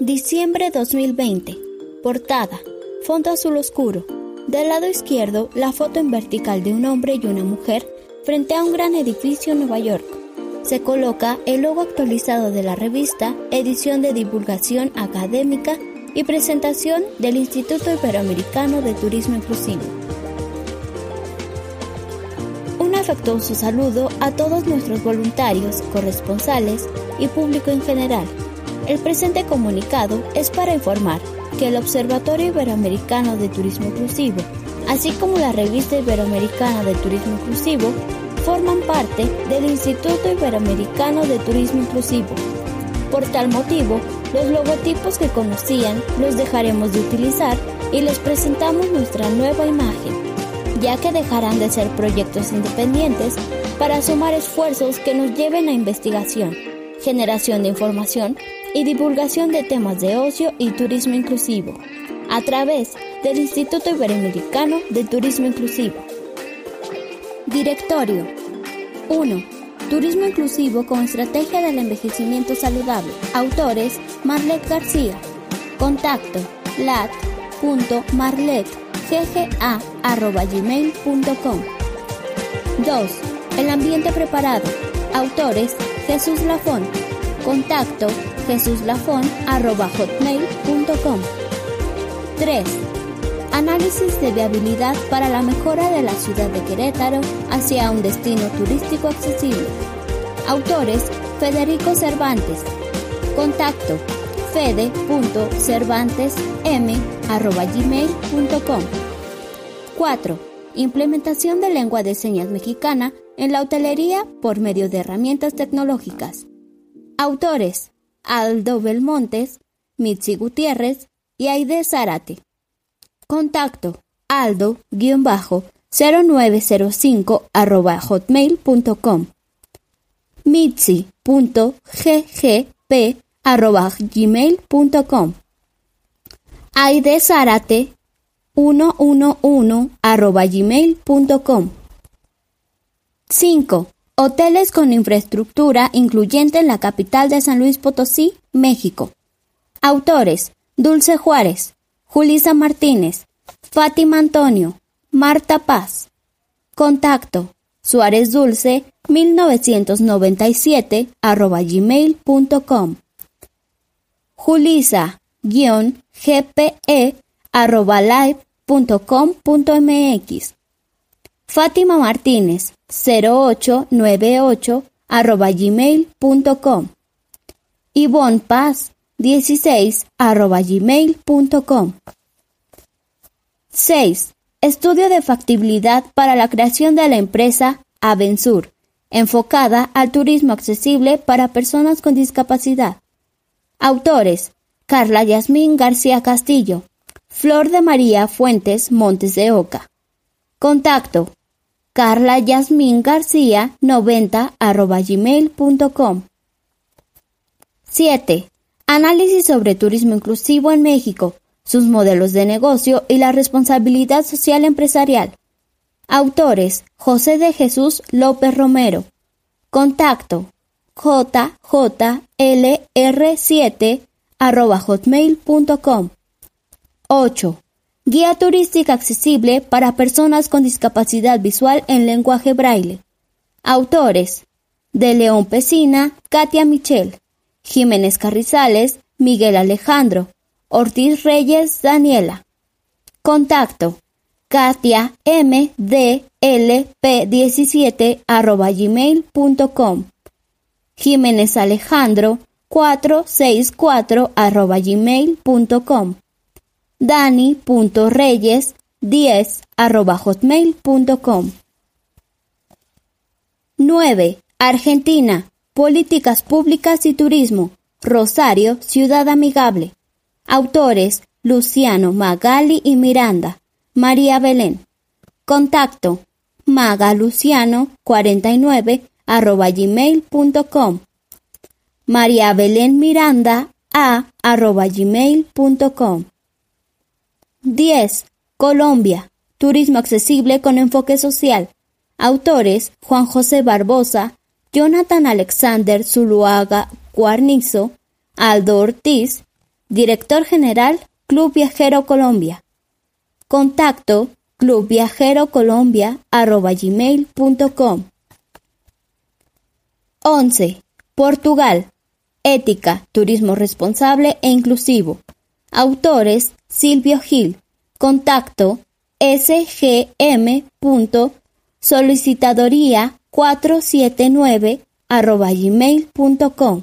Diciembre 2020. Portada. Fondo azul oscuro. Del lado izquierdo, la foto en vertical de un hombre y una mujer frente a un gran edificio en Nueva York. Se coloca el logo actualizado de la revista, edición de divulgación académica y presentación del Instituto Iberoamericano de Turismo Inclusivo. Un afectuoso saludo a todos nuestros voluntarios, corresponsales y público en general. El presente comunicado es para informar que el Observatorio Iberoamericano de Turismo Inclusivo, así como la Revista Iberoamericana de Turismo Inclusivo, forman parte del Instituto Iberoamericano de Turismo Inclusivo. Por tal motivo, los logotipos que conocían los dejaremos de utilizar y les presentamos nuestra nueva imagen, ya que dejarán de ser proyectos independientes para sumar esfuerzos que nos lleven a investigación, generación de información y divulgación de temas de ocio y turismo inclusivo a través del Instituto Iberoamericano de Turismo Inclusivo. Directorio 1. Turismo inclusivo con estrategia del envejecimiento saludable. Autores Marlet García. Contacto lat.marlet.gga.gmail.com 2. El ambiente preparado. Autores Jesús Lafón. Contacto jesuslafon.hotmail.com 3. Análisis de viabilidad para la mejora de la ciudad de Querétaro hacia un destino turístico accesible. Autores Federico Cervantes. Contacto fede.cervantesm.gmail.com 4. Implementación de lengua de señas mexicana en la hotelería por medio de herramientas tecnológicas. Autores Aldo Belmontes, Mitzi Gutiérrez y Aide Zárate. Contacto aldo-0905 arroba hotmail.com mitzi.ggp arroba gmail.com Aide Zárate 111 arroba gmail.com 5. Hoteles con infraestructura incluyente en la capital de San Luis Potosí, México. Autores: Dulce Juárez, Julisa Martínez, Fátima Antonio, Marta Paz. Contacto: Suárez Dulce 1997 arroba gmail.com. Julisa-gpe arroba live.com.mx. Fátima Martínez 0898 arroba gmail.com Ivonne Paz 16 arroba gmail.com 6. Estudio de factibilidad para la creación de la empresa Avensur, enfocada al turismo accesible para personas con discapacidad. Autores: Carla Yasmín García Castillo, Flor de María Fuentes Montes de Oca. Contacto Carla Yasmín García 90 arroba gmail.com 7. Análisis sobre turismo inclusivo en México, sus modelos de negocio y la responsabilidad social empresarial. Autores José de Jesús López Romero. Contacto jjlr7 arroba hotmail.com 8. Guía turística accesible para personas con discapacidad visual en lenguaje braille. Autores: De León Pesina, Katia Michel, Jiménez Carrizales, Miguel Alejandro, Ortiz Reyes, Daniela. Contacto: Katia mdlp17 arroba gmail.com Jiménez Alejandro 464 arroba gmail.com dani.reyes10 9. Argentina. Políticas Públicas y Turismo. Rosario, Ciudad Amigable. Autores Luciano Magali y Miranda. María Belén. Contacto magaluciano 49 arroba gmail.com María Belén Miranda a arroba gmail.com 10. Colombia. Turismo accesible con enfoque social. Autores Juan José Barbosa, Jonathan Alexander Zuluaga Guarnizo, Aldo Ortiz, Director General, Club Viajero Colombia. Contacto clubviajerocolombia.com 11. Portugal. Ética, turismo responsable e inclusivo. Autores Silvio Gil. Contacto sgm.solicitadoría479 gmail.com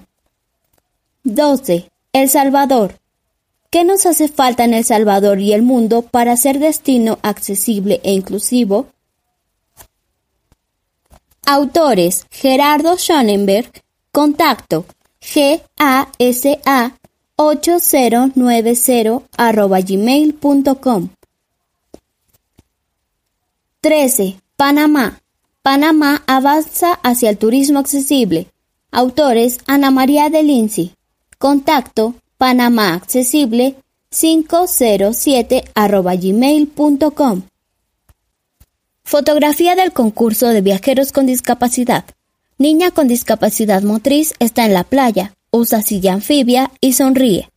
12. El Salvador. ¿Qué nos hace falta en El Salvador y el mundo para ser destino accesible e inclusivo? Autores Gerardo Schonenberg, contacto gasa 8090 gmail.com 13. Panamá. Panamá avanza hacia el turismo accesible. Autores Ana María de Lindsay. Contacto Panamá Accesible 507 gmail.com. Fotografía del concurso de viajeros con discapacidad. Niña con discapacidad motriz está en la playa, usa silla anfibia y sonríe.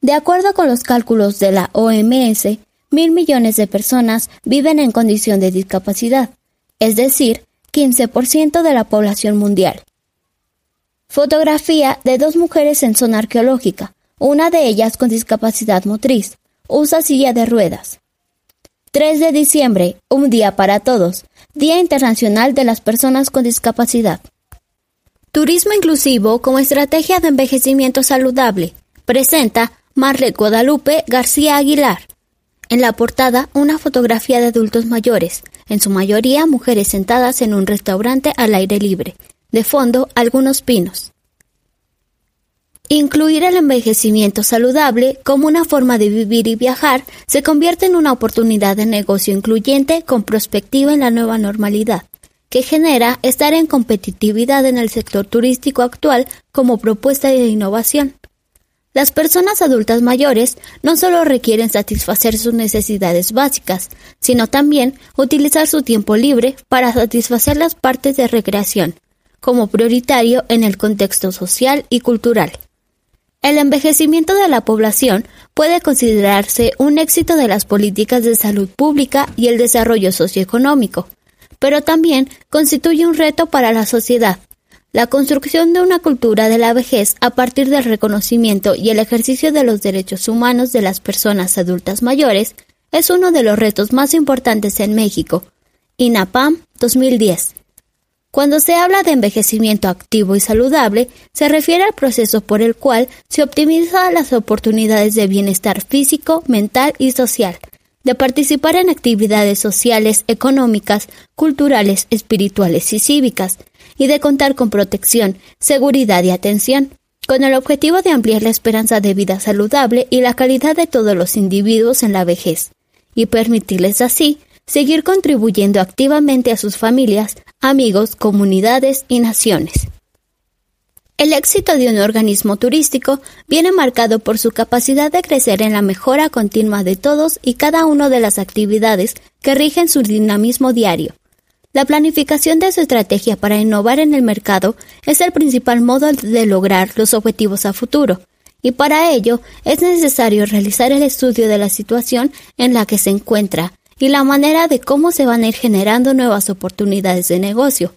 De acuerdo con los cálculos de la OMS, mil millones de personas viven en condición de discapacidad, es decir, 15% de la población mundial. Fotografía de dos mujeres en zona arqueológica, una de ellas con discapacidad motriz. Usa silla de ruedas. 3 de diciembre, un día para todos, Día Internacional de las Personas con Discapacidad. Turismo inclusivo como estrategia de envejecimiento saludable. Presenta Marlet Guadalupe García Aguilar. En la portada, una fotografía de adultos mayores, en su mayoría mujeres sentadas en un restaurante al aire libre, de fondo, algunos pinos. Incluir el envejecimiento saludable como una forma de vivir y viajar se convierte en una oportunidad de negocio incluyente con perspectiva en la nueva normalidad, que genera estar en competitividad en el sector turístico actual como propuesta de innovación. Las personas adultas mayores no solo requieren satisfacer sus necesidades básicas, sino también utilizar su tiempo libre para satisfacer las partes de recreación, como prioritario en el contexto social y cultural. El envejecimiento de la población puede considerarse un éxito de las políticas de salud pública y el desarrollo socioeconómico, pero también constituye un reto para la sociedad. La construcción de una cultura de la vejez a partir del reconocimiento y el ejercicio de los derechos humanos de las personas adultas mayores es uno de los retos más importantes en México. INAPAM 2010 cuando se habla de envejecimiento activo y saludable, se refiere al proceso por el cual se optimizan las oportunidades de bienestar físico, mental y social, de participar en actividades sociales, económicas, culturales, espirituales y cívicas, y de contar con protección, seguridad y atención, con el objetivo de ampliar la esperanza de vida saludable y la calidad de todos los individuos en la vejez, y permitirles así seguir contribuyendo activamente a sus familias, amigos, comunidades y naciones. El éxito de un organismo turístico viene marcado por su capacidad de crecer en la mejora continua de todos y cada una de las actividades que rigen su dinamismo diario. La planificación de su estrategia para innovar en el mercado es el principal modo de lograr los objetivos a futuro, y para ello es necesario realizar el estudio de la situación en la que se encuentra, y la manera de cómo se van a ir generando nuevas oportunidades de negocio,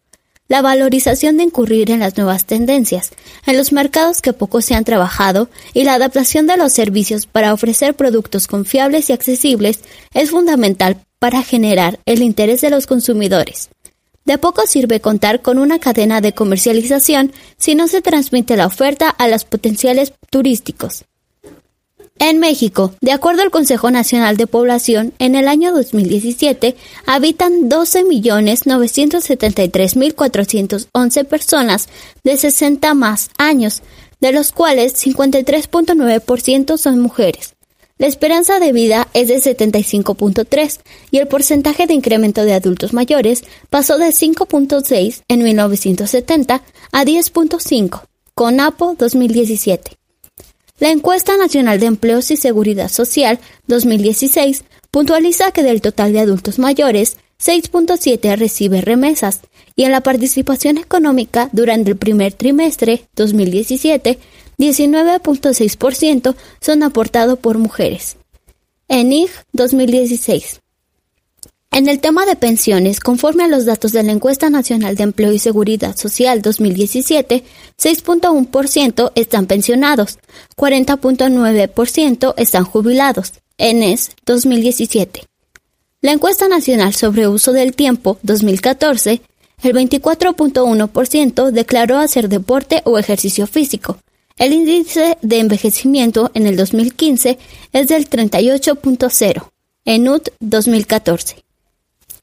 la valorización de incurrir en las nuevas tendencias, en los mercados que poco se han trabajado y la adaptación de los servicios para ofrecer productos confiables y accesibles es fundamental para generar el interés de los consumidores. De poco sirve contar con una cadena de comercialización si no se transmite la oferta a los potenciales turísticos. En México, de acuerdo al Consejo Nacional de Población, en el año 2017 habitan 12.973.411 personas de 60 más años, de los cuales 53.9% son mujeres. La esperanza de vida es de 75.3 y el porcentaje de incremento de adultos mayores pasó de 5.6 en 1970 a 10.5 con APO 2017. La encuesta nacional de empleos y seguridad social 2016 puntualiza que del total de adultos mayores, 6.7 recibe remesas y en la participación económica durante el primer trimestre 2017, 19.6% son aportados por mujeres. ENIG 2016. En el tema de pensiones, conforme a los datos de la Encuesta Nacional de Empleo y Seguridad Social 2017, 6.1% están pensionados, 40.9% están jubilados. ENES 2017. La Encuesta Nacional sobre Uso del Tiempo 2014, el 24.1% declaró hacer deporte o ejercicio físico. El índice de envejecimiento en el 2015 es del 38.0, en UT 2014.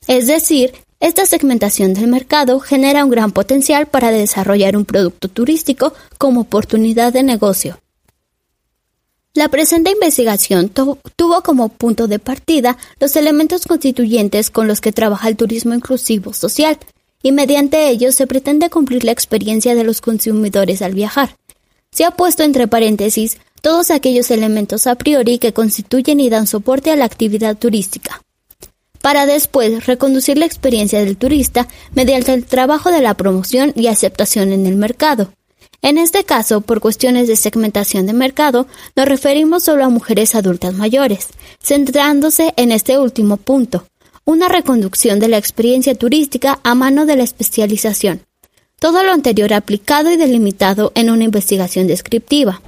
Es decir, esta segmentación del mercado genera un gran potencial para desarrollar un producto turístico como oportunidad de negocio. La presente investigación tuvo como punto de partida los elementos constituyentes con los que trabaja el turismo inclusivo social, y mediante ellos se pretende cumplir la experiencia de los consumidores al viajar. Se ha puesto entre paréntesis todos aquellos elementos a priori que constituyen y dan soporte a la actividad turística para después reconducir la experiencia del turista mediante el trabajo de la promoción y aceptación en el mercado. En este caso, por cuestiones de segmentación de mercado, nos referimos solo a mujeres adultas mayores, centrándose en este último punto, una reconducción de la experiencia turística a mano de la especialización. Todo lo anterior aplicado y delimitado en una investigación descriptiva.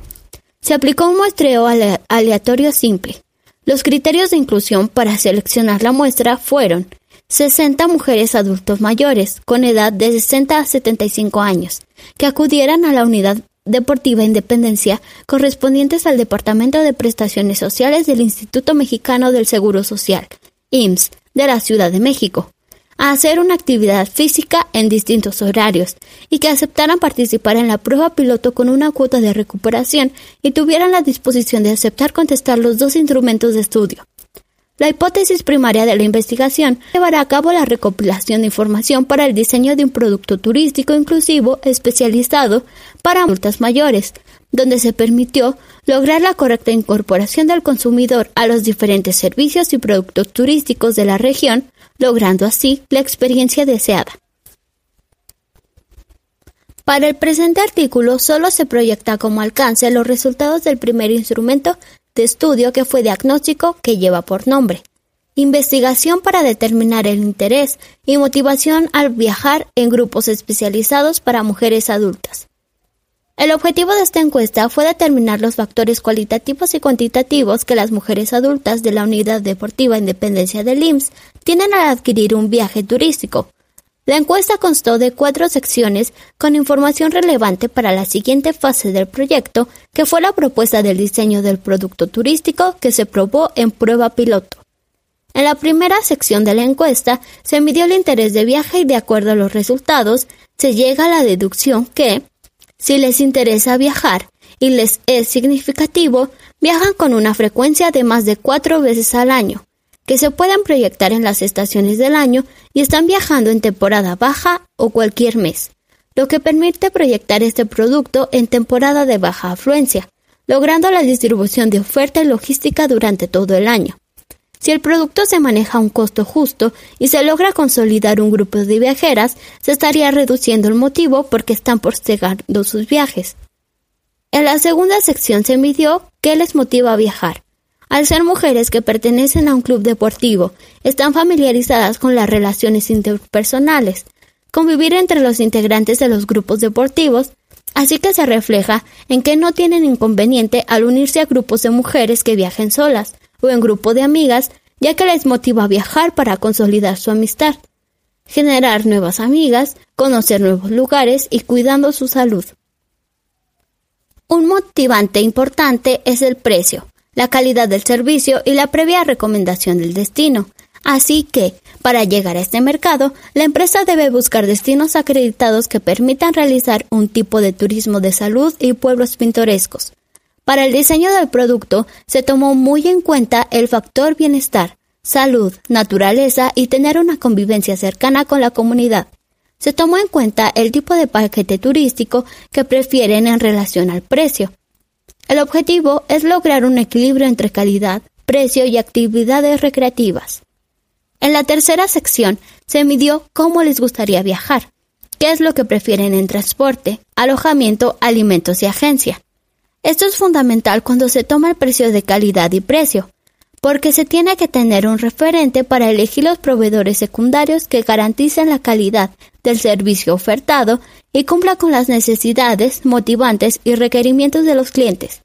Se aplicó un muestreo aleatorio simple, los criterios de inclusión para seleccionar la muestra fueron 60 mujeres adultos mayores con edad de 60 a 75 años que acudieran a la unidad deportiva Independencia correspondientes al Departamento de Prestaciones Sociales del Instituto Mexicano del Seguro Social, IMSS, de la Ciudad de México a hacer una actividad física en distintos horarios y que aceptaran participar en la prueba piloto con una cuota de recuperación y tuvieran la disposición de aceptar contestar los dos instrumentos de estudio. La hipótesis primaria de la investigación llevará a cabo la recopilación de información para el diseño de un producto turístico inclusivo especializado para adultas mayores, donde se permitió lograr la correcta incorporación del consumidor a los diferentes servicios y productos turísticos de la región, logrando así la experiencia deseada. Para el presente artículo solo se proyecta como alcance los resultados del primer instrumento de estudio que fue diagnóstico que lleva por nombre. Investigación para determinar el interés y motivación al viajar en grupos especializados para mujeres adultas. El objetivo de esta encuesta fue determinar los factores cualitativos y cuantitativos que las mujeres adultas de la Unidad Deportiva Independencia del IMSS tienen al adquirir un viaje turístico. La encuesta constó de cuatro secciones con información relevante para la siguiente fase del proyecto, que fue la propuesta del diseño del producto turístico que se probó en prueba piloto. En la primera sección de la encuesta se midió el interés de viaje y de acuerdo a los resultados se llega a la deducción que, si les interesa viajar y les es significativo, viajan con una frecuencia de más de cuatro veces al año, que se pueden proyectar en las estaciones del año y están viajando en temporada baja o cualquier mes, lo que permite proyectar este producto en temporada de baja afluencia, logrando la distribución de oferta y logística durante todo el año. Si el producto se maneja a un costo justo y se logra consolidar un grupo de viajeras, se estaría reduciendo el motivo porque están postergando sus viajes. En la segunda sección se midió qué les motiva a viajar. Al ser mujeres que pertenecen a un club deportivo, están familiarizadas con las relaciones interpersonales, convivir entre los integrantes de los grupos deportivos, así que se refleja en que no tienen inconveniente al unirse a grupos de mujeres que viajen solas, o en grupo de amigas, ya que les motiva a viajar para consolidar su amistad, generar nuevas amigas, conocer nuevos lugares y cuidando su salud. Un motivante importante es el precio, la calidad del servicio y la previa recomendación del destino. Así que, para llegar a este mercado, la empresa debe buscar destinos acreditados que permitan realizar un tipo de turismo de salud y pueblos pintorescos, para el diseño del producto se tomó muy en cuenta el factor bienestar, salud, naturaleza y tener una convivencia cercana con la comunidad. Se tomó en cuenta el tipo de paquete turístico que prefieren en relación al precio. El objetivo es lograr un equilibrio entre calidad, precio y actividades recreativas. En la tercera sección se midió cómo les gustaría viajar, qué es lo que prefieren en transporte, alojamiento, alimentos y agencia. Esto es fundamental cuando se toma el precio de calidad y precio, porque se tiene que tener un referente para elegir los proveedores secundarios que garanticen la calidad del servicio ofertado y cumpla con las necesidades, motivantes y requerimientos de los clientes.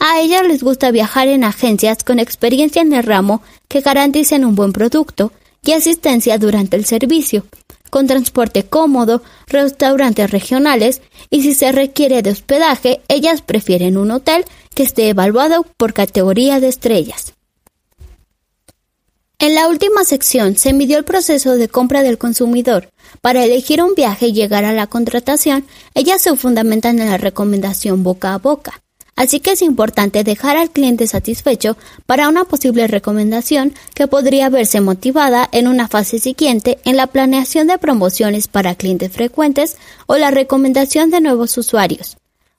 A ellos les gusta viajar en agencias con experiencia en el ramo que garanticen un buen producto y asistencia durante el servicio, con transporte cómodo, restaurantes regionales y si se requiere de hospedaje, ellas prefieren un hotel que esté evaluado por categoría de estrellas. En la última sección se midió el proceso de compra del consumidor. Para elegir un viaje y llegar a la contratación, ellas se fundamentan en la recomendación boca a boca. Así que es importante dejar al cliente satisfecho para una posible recomendación que podría verse motivada en una fase siguiente en la planeación de promociones para clientes frecuentes o la recomendación de nuevos usuarios.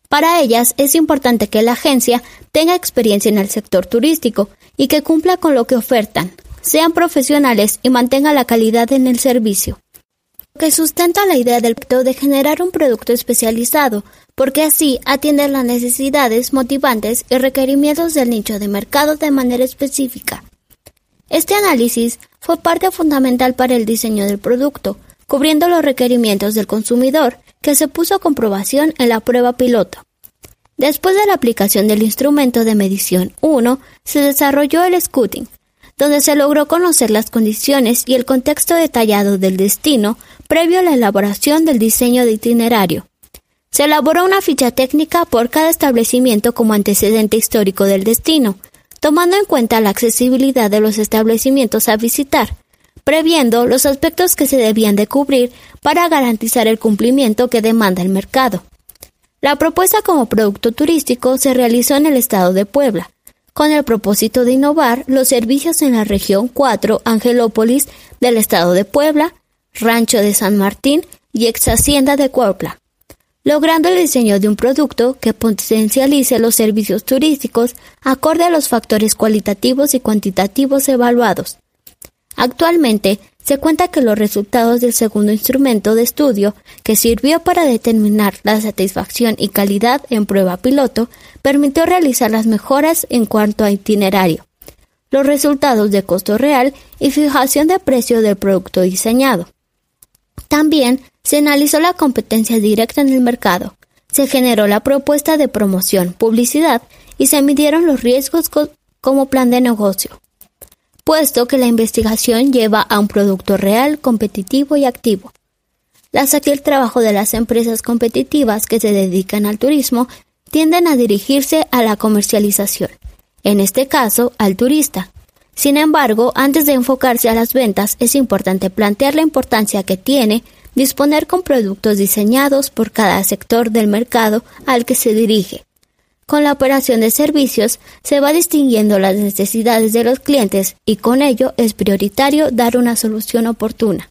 Para ellas es importante que la agencia tenga experiencia en el sector turístico y que cumpla con lo que ofertan, sean profesionales y mantenga la calidad en el servicio que sustenta la idea del de generar un producto especializado, porque así atiende las necesidades motivantes y requerimientos del nicho de mercado de manera específica. Este análisis fue parte fundamental para el diseño del producto, cubriendo los requerimientos del consumidor, que se puso a comprobación en la prueba piloto. Después de la aplicación del instrumento de medición 1, se desarrolló el scouting, donde se logró conocer las condiciones y el contexto detallado del destino previo a la elaboración del diseño de itinerario. Se elaboró una ficha técnica por cada establecimiento como antecedente histórico del destino, tomando en cuenta la accesibilidad de los establecimientos a visitar, previendo los aspectos que se debían de cubrir para garantizar el cumplimiento que demanda el mercado. La propuesta como producto turístico se realizó en el estado de Puebla, con el propósito de innovar los servicios en la región 4 Angelópolis del estado de Puebla, Rancho de San Martín y ex Hacienda de Cuautla, logrando el diseño de un producto que potencialice los servicios turísticos acorde a los factores cualitativos y cuantitativos evaluados. Actualmente se cuenta que los resultados del segundo instrumento de estudio, que sirvió para determinar la satisfacción y calidad en prueba piloto, permitió realizar las mejoras en cuanto a itinerario, los resultados de costo real y fijación de precio del producto diseñado. También se analizó la competencia directa en el mercado, se generó la propuesta de promoción, publicidad y se midieron los riesgos como plan de negocio puesto que la investigación lleva a un producto real, competitivo y activo. Las aquí el trabajo de las empresas competitivas que se dedican al turismo tienden a dirigirse a la comercialización, en este caso al turista. Sin embargo, antes de enfocarse a las ventas, es importante plantear la importancia que tiene disponer con productos diseñados por cada sector del mercado al que se dirige, con la operación de servicios se va distinguiendo las necesidades de los clientes y con ello es prioritario dar una solución oportuna.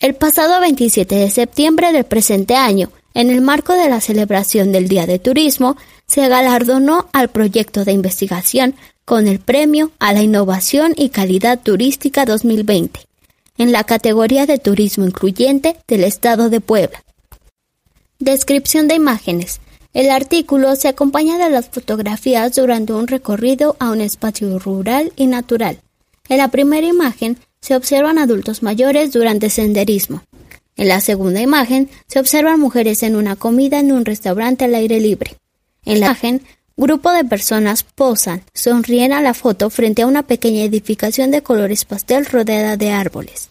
El pasado 27 de septiembre del presente año, en el marco de la celebración del Día de Turismo, se galardonó al proyecto de investigación con el Premio a la Innovación y Calidad Turística 2020, en la categoría de Turismo Incluyente del Estado de Puebla. Descripción de imágenes. El artículo se acompaña de las fotografías durante un recorrido a un espacio rural y natural. En la primera imagen se observan adultos mayores durante senderismo. En la segunda imagen se observan mujeres en una comida en un restaurante al aire libre. En la imagen, grupo de personas posan, sonríen a la foto frente a una pequeña edificación de colores pastel rodeada de árboles.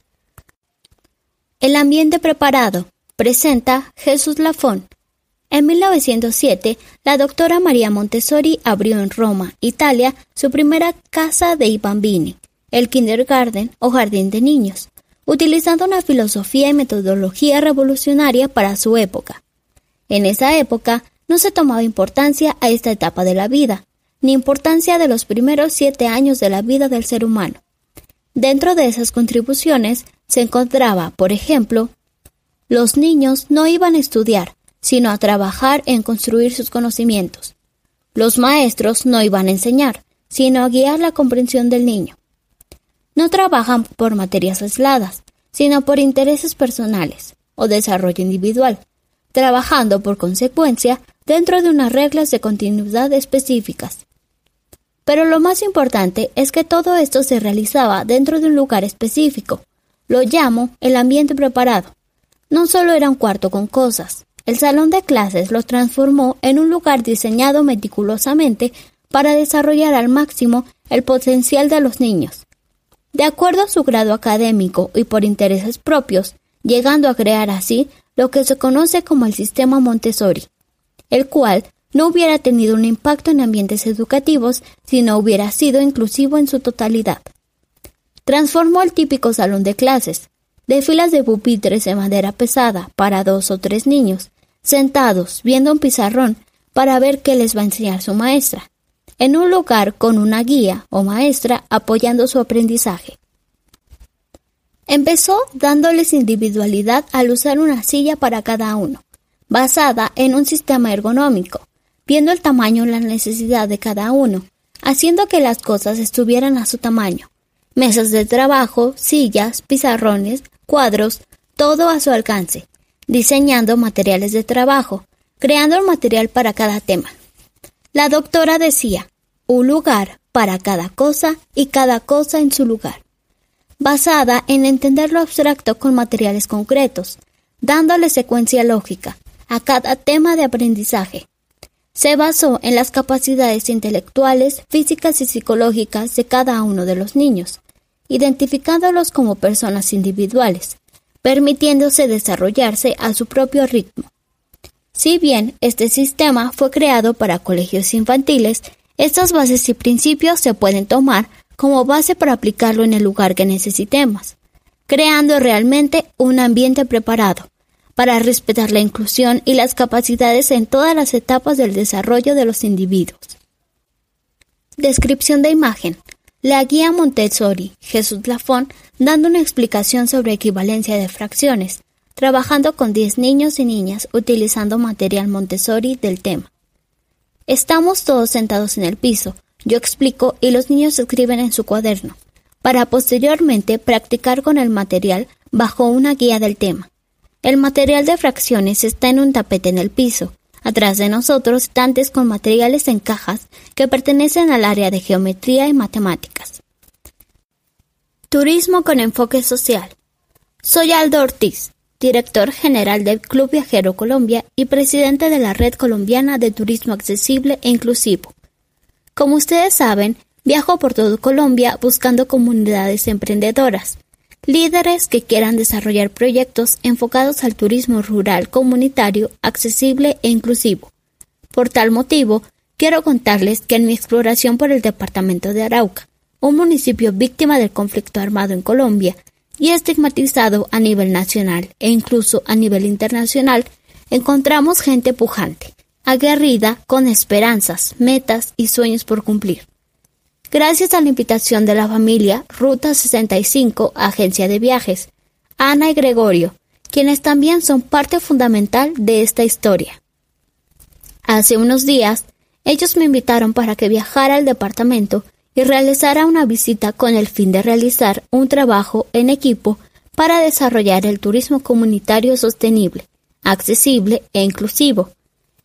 El ambiente preparado presenta Jesús Lafón, en 1907, la doctora María Montessori abrió en Roma, Italia, su primera casa de bambini, el kindergarten o jardín de niños, utilizando una filosofía y metodología revolucionaria para su época. En esa época no se tomaba importancia a esta etapa de la vida, ni importancia de los primeros siete años de la vida del ser humano. Dentro de esas contribuciones se encontraba, por ejemplo, los niños no iban a estudiar, sino a trabajar en construir sus conocimientos. Los maestros no iban a enseñar, sino a guiar la comprensión del niño. No trabajan por materias aisladas, sino por intereses personales o desarrollo individual, trabajando por consecuencia dentro de unas reglas de continuidad específicas. Pero lo más importante es que todo esto se realizaba dentro de un lugar específico. Lo llamo el ambiente preparado. No solo era un cuarto con cosas. El salón de clases lo transformó en un lugar diseñado meticulosamente para desarrollar al máximo el potencial de los niños. De acuerdo a su grado académico y por intereses propios, llegando a crear así lo que se conoce como el sistema Montessori, el cual no hubiera tenido un impacto en ambientes educativos si no hubiera sido inclusivo en su totalidad. Transformó el típico salón de clases, de filas de pupitres de madera pesada para dos o tres niños, sentados viendo un pizarrón para ver qué les va a enseñar su maestra, en un lugar con una guía o maestra apoyando su aprendizaje. Empezó dándoles individualidad al usar una silla para cada uno, basada en un sistema ergonómico, viendo el tamaño y la necesidad de cada uno, haciendo que las cosas estuvieran a su tamaño. Mesas de trabajo, sillas, pizarrones, cuadros, todo a su alcance, diseñando materiales de trabajo, creando el material para cada tema. La doctora decía, un lugar para cada cosa y cada cosa en su lugar, basada en entender lo abstracto con materiales concretos, dándole secuencia lógica a cada tema de aprendizaje, se basó en las capacidades intelectuales, físicas y psicológicas de cada uno de los niños, identificándolos como personas individuales, permitiéndose desarrollarse a su propio ritmo. Si bien este sistema fue creado para colegios infantiles, estas bases y principios se pueden tomar como base para aplicarlo en el lugar que necesitemos, creando realmente un ambiente preparado, para respetar la inclusión y las capacidades en todas las etapas del desarrollo de los individuos. Descripción de imagen. La guía Montessori, Jesús Lafón, dando una explicación sobre equivalencia de fracciones, trabajando con 10 niños y niñas utilizando material Montessori del tema. Estamos todos sentados en el piso, yo explico y los niños escriben en su cuaderno, para posteriormente practicar con el material bajo una guía del tema. El material de fracciones está en un tapete en el piso. Atrás de nosotros, estantes con materiales en cajas que pertenecen al área de geometría y matemáticas. Turismo con enfoque social. Soy Aldo Ortiz, director general del Club Viajero Colombia y presidente de la Red Colombiana de Turismo Accesible e Inclusivo. Como ustedes saben, viajo por todo Colombia buscando comunidades emprendedoras, líderes que quieran desarrollar proyectos enfocados al turismo rural comunitario, accesible e inclusivo. Por tal motivo, quiero contarles que en mi exploración por el departamento de Arauca, un municipio víctima del conflicto armado en Colombia y estigmatizado a nivel nacional e incluso a nivel internacional, encontramos gente pujante, aguerrida, con esperanzas, metas y sueños por cumplir. Gracias a la invitación de la familia Ruta 65, Agencia de Viajes, Ana y Gregorio, quienes también son parte fundamental de esta historia. Hace unos días, ellos me invitaron para que viajara al departamento y realizara una visita con el fin de realizar un trabajo en equipo para desarrollar el turismo comunitario sostenible, accesible e inclusivo.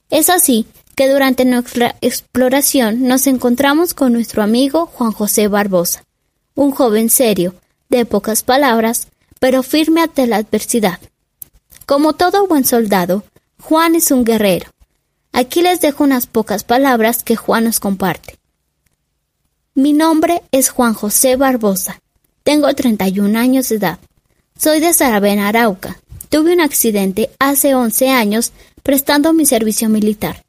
Es así que durante nuestra exploración nos encontramos con nuestro amigo Juan José Barbosa, un joven serio, de pocas palabras, pero firme ante la adversidad. Como todo buen soldado, Juan es un guerrero. Aquí les dejo unas pocas palabras que Juan nos comparte. Mi nombre es Juan José Barbosa. Tengo 31 años de edad. Soy de Saravena, Arauca. Tuve un accidente hace 11 años prestando mi servicio militar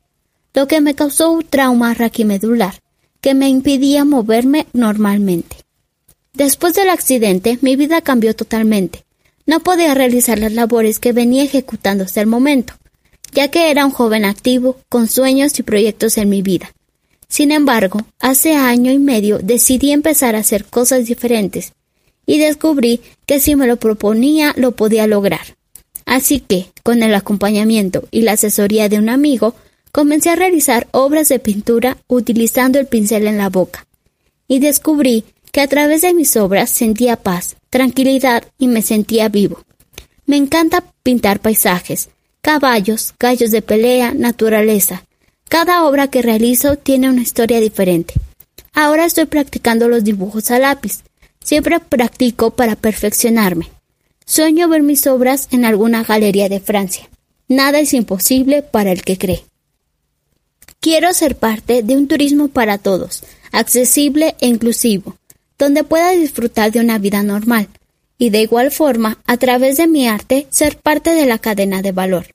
lo que me causó un trauma raquimedular que me impidía moverme normalmente. Después del accidente, mi vida cambió totalmente. No podía realizar las labores que venía ejecutando hasta el momento, ya que era un joven activo, con sueños y proyectos en mi vida. Sin embargo, hace año y medio decidí empezar a hacer cosas diferentes y descubrí que si me lo proponía lo podía lograr. Así que, con el acompañamiento y la asesoría de un amigo, Comencé a realizar obras de pintura utilizando el pincel en la boca y descubrí que a través de mis obras sentía paz, tranquilidad y me sentía vivo. Me encanta pintar paisajes, caballos, gallos de pelea, naturaleza. Cada obra que realizo tiene una historia diferente. Ahora estoy practicando los dibujos a lápiz. Siempre practico para perfeccionarme. Sueño ver mis obras en alguna galería de Francia. Nada es imposible para el que cree. Quiero ser parte de un turismo para todos, accesible e inclusivo, donde pueda disfrutar de una vida normal, y de igual forma, a través de mi arte, ser parte de la cadena de valor.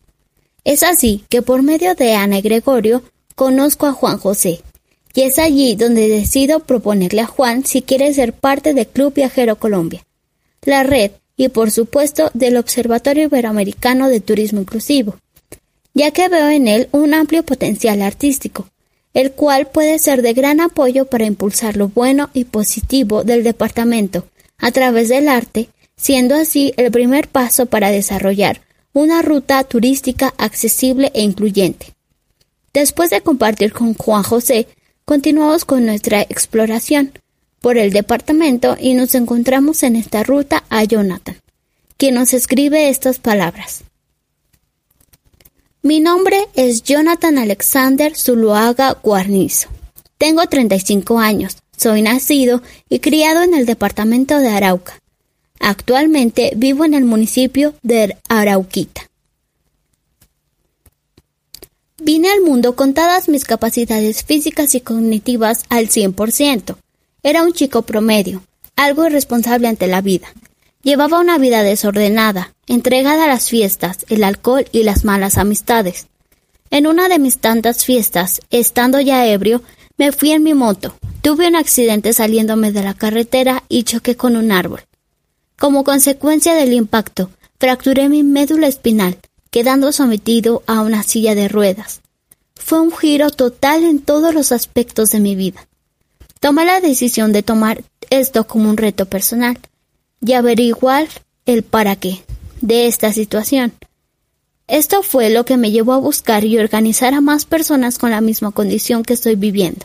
Es así que por medio de Ana y Gregorio conozco a Juan José, y es allí donde decido proponerle a Juan si quiere ser parte del Club Viajero Colombia, la red y por supuesto del Observatorio Iberoamericano de Turismo Inclusivo, ya que veo en él un amplio potencial artístico, el cual puede ser de gran apoyo para impulsar lo bueno y positivo del departamento a través del arte, siendo así el primer paso para desarrollar una ruta turística accesible e incluyente. Después de compartir con Juan José Continuamos con nuestra exploración por el departamento y nos encontramos en esta ruta a Jonathan, quien nos escribe estas palabras. Mi nombre es Jonathan Alexander Zuluaga Guarnizo. Tengo 35 años. Soy nacido y criado en el departamento de Arauca. Actualmente vivo en el municipio de Arauquita. Vine al mundo con todas mis capacidades físicas y cognitivas al 100%. Era un chico promedio, algo irresponsable ante la vida. Llevaba una vida desordenada, entregada a las fiestas, el alcohol y las malas amistades. En una de mis tantas fiestas, estando ya ebrio, me fui en mi moto. Tuve un accidente saliéndome de la carretera y choqué con un árbol. Como consecuencia del impacto, fracturé mi médula espinal quedando sometido a una silla de ruedas. Fue un giro total en todos los aspectos de mi vida. Tomé la decisión de tomar esto como un reto personal y averiguar el para qué de esta situación. Esto fue lo que me llevó a buscar y organizar a más personas con la misma condición que estoy viviendo.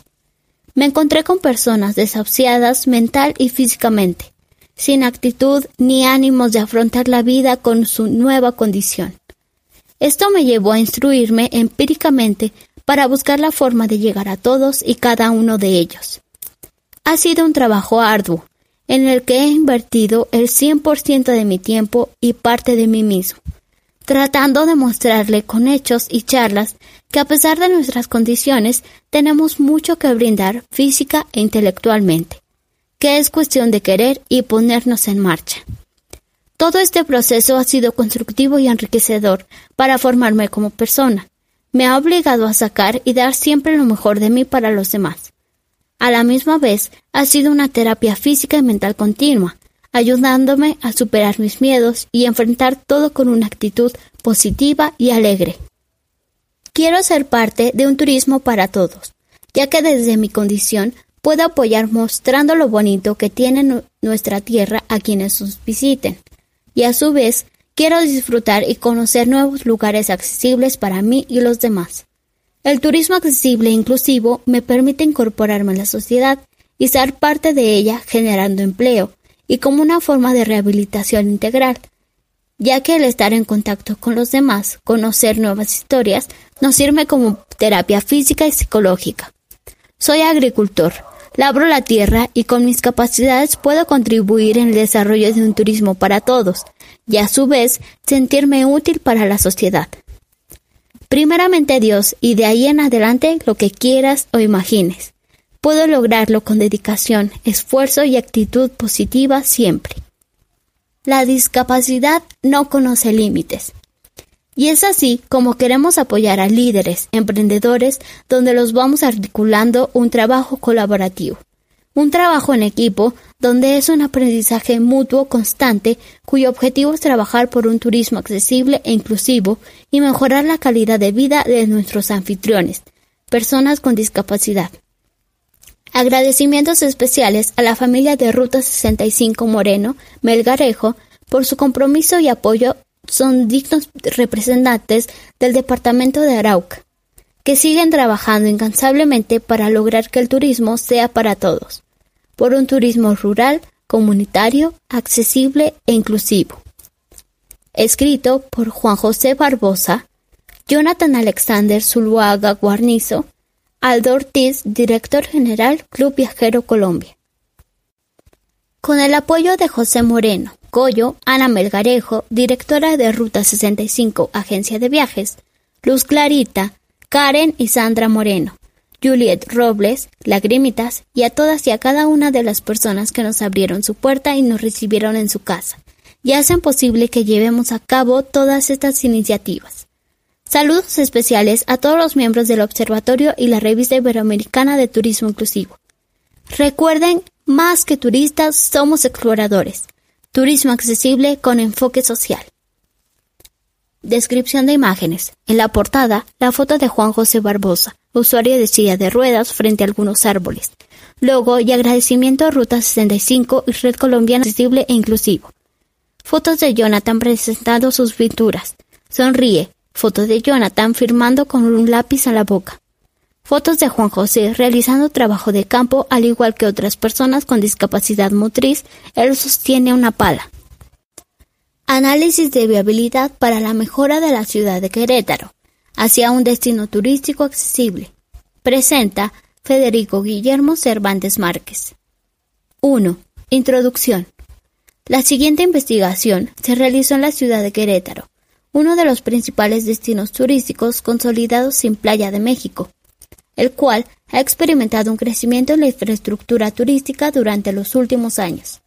Me encontré con personas desahuciadas mental y físicamente, sin actitud ni ánimos de afrontar la vida con su nueva condición. Esto me llevó a instruirme empíricamente para buscar la forma de llegar a todos y cada uno de ellos. Ha sido un trabajo arduo, en el que he invertido el 100% de mi tiempo y parte de mí mismo, tratando de mostrarle con hechos y charlas que a pesar de nuestras condiciones tenemos mucho que brindar física e intelectualmente, que es cuestión de querer y ponernos en marcha. Todo este proceso ha sido constructivo y enriquecedor para formarme como persona. Me ha obligado a sacar y dar siempre lo mejor de mí para los demás. A la misma vez, ha sido una terapia física y mental continua, ayudándome a superar mis miedos y enfrentar todo con una actitud positiva y alegre. Quiero ser parte de un turismo para todos, ya que desde mi condición puedo apoyar mostrando lo bonito que tiene nuestra tierra a quienes nos visiten y a su vez quiero disfrutar y conocer nuevos lugares accesibles para mí y los demás. El turismo accesible e inclusivo me permite incorporarme en la sociedad y ser parte de ella generando empleo y como una forma de rehabilitación integral, ya que el estar en contacto con los demás, conocer nuevas historias, nos sirve como terapia física y psicológica. Soy agricultor, Labro la tierra y con mis capacidades puedo contribuir en el desarrollo de un turismo para todos y a su vez sentirme útil para la sociedad. Primeramente Dios y de ahí en adelante lo que quieras o imagines. Puedo lograrlo con dedicación, esfuerzo y actitud positiva siempre. La discapacidad no conoce límites. Y es así como queremos apoyar a líderes, emprendedores, donde los vamos articulando un trabajo colaborativo. Un trabajo en equipo donde es un aprendizaje mutuo constante cuyo objetivo es trabajar por un turismo accesible e inclusivo y mejorar la calidad de vida de nuestros anfitriones, personas con discapacidad. Agradecimientos especiales a la familia de Ruta 65 Moreno, Melgarejo, por su compromiso y apoyo son dignos representantes del departamento de Arauca, que siguen trabajando incansablemente para lograr que el turismo sea para todos, por un turismo rural, comunitario, accesible e inclusivo. Escrito por Juan José Barbosa, Jonathan Alexander Zuluaga Guarnizo, Aldo Ortiz, director general Club Viajero Colombia. Con el apoyo de José Moreno, Goyo, Ana Melgarejo, directora de Ruta 65, Agencia de Viajes, Luz Clarita, Karen y Sandra Moreno, Juliet Robles, Lagrimitas y a todas y a cada una de las personas que nos abrieron su puerta y nos recibieron en su casa y hacen posible que llevemos a cabo todas estas iniciativas. Saludos especiales a todos los miembros del Observatorio y la Revista Iberoamericana de Turismo Inclusivo. Recuerden, más que turistas, somos exploradores. Turismo accesible con enfoque social. Descripción de imágenes. En la portada, la foto de Juan José Barbosa, usuario de silla de ruedas frente a algunos árboles. Logo y agradecimiento a Ruta 65 y Red Colombiana Accesible e Inclusivo. Fotos de Jonathan presentando sus pinturas. Sonríe, Fotos de Jonathan firmando con un lápiz a la boca. Fotos de Juan José realizando trabajo de campo al igual que otras personas con discapacidad motriz. Él sostiene una pala. Análisis de viabilidad para la mejora de la ciudad de Querétaro hacia un destino turístico accesible. Presenta Federico Guillermo Cervantes Márquez. 1. Introducción. La siguiente investigación se realizó en la ciudad de Querétaro, uno de los principales destinos turísticos consolidados sin playa de México, el cual ha experimentado un crecimiento en la infraestructura turística durante los últimos años.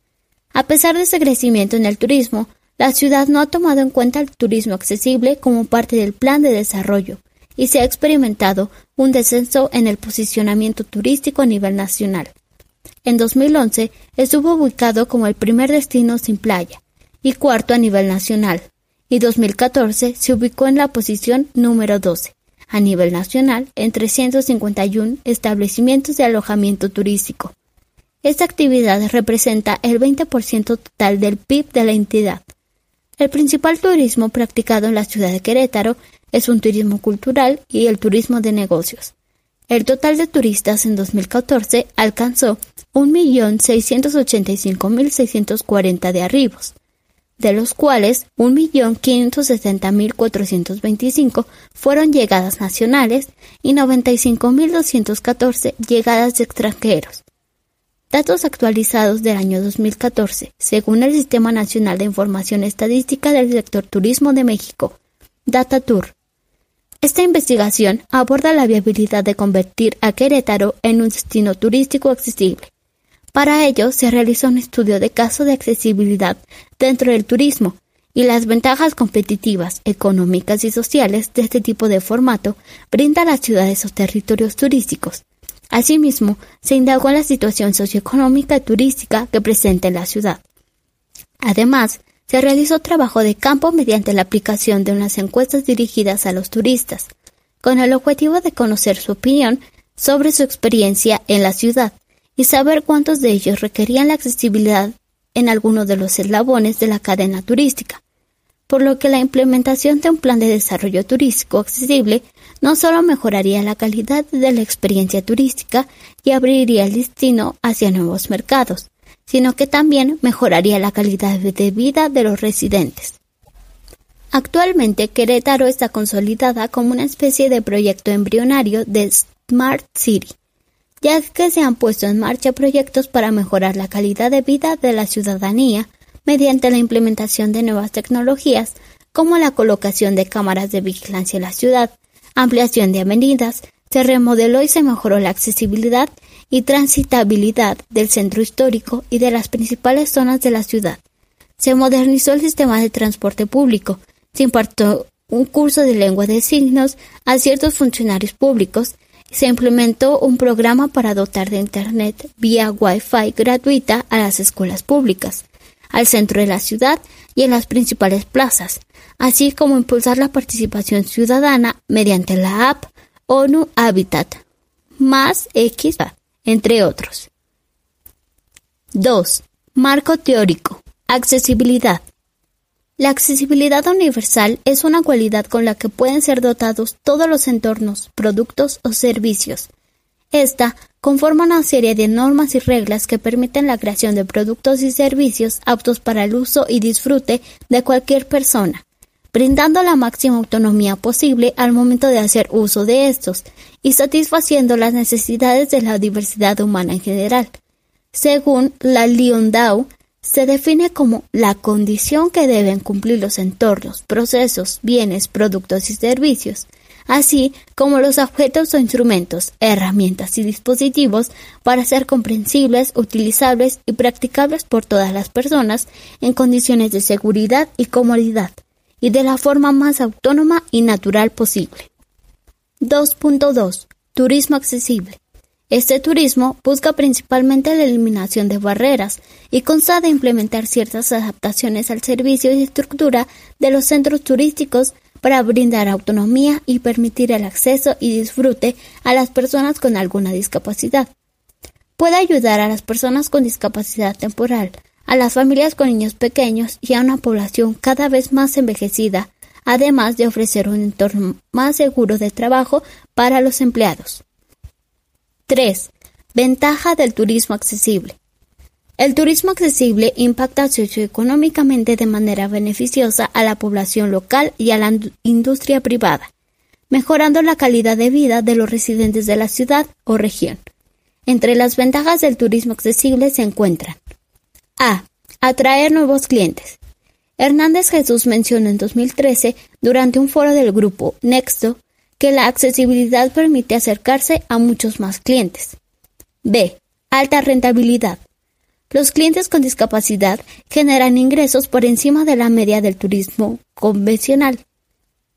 A pesar de ese crecimiento en el turismo, la ciudad no ha tomado en cuenta el turismo accesible como parte del plan de desarrollo y se ha experimentado un descenso en el posicionamiento turístico a nivel nacional. En 2011 estuvo ubicado como el primer destino sin playa y cuarto a nivel nacional, y 2014 se ubicó en la posición número 12 a nivel nacional en 351 establecimientos de alojamiento turístico. Esta actividad representa el 20% total del PIB de la entidad. El principal turismo practicado en la ciudad de Querétaro es un turismo cultural y el turismo de negocios. El total de turistas en 2014 alcanzó 1.685.640 de arribos, de los cuales 1.560.425 fueron llegadas nacionales y 95.214 llegadas de extranjeros. Datos actualizados del año 2014, según el Sistema Nacional de Información Estadística del Sector Turismo de México, DataTour. Esta investigación aborda la viabilidad de convertir a Querétaro en un destino turístico accesible para ello se realizó un estudio de caso de accesibilidad dentro del turismo y las ventajas competitivas, económicas y sociales de este tipo de formato brinda a las ciudades o territorios turísticos. Asimismo, se indagó la situación socioeconómica y turística que presenta en la ciudad. Además, se realizó trabajo de campo mediante la aplicación de unas encuestas dirigidas a los turistas, con el objetivo de conocer su opinión sobre su experiencia en la ciudad y saber cuántos de ellos requerían la accesibilidad en alguno de los eslabones de la cadena turística, por lo que la implementación de un plan de desarrollo turístico accesible no solo mejoraría la calidad de la experiencia turística y abriría el destino hacia nuevos mercados, sino que también mejoraría la calidad de vida de los residentes. Actualmente Querétaro está consolidada como una especie de proyecto embrionario de Smart City, ya que se han puesto en marcha proyectos para mejorar la calidad de vida de la ciudadanía mediante la implementación de nuevas tecnologías como la colocación de cámaras de vigilancia en la ciudad, ampliación de avenidas, se remodeló y se mejoró la accesibilidad y transitabilidad del centro histórico y de las principales zonas de la ciudad. Se modernizó el sistema de transporte público, se impartió un curso de lengua de signos a ciertos funcionarios públicos se implementó un programa para dotar de Internet vía Wi-Fi gratuita a las escuelas públicas, al centro de la ciudad y en las principales plazas, así como impulsar la participación ciudadana mediante la app ONU Habitat, más X, entre otros. 2. Marco teórico. Accesibilidad. La accesibilidad universal es una cualidad con la que pueden ser dotados todos los entornos, productos o servicios. Esta conforma una serie de normas y reglas que permiten la creación de productos y servicios aptos para el uso y disfrute de cualquier persona, brindando la máxima autonomía posible al momento de hacer uso de estos y satisfaciendo las necesidades de la diversidad humana en general. Según la Liondau, se define como la condición que deben cumplir los entornos, procesos, bienes, productos y servicios, así como los objetos o instrumentos, herramientas y dispositivos para ser comprensibles, utilizables y practicables por todas las personas en condiciones de seguridad y comodidad, y de la forma más autónoma y natural posible. 2.2. Turismo accesible. Este turismo busca principalmente la eliminación de barreras y consta de implementar ciertas adaptaciones al servicio y estructura de los centros turísticos para brindar autonomía y permitir el acceso y disfrute a las personas con alguna discapacidad. Puede ayudar a las personas con discapacidad temporal, a las familias con niños pequeños y a una población cada vez más envejecida, además de ofrecer un entorno más seguro de trabajo para los empleados. 3. Ventaja del turismo accesible. El turismo accesible impacta socioeconómicamente de manera beneficiosa a la población local y a la industria privada, mejorando la calidad de vida de los residentes de la ciudad o región. Entre las ventajas del turismo accesible se encuentran A. Atraer nuevos clientes. Hernández Jesús mencionó en 2013, durante un foro del grupo Nexto, que la accesibilidad permite acercarse a muchos más clientes. B. Alta rentabilidad. Los clientes con discapacidad generan ingresos por encima de la media del turismo convencional.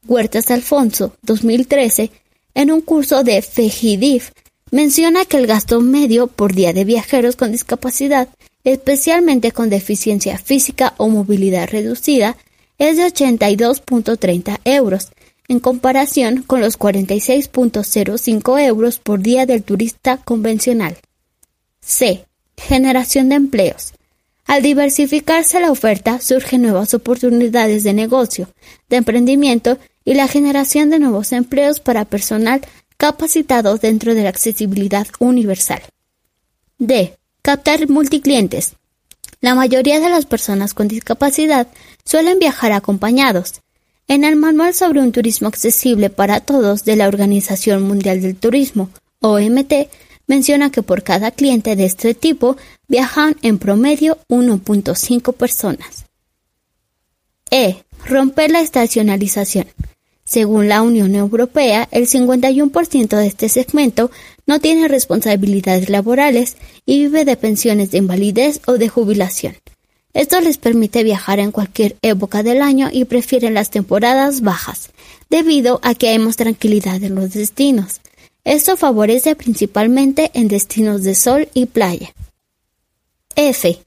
Huertas Alfonso, 2013, en un curso de FEGIDIF, menciona que el gasto medio por día de viajeros con discapacidad, especialmente con deficiencia física o movilidad reducida, es de 82.30 euros, en comparación con los 46.05 euros por día del turista convencional. C. Generación de empleos. Al diversificarse la oferta surgen nuevas oportunidades de negocio, de emprendimiento y la generación de nuevos empleos para personal capacitado dentro de la accesibilidad universal. D. Captar multiclientes. La mayoría de las personas con discapacidad suelen viajar acompañados, en el Manual sobre un turismo accesible para todos de la Organización Mundial del Turismo, OMT, menciona que por cada cliente de este tipo viajan en promedio 1.5 personas. E. Romper la estacionalización. Según la Unión Europea, el 51% de este segmento no tiene responsabilidades laborales y vive de pensiones de invalidez o de jubilación. Esto les permite viajar en cualquier época del año y prefieren las temporadas bajas, debido a que hay más tranquilidad en los destinos. Esto favorece principalmente en destinos de sol y playa. F.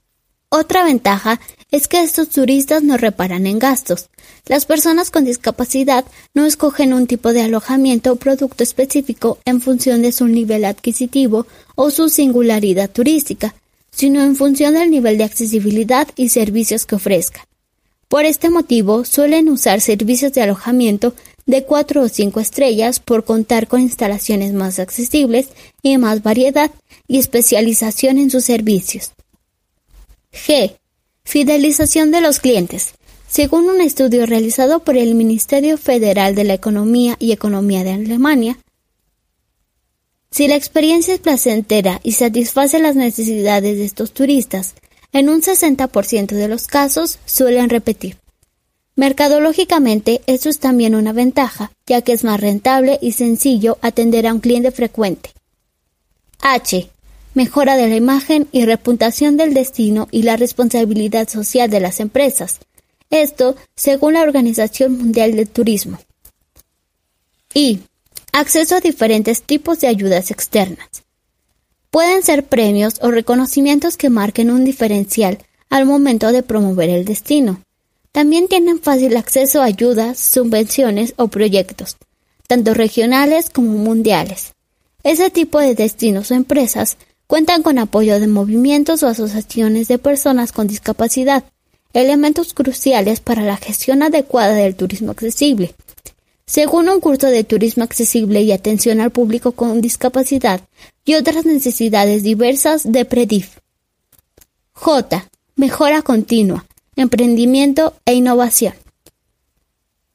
Otra ventaja es que estos turistas no reparan en gastos. Las personas con discapacidad no escogen un tipo de alojamiento o producto específico en función de su nivel adquisitivo o su singularidad turística, sino en función del nivel de accesibilidad y servicios que ofrezca. Por este motivo, suelen usar servicios de alojamiento de cuatro o cinco estrellas por contar con instalaciones más accesibles y más variedad y especialización en sus servicios. G. Fidelización de los clientes. Según un estudio realizado por el Ministerio Federal de la Economía y Economía de Alemania, si la experiencia es placentera y satisface las necesidades de estos turistas, en un 60% de los casos suelen repetir. Mercadológicamente, esto es también una ventaja, ya que es más rentable y sencillo atender a un cliente frecuente. H. Mejora de la imagen y reputación del destino y la responsabilidad social de las empresas. Esto según la Organización Mundial del Turismo. I. Acceso a diferentes tipos de ayudas externas. Pueden ser premios o reconocimientos que marquen un diferencial al momento de promover el destino. También tienen fácil acceso a ayudas, subvenciones o proyectos, tanto regionales como mundiales. Ese tipo de destinos o empresas cuentan con apoyo de movimientos o asociaciones de personas con discapacidad, elementos cruciales para la gestión adecuada del turismo accesible. Según un curso de turismo accesible y atención al público con discapacidad y otras necesidades diversas de PREDIF. J. Mejora continua, emprendimiento e innovación.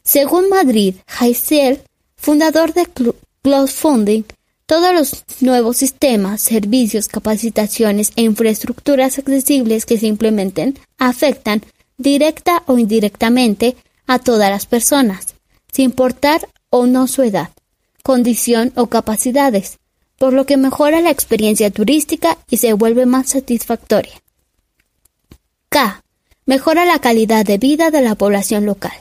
Según Madrid, Haisiel, fundador de Funding, todos los nuevos sistemas, servicios, capacitaciones e infraestructuras accesibles que se implementen afectan directa o indirectamente a todas las personas, sin importar o no su edad, condición o capacidades, por lo que mejora la experiencia turística y se vuelve más satisfactoria. K. Mejora la calidad de vida de la población local.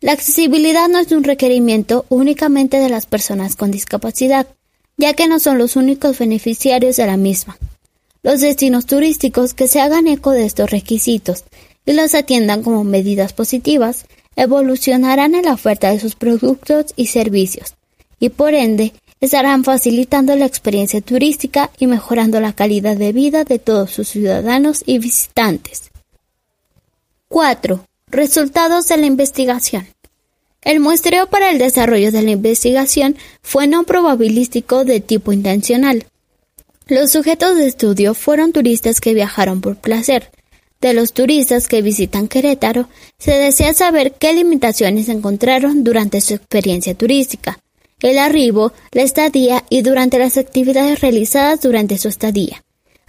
La accesibilidad no es un requerimiento únicamente de las personas con discapacidad, ya que no son los únicos beneficiarios de la misma. Los destinos turísticos que se hagan eco de estos requisitos y los atiendan como medidas positivas evolucionarán en la oferta de sus productos y servicios, y por ende estarán facilitando la experiencia turística y mejorando la calidad de vida de todos sus ciudadanos y visitantes. 4. Resultados de la investigación. El muestreo para el desarrollo de la investigación fue no probabilístico de tipo intencional. Los sujetos de estudio fueron turistas que viajaron por placer, de los turistas que visitan Querétaro, se desea saber qué limitaciones encontraron durante su experiencia turística, el arribo, la estadía y durante las actividades realizadas durante su estadía,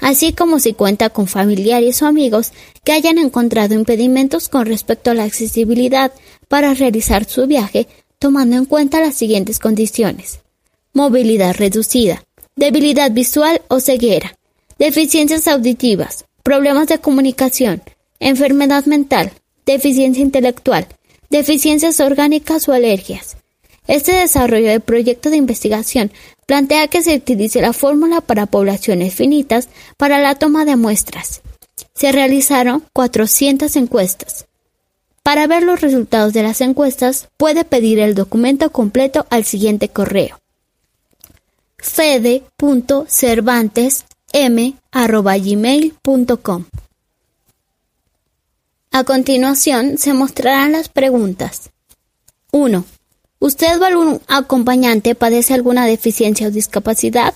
así como si cuenta con familiares o amigos que hayan encontrado impedimentos con respecto a la accesibilidad para realizar su viaje, tomando en cuenta las siguientes condiciones. Movilidad reducida, debilidad visual o ceguera, deficiencias auditivas, problemas de comunicación, enfermedad mental, deficiencia intelectual, deficiencias orgánicas o alergias. Este desarrollo del proyecto de investigación plantea que se utilice la fórmula para poblaciones finitas para la toma de muestras. Se realizaron 400 encuestas. Para ver los resultados de las encuestas, puede pedir el documento completo al siguiente correo fede.cervantes m.gmail.com. A continuación se mostrarán las preguntas. 1. ¿Usted o algún acompañante padece alguna deficiencia o discapacidad?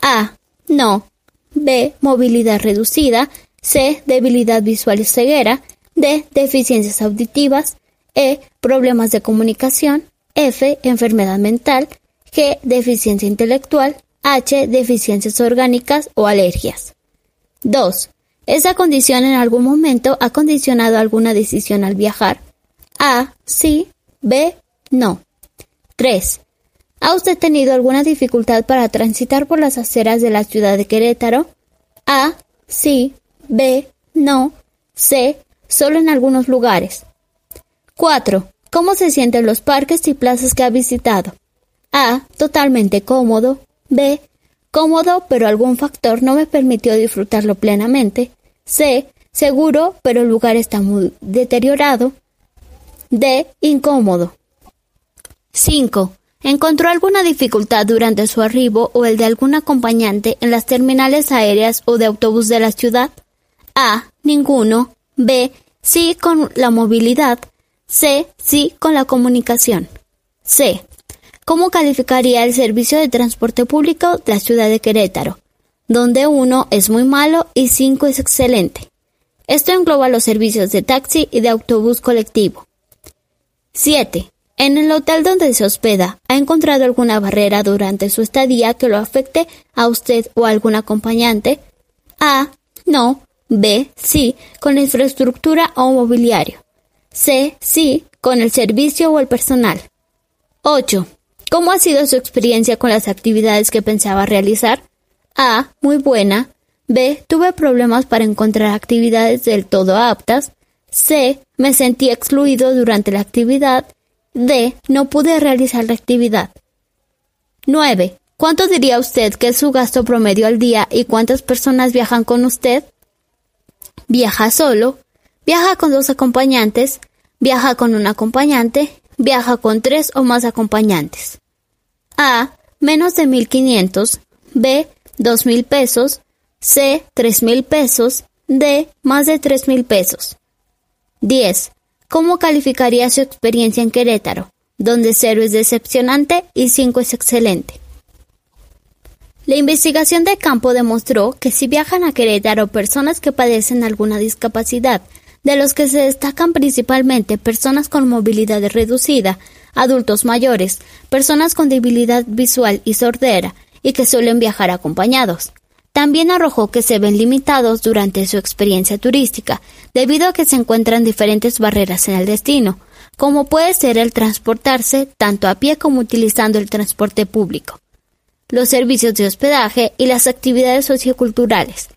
A. No. B. Movilidad reducida. C. Debilidad visual y ceguera. D. Deficiencias auditivas. E. Problemas de comunicación. F. Enfermedad mental. G. Deficiencia intelectual. H. Deficiencias orgánicas o alergias. 2. ¿Esa condición en algún momento ha condicionado alguna decisión al viajar? A. Sí. B. No. 3. ¿Ha usted tenido alguna dificultad para transitar por las aceras de la ciudad de Querétaro? A. Sí. B. No. C. Solo en algunos lugares. 4. ¿Cómo se siente en los parques y plazas que ha visitado? A. Totalmente cómodo. B. Cómodo, pero algún factor no me permitió disfrutarlo plenamente. C. Seguro, pero el lugar está muy deteriorado. D. Incómodo. 5. ¿Encontró alguna dificultad durante su arribo o el de algún acompañante en las terminales aéreas o de autobús de la ciudad? A. Ninguno. B. Sí con la movilidad. C. Sí con la comunicación. C. ¿Cómo calificaría el servicio de transporte público de la ciudad de Querétaro? Donde uno es muy malo y cinco es excelente. Esto engloba los servicios de taxi y de autobús colectivo. 7. En el hotel donde se hospeda, ¿ha encontrado alguna barrera durante su estadía que lo afecte a usted o a algún acompañante? A. No. B. Sí, con la infraestructura o mobiliario. C. Sí, con el servicio o el personal. 8. ¿Cómo ha sido su experiencia con las actividades que pensaba realizar? A. Muy buena. B. Tuve problemas para encontrar actividades del todo aptas. C. Me sentí excluido durante la actividad. D. No pude realizar la actividad. 9. ¿Cuánto diría usted que es su gasto promedio al día y cuántas personas viajan con usted? Viaja solo, viaja con dos acompañantes, viaja con un acompañante, viaja con tres o más acompañantes. A. Menos de 1500. B. 2000 pesos. C. 3000 pesos. D. Más de 3000 pesos. 10. ¿Cómo calificaría su experiencia en Querétaro? Donde 0 es decepcionante y 5 es excelente. La investigación de campo demostró que si viajan a Querétaro personas que padecen alguna discapacidad de los que se destacan principalmente personas con movilidad reducida, adultos mayores, personas con debilidad visual y sordera, y que suelen viajar acompañados. También arrojó que se ven limitados durante su experiencia turística, debido a que se encuentran diferentes barreras en el destino, como puede ser el transportarse tanto a pie como utilizando el transporte público, los servicios de hospedaje y las actividades socioculturales.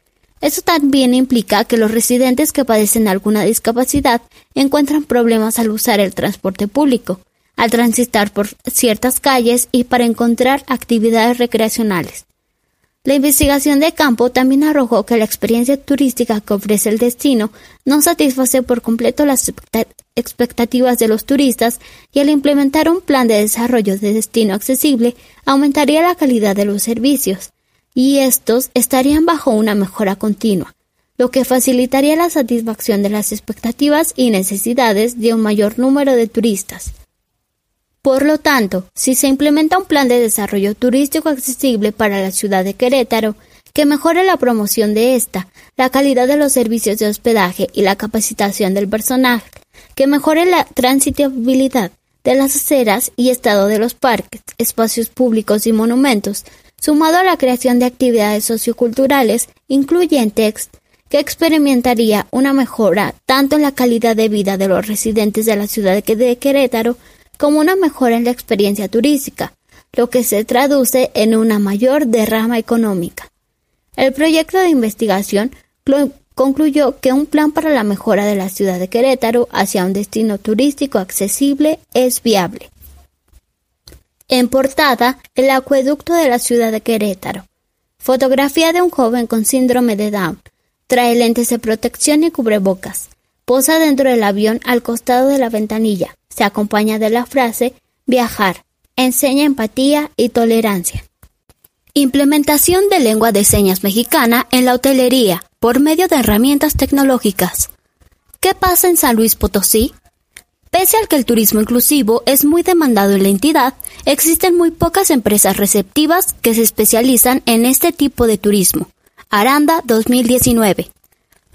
Eso también implica que los residentes que padecen alguna discapacidad encuentran problemas al usar el transporte público, al transitar por ciertas calles y para encontrar actividades recreacionales. La investigación de campo también arrojó que la experiencia turística que ofrece el destino no satisface por completo las expectativas de los turistas y al implementar un plan de desarrollo de destino accesible aumentaría la calidad de los servicios, y estos estarían bajo una mejora continua, lo que facilitaría la satisfacción de las expectativas y necesidades de un mayor número de turistas. Por lo tanto, si se implementa un plan de desarrollo turístico accesible para la ciudad de Querétaro, que mejore la promoción de esta, la calidad de los servicios de hospedaje y la capacitación del personal, que mejore la transitabilidad de las aceras y estado de los parques, espacios públicos y monumentos, sumado a la creación de actividades socioculturales incluyentes que experimentaría una mejora tanto en la calidad de vida de los residentes de la ciudad de Querétaro como una mejora en la experiencia turística, lo que se traduce en una mayor derrama económica. El proyecto de investigación concluyó que un plan para la mejora de la ciudad de Querétaro hacia un destino turístico accesible es viable. En portada, el acueducto de la ciudad de Querétaro. Fotografía de un joven con síndrome de Down. Trae lentes de protección y cubrebocas. Posa dentro del avión al costado de la ventanilla. Se acompaña de la frase viajar. Enseña empatía y tolerancia. Implementación de lengua de señas mexicana en la hotelería por medio de herramientas tecnológicas. ¿Qué pasa en San Luis Potosí? Pese al que el turismo inclusivo es muy demandado en la entidad, existen muy pocas empresas receptivas que se especializan en este tipo de turismo. Aranda 2019.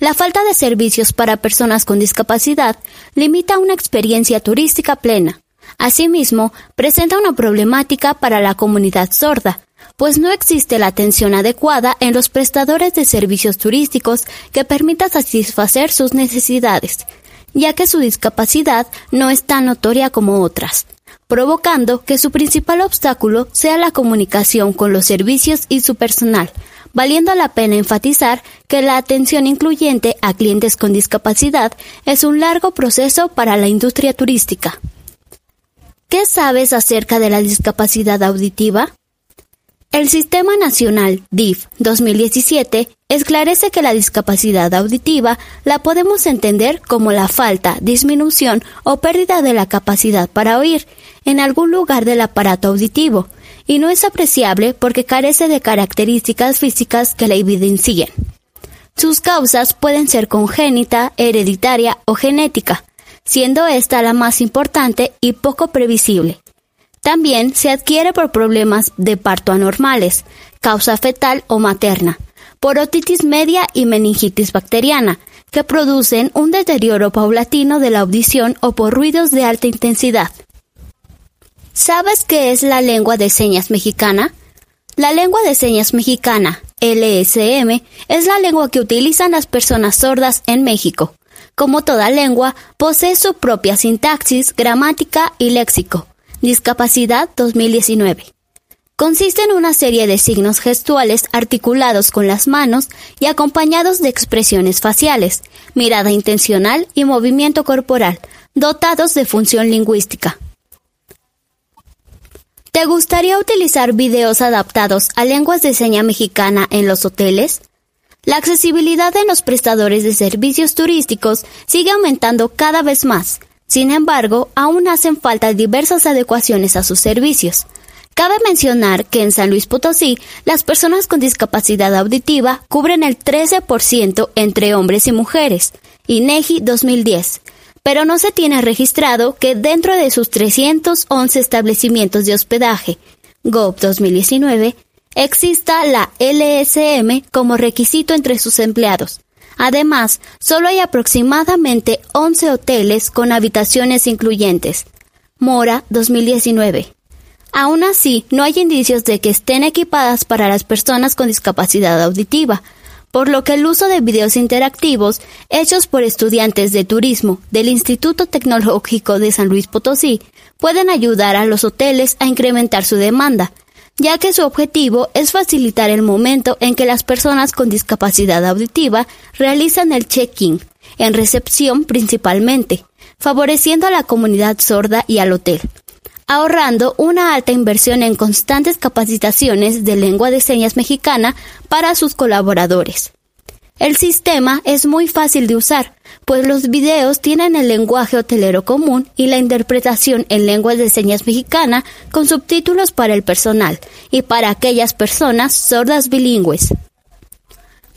La falta de servicios para personas con discapacidad limita una experiencia turística plena. Asimismo, presenta una problemática para la comunidad sorda, pues no existe la atención adecuada en los prestadores de servicios turísticos que permita satisfacer sus necesidades, ya que su discapacidad no es tan notoria como otras, provocando que su principal obstáculo sea la comunicación con los servicios y su personal, valiendo la pena enfatizar que la atención incluyente a clientes con discapacidad es un largo proceso para la industria turística. ¿Qué sabes acerca de la discapacidad auditiva? El Sistema Nacional DIF 2017 esclarece que la discapacidad auditiva la podemos entender como la falta, disminución o pérdida de la capacidad para oír en algún lugar del aparato auditivo, y no es apreciable porque carece de características físicas que la evidencien. Sus causas pueden ser congénita, hereditaria o genética, siendo esta la más importante y poco previsible. También se adquiere por problemas de parto anormales, causa fetal o materna, por otitis media y meningitis bacteriana, que producen un deterioro paulatino de la audición o por ruidos de alta intensidad. ¿Sabes qué es la lengua de señas mexicana? La lengua de señas mexicana, LSM, es la lengua que utilizan las personas sordas en México. Como toda lengua, posee su propia sintaxis, gramática y léxico. Discapacidad 2019. Consiste en una serie de signos gestuales articulados con las manos y acompañados de expresiones faciales, mirada intencional y movimiento corporal, dotados de función lingüística. ¿Te gustaría utilizar videos adaptados a lenguas de seña mexicana en los hoteles? La accesibilidad en los prestadores de servicios turísticos sigue aumentando cada vez más. Sin embargo, aún hacen falta diversas adecuaciones a sus servicios. Cabe mencionar que en San Luis Potosí, las personas con discapacidad auditiva cubren el 13% entre hombres y mujeres. INEGI 2010 pero no se tiene registrado que dentro de sus 311 establecimientos de hospedaje, GOV 2019, exista la LSM como requisito entre sus empleados. Además, solo hay aproximadamente 11 hoteles con habitaciones incluyentes. Mora 2019. Aún así, no hay indicios de que estén equipadas para las personas con discapacidad auditiva, por lo que el uso de videos interactivos hechos por estudiantes de turismo del Instituto Tecnológico de San Luis Potosí pueden ayudar a los hoteles a incrementar su demanda, ya que su objetivo es facilitar el momento en que las personas con discapacidad auditiva realizan el check-in, en recepción principalmente, favoreciendo a la comunidad sorda y al hotel ahorrando una alta inversión en constantes capacitaciones de lengua de señas mexicana para sus colaboradores. El sistema es muy fácil de usar, pues los videos tienen el lenguaje hotelero común y la interpretación en lengua de señas mexicana con subtítulos para el personal y para aquellas personas sordas bilingües.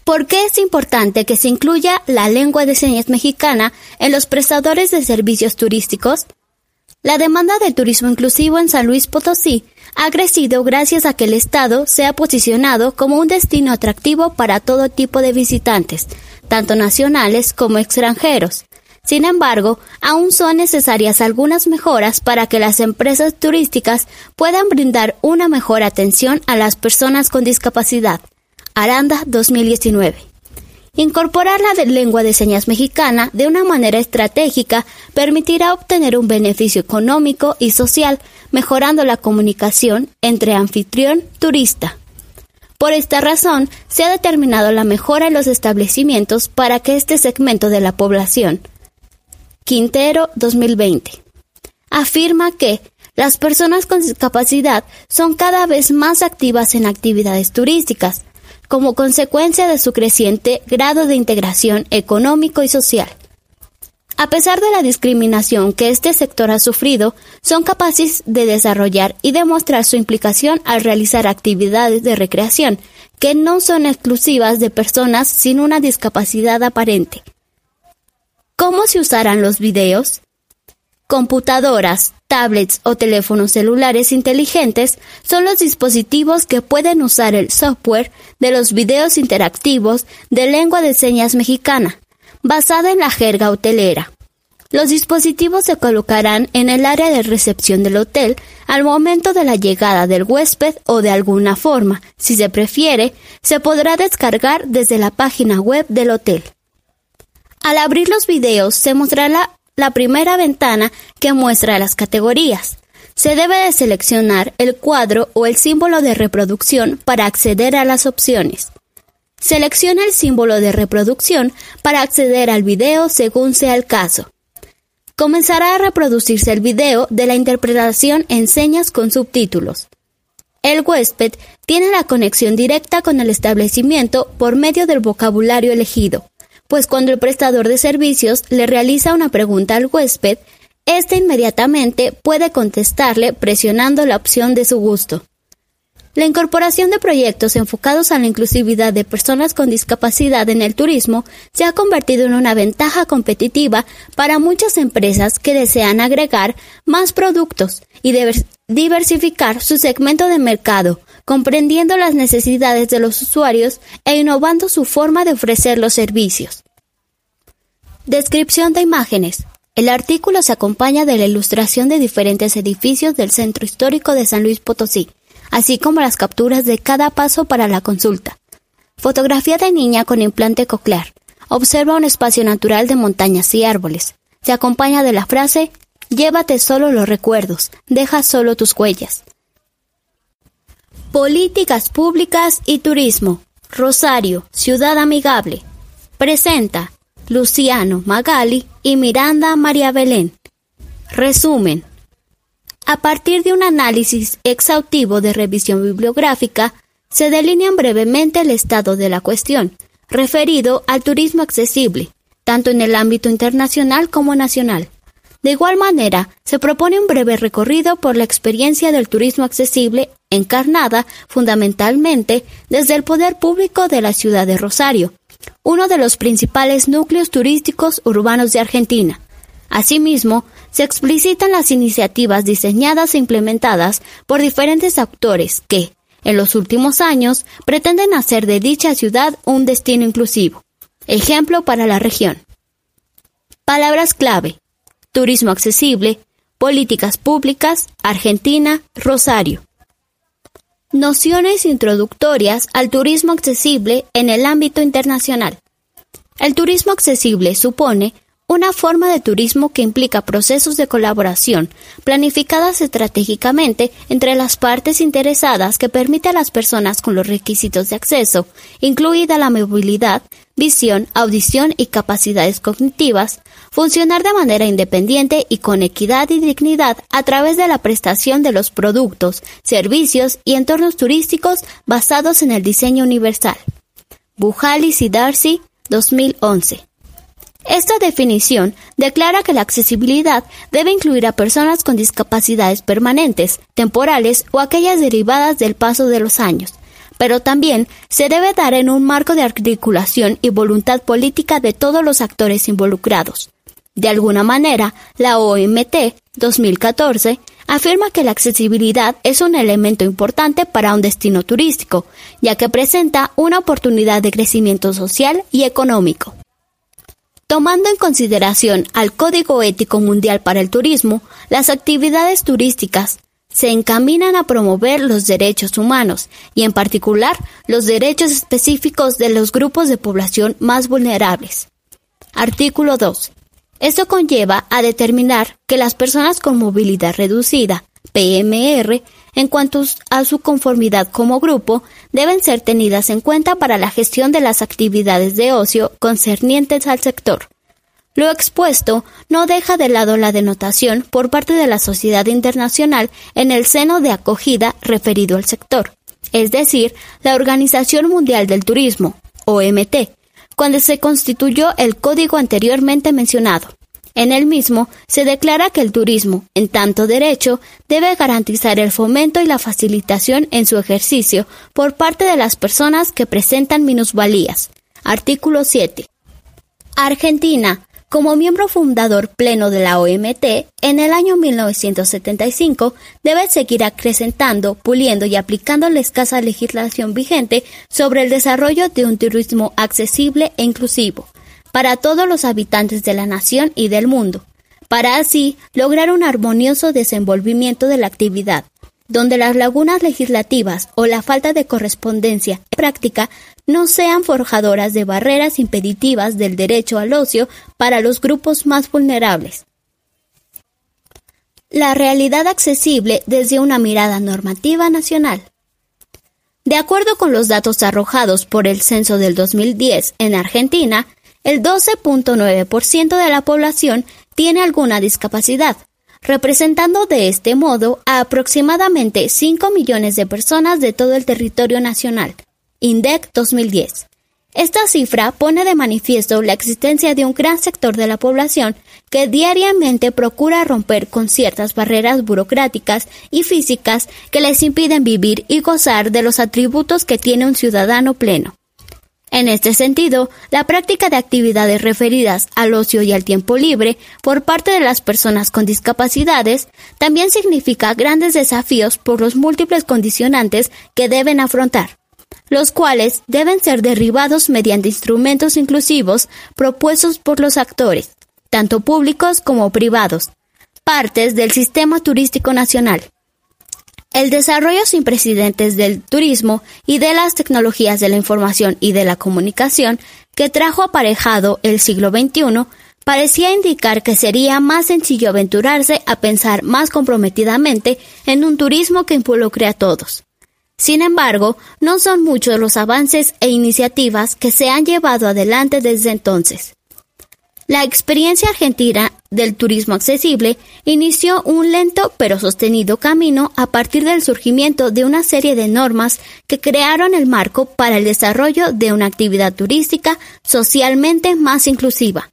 ¿Por qué es importante que se incluya la lengua de señas mexicana en los prestadores de servicios turísticos? La demanda de turismo inclusivo en San Luis Potosí ha crecido gracias a que el Estado se ha posicionado como un destino atractivo para todo tipo de visitantes, tanto nacionales como extranjeros. Sin embargo, aún son necesarias algunas mejoras para que las empresas turísticas puedan brindar una mejor atención a las personas con discapacidad. Aranda 2019. Incorporar la lengua de señas mexicana de una manera estratégica permitirá obtener un beneficio económico y social, mejorando la comunicación entre anfitrión-turista. Por esta razón, se ha determinado la mejora en los establecimientos para que este segmento de la población. Quintero 2020. Afirma que las personas con discapacidad son cada vez más activas en actividades turísticas, como consecuencia de su creciente grado de integración económico y social. A pesar de la discriminación que este sector ha sufrido, son capaces de desarrollar y demostrar su implicación al realizar actividades de recreación que no son exclusivas de personas sin una discapacidad aparente. ¿Cómo se usarán los videos? Computadoras, tablets o teléfonos celulares inteligentes son los dispositivos que pueden usar el software de los videos interactivos de lengua de señas mexicana, basada en la jerga hotelera. Los dispositivos se colocarán en el área de recepción del hotel al momento de la llegada del huésped o de alguna forma, si se prefiere, se podrá descargar desde la página web del hotel. Al abrir los videos se mostrará la primera ventana que muestra las categorías. Se debe de seleccionar el cuadro o el símbolo de reproducción para acceder a las opciones. Selecciona el símbolo de reproducción para acceder al video según sea el caso. Comenzará a reproducirse el video de la interpretación en señas con subtítulos. El huésped tiene la conexión directa con el establecimiento por medio del vocabulario elegido pues cuando el prestador de servicios le realiza una pregunta al huésped, éste inmediatamente puede contestarle presionando la opción de su gusto. La incorporación de proyectos enfocados a la inclusividad de personas con discapacidad en el turismo se ha convertido en una ventaja competitiva para muchas empresas que desean agregar más productos y diversificar su segmento de mercado, comprendiendo las necesidades de los usuarios e innovando su forma de ofrecer los servicios. Descripción de imágenes. El artículo se acompaña de la ilustración de diferentes edificios del Centro Histórico de San Luis Potosí, así como las capturas de cada paso para la consulta. Fotografía de niña con implante coclear. Observa un espacio natural de montañas y árboles. Se acompaña de la frase Llévate solo los recuerdos, deja solo tus huellas. Políticas Públicas y Turismo. Rosario, Ciudad Amigable. Presenta Luciano Magali y Miranda María Belén. Resumen. A partir de un análisis exhaustivo de revisión bibliográfica, se delinean brevemente el estado de la cuestión, referido al turismo accesible, tanto en el ámbito internacional como nacional. De igual manera, se propone un breve recorrido por la experiencia del turismo accesible encarnada fundamentalmente desde el poder público de la ciudad de Rosario, uno de los principales núcleos turísticos urbanos de Argentina. Asimismo, se explicitan las iniciativas diseñadas e implementadas por diferentes actores que, en los últimos años, pretenden hacer de dicha ciudad un destino inclusivo. Ejemplo para la región. Palabras clave. Turismo accesible, políticas públicas, Argentina, Rosario. Nociones introductorias al turismo accesible en el ámbito internacional. El turismo accesible supone una forma de turismo que implica procesos de colaboración planificadas estratégicamente entre las partes interesadas que permite a las personas con los requisitos de acceso, incluida la movilidad, visión, audición y capacidades cognitivas, funcionar de manera independiente y con equidad y dignidad a través de la prestación de los productos, servicios y entornos turísticos basados en el diseño universal. Bujalis y Darcy, 2011. Esta definición declara que la accesibilidad debe incluir a personas con discapacidades permanentes, temporales o aquellas derivadas del paso de los años, pero también se debe dar en un marco de articulación y voluntad política de todos los actores involucrados. De alguna manera, la OMT 2014 afirma que la accesibilidad es un elemento importante para un destino turístico, ya que presenta una oportunidad de crecimiento social y económico. Tomando en consideración al Código Ético Mundial para el Turismo, las actividades turísticas se encaminan a promover los derechos humanos y en particular los derechos específicos de los grupos de población más vulnerables. Artículo 2. Esto conlleva a determinar que las personas con movilidad reducida, PMR, en cuanto a su conformidad como grupo, deben ser tenidas en cuenta para la gestión de las actividades de ocio concernientes al sector. Lo expuesto no deja de lado la denotación por parte de la sociedad internacional en el seno de acogida referido al sector, es decir, la Organización Mundial del Turismo, OMT, cuando se constituyó el código anteriormente mencionado. En el mismo se declara que el turismo, en tanto derecho, debe garantizar el fomento y la facilitación en su ejercicio por parte de las personas que presentan minusvalías. Artículo 7. Argentina, como miembro fundador pleno de la OMT, en el año 1975 debe seguir acrecentando, puliendo y aplicando la escasa legislación vigente sobre el desarrollo de un turismo accesible e inclusivo para todos los habitantes de la nación y del mundo, para así lograr un armonioso desenvolvimiento de la actividad, donde las lagunas legislativas o la falta de correspondencia práctica no sean forjadoras de barreras impeditivas del derecho al ocio para los grupos más vulnerables. La realidad accesible desde una mirada normativa nacional. De acuerdo con los datos arrojados por el censo del 2010 en Argentina, el 12.9% de la población tiene alguna discapacidad, representando de este modo a aproximadamente 5 millones de personas de todo el territorio nacional. INDEC 2010. Esta cifra pone de manifiesto la existencia de un gran sector de la población que diariamente procura romper con ciertas barreras burocráticas y físicas que les impiden vivir y gozar de los atributos que tiene un ciudadano pleno. En este sentido, la práctica de actividades referidas al ocio y al tiempo libre por parte de las personas con discapacidades también significa grandes desafíos por los múltiples condicionantes que deben afrontar, los cuales deben ser derribados mediante instrumentos inclusivos propuestos por los actores, tanto públicos como privados, partes del sistema turístico nacional. El desarrollo sin precedentes del turismo y de las tecnologías de la información y de la comunicación que trajo aparejado el siglo XXI parecía indicar que sería más sencillo aventurarse a pensar más comprometidamente en un turismo que involucre a todos. Sin embargo, no son muchos los avances e iniciativas que se han llevado adelante desde entonces. La experiencia argentina del turismo accesible inició un lento pero sostenido camino a partir del surgimiento de una serie de normas que crearon el marco para el desarrollo de una actividad turística socialmente más inclusiva.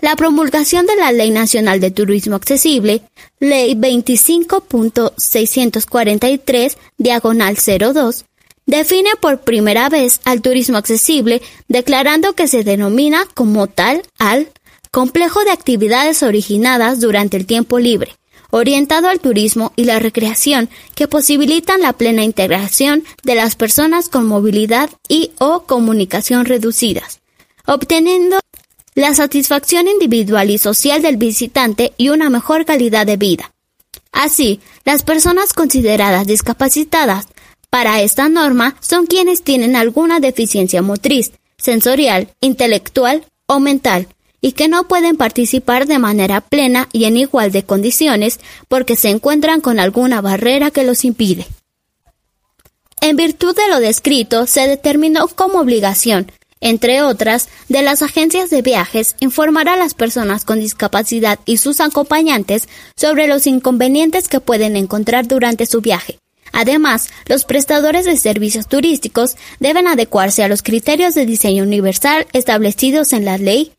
La promulgación de la Ley Nacional de Turismo Accesible, Ley 25.643, diagonal 02, define por primera vez al turismo accesible, declarando que se denomina como tal al complejo de actividades originadas durante el tiempo libre, orientado al turismo y la recreación que posibilitan la plena integración de las personas con movilidad y o comunicación reducidas, obteniendo la satisfacción individual y social del visitante y una mejor calidad de vida. Así, las personas consideradas discapacitadas para esta norma son quienes tienen alguna deficiencia motriz, sensorial, intelectual o mental y que no pueden participar de manera plena y en igual de condiciones porque se encuentran con alguna barrera que los impide. En virtud de lo descrito, se determinó como obligación, entre otras, de las agencias de viajes informar a las personas con discapacidad y sus acompañantes sobre los inconvenientes que pueden encontrar durante su viaje. Además, los prestadores de servicios turísticos deben adecuarse a los criterios de diseño universal establecidos en la Ley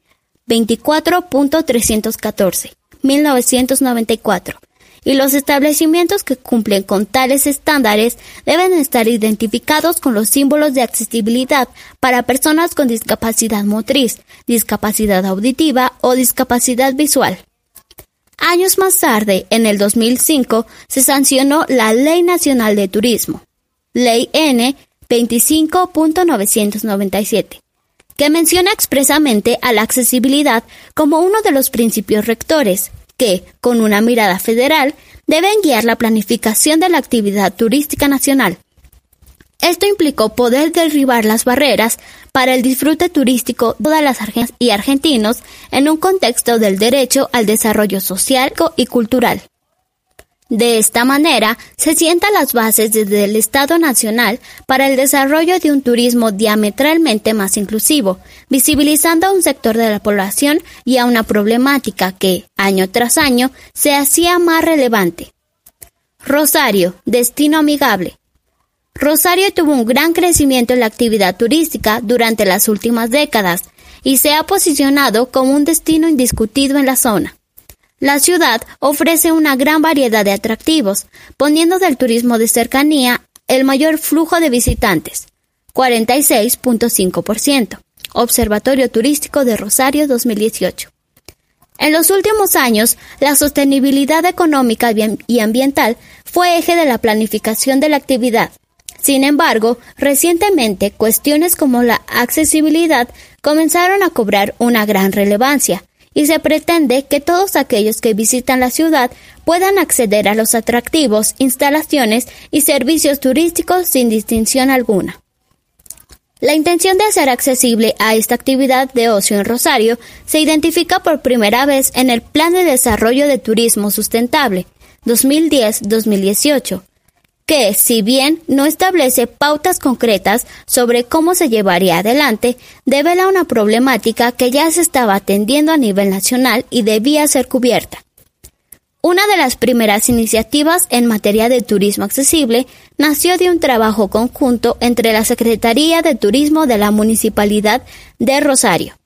24.314, 1994, y los establecimientos que cumplen con tales estándares deben estar identificados con los símbolos de accesibilidad para personas con discapacidad motriz, discapacidad auditiva o discapacidad visual. Años más tarde, en el 2005, se sancionó la Ley Nacional de Turismo, Ley N 25.997, que menciona expresamente a la accesibilidad como uno de los principios rectores, que, con una mirada federal, deben guiar la planificación de la actividad turística nacional. Esto implicó poder derribar las barreras para el disfrute turístico de todas las argentinas y argentinos en un contexto del derecho al desarrollo social y cultural. De esta manera, se sientan las bases desde el Estado Nacional para el desarrollo de un turismo diametralmente más inclusivo, visibilizando a un sector de la población y a una problemática que, año tras año, se hacía más relevante. Rosario, destino amigable. Rosario tuvo un gran crecimiento en la actividad turística durante las últimas décadas y se ha posicionado como un destino indiscutido en la zona. La ciudad ofrece una gran variedad de atractivos, poniendo del turismo de cercanía el mayor flujo de visitantes, 46.5%. Observatorio Turístico de Rosario 2018. En los últimos años, la sostenibilidad económica y ambiental fue eje de la planificación de la actividad. Sin embargo, recientemente cuestiones como la accesibilidad comenzaron a cobrar una gran relevancia, y se pretende que todos aquellos que visitan la ciudad puedan acceder a los atractivos, instalaciones y servicios turísticos sin distinción alguna. La intención de hacer accesible a esta actividad de ocio en Rosario se identifica por primera vez en el Plan de Desarrollo de Turismo Sustentable 2010-2018, que, si bien no establece pautas concretas sobre cómo se llevaría adelante, devela una problemática que ya se estaba atendiendo a nivel nacional y debía ser cubierta. Una de las primeras iniciativas en materia de turismo accesible nació de un trabajo conjunto entre la Secretaría de Turismo de la Municipalidad de Rosario,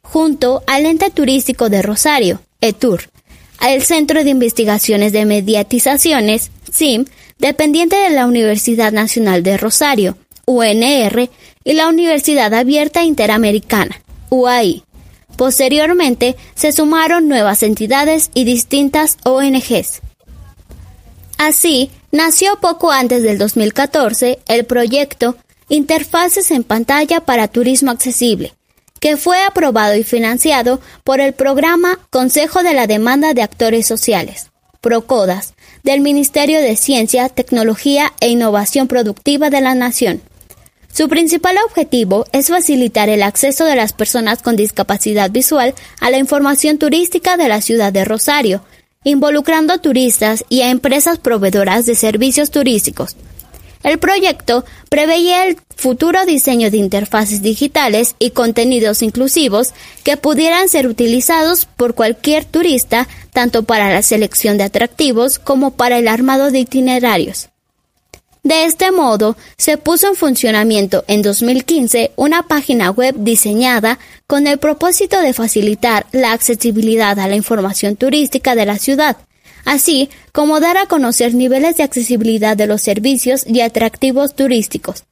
junto al ente turístico de Rosario, ETUR, al Centro de Investigaciones de Mediatizaciones, CIM, dependiente de la Universidad Nacional de Rosario, UNR, y la Universidad Abierta Interamericana, UAI. Posteriormente se sumaron nuevas entidades y distintas ONGs. Así, nació poco antes del 2014 el proyecto Interfaces en pantalla para turismo accesible, que fue aprobado y financiado por el programa Consejo de la Demanda de Actores Sociales, PROCODAS, del Ministerio de Ciencia, Tecnología e Innovación Productiva de la Nación. Su principal objetivo es facilitar el acceso de las personas con discapacidad visual a la información turística de la ciudad de Rosario, involucrando a turistas y a empresas proveedoras de servicios turísticos, el proyecto preveía el futuro diseño de interfaces digitales y contenidos inclusivos que pudieran ser utilizados por cualquier turista, tanto para la selección de atractivos como para el armado de itinerarios. De este modo, se puso en funcionamiento en 2015 una página web diseñada con el propósito de facilitar la accesibilidad a la información turística de la ciudad, así como dar a conocer niveles de accesibilidad de los servicios y atractivos turísticos.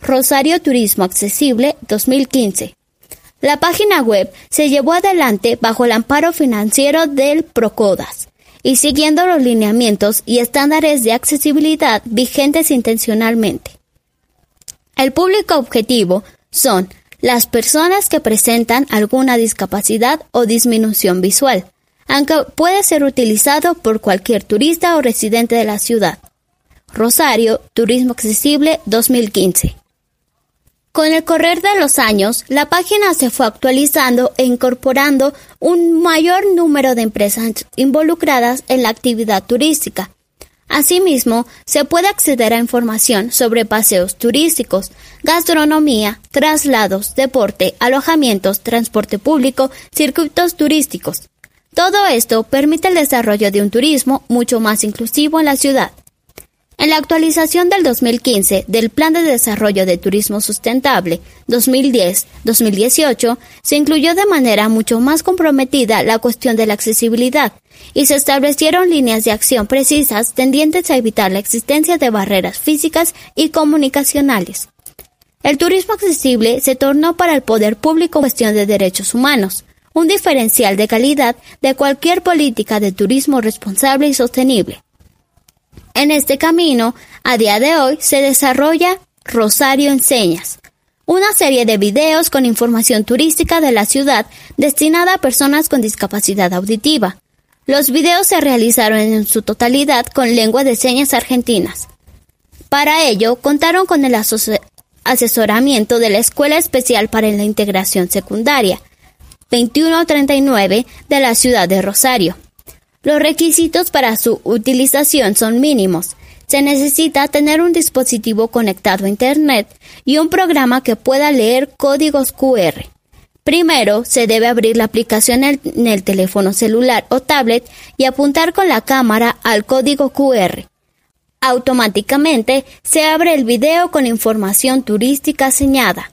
Rosario Turismo Accesible 2015. La página web se llevó adelante bajo el amparo financiero del Procodas y siguiendo los lineamientos y estándares de accesibilidad vigentes intencionalmente. El público objetivo son las personas que presentan alguna discapacidad o disminución visual, aunque puede ser utilizado por cualquier turista o residente de la ciudad. Rosario, Turismo Accesible 2015. Con el correr de los años, la página se fue actualizando e incorporando un mayor número de empresas involucradas en la actividad turística. Asimismo, se puede acceder a información sobre paseos turísticos, gastronomía, traslados, deporte, alojamientos, transporte público, circuitos turísticos. Todo esto permite el desarrollo de un turismo mucho más inclusivo en la ciudad. En la actualización del 2015 del Plan de Desarrollo de Turismo Sustentable 2010-2018 se incluyó de manera mucho más comprometida la cuestión de la accesibilidad y se establecieron líneas de acción precisas tendientes a evitar la existencia de barreras físicas y comunicacionales. El turismo accesible se tornó para el poder público cuestión de derechos humanos, un diferencial de calidad de cualquier política de turismo responsable y sostenible. En este camino, a día de hoy, se desarrolla Rosario Enseñas, una serie de videos con información turística de la ciudad destinada a personas con discapacidad auditiva. Los videos se realizaron en su totalidad con lengua de señas argentinas. Para ello, contaron con el asesoramiento de la Escuela Especial para la Integración Secundaria 2139 de la ciudad de Rosario. Los requisitos para su utilización son mínimos. Se necesita tener un dispositivo conectado a Internet y un programa que pueda leer códigos QR. Primero, se debe abrir la aplicación en el teléfono celular o tablet y apuntar con la cámara al código QR. Automáticamente se abre el video con información turística señada.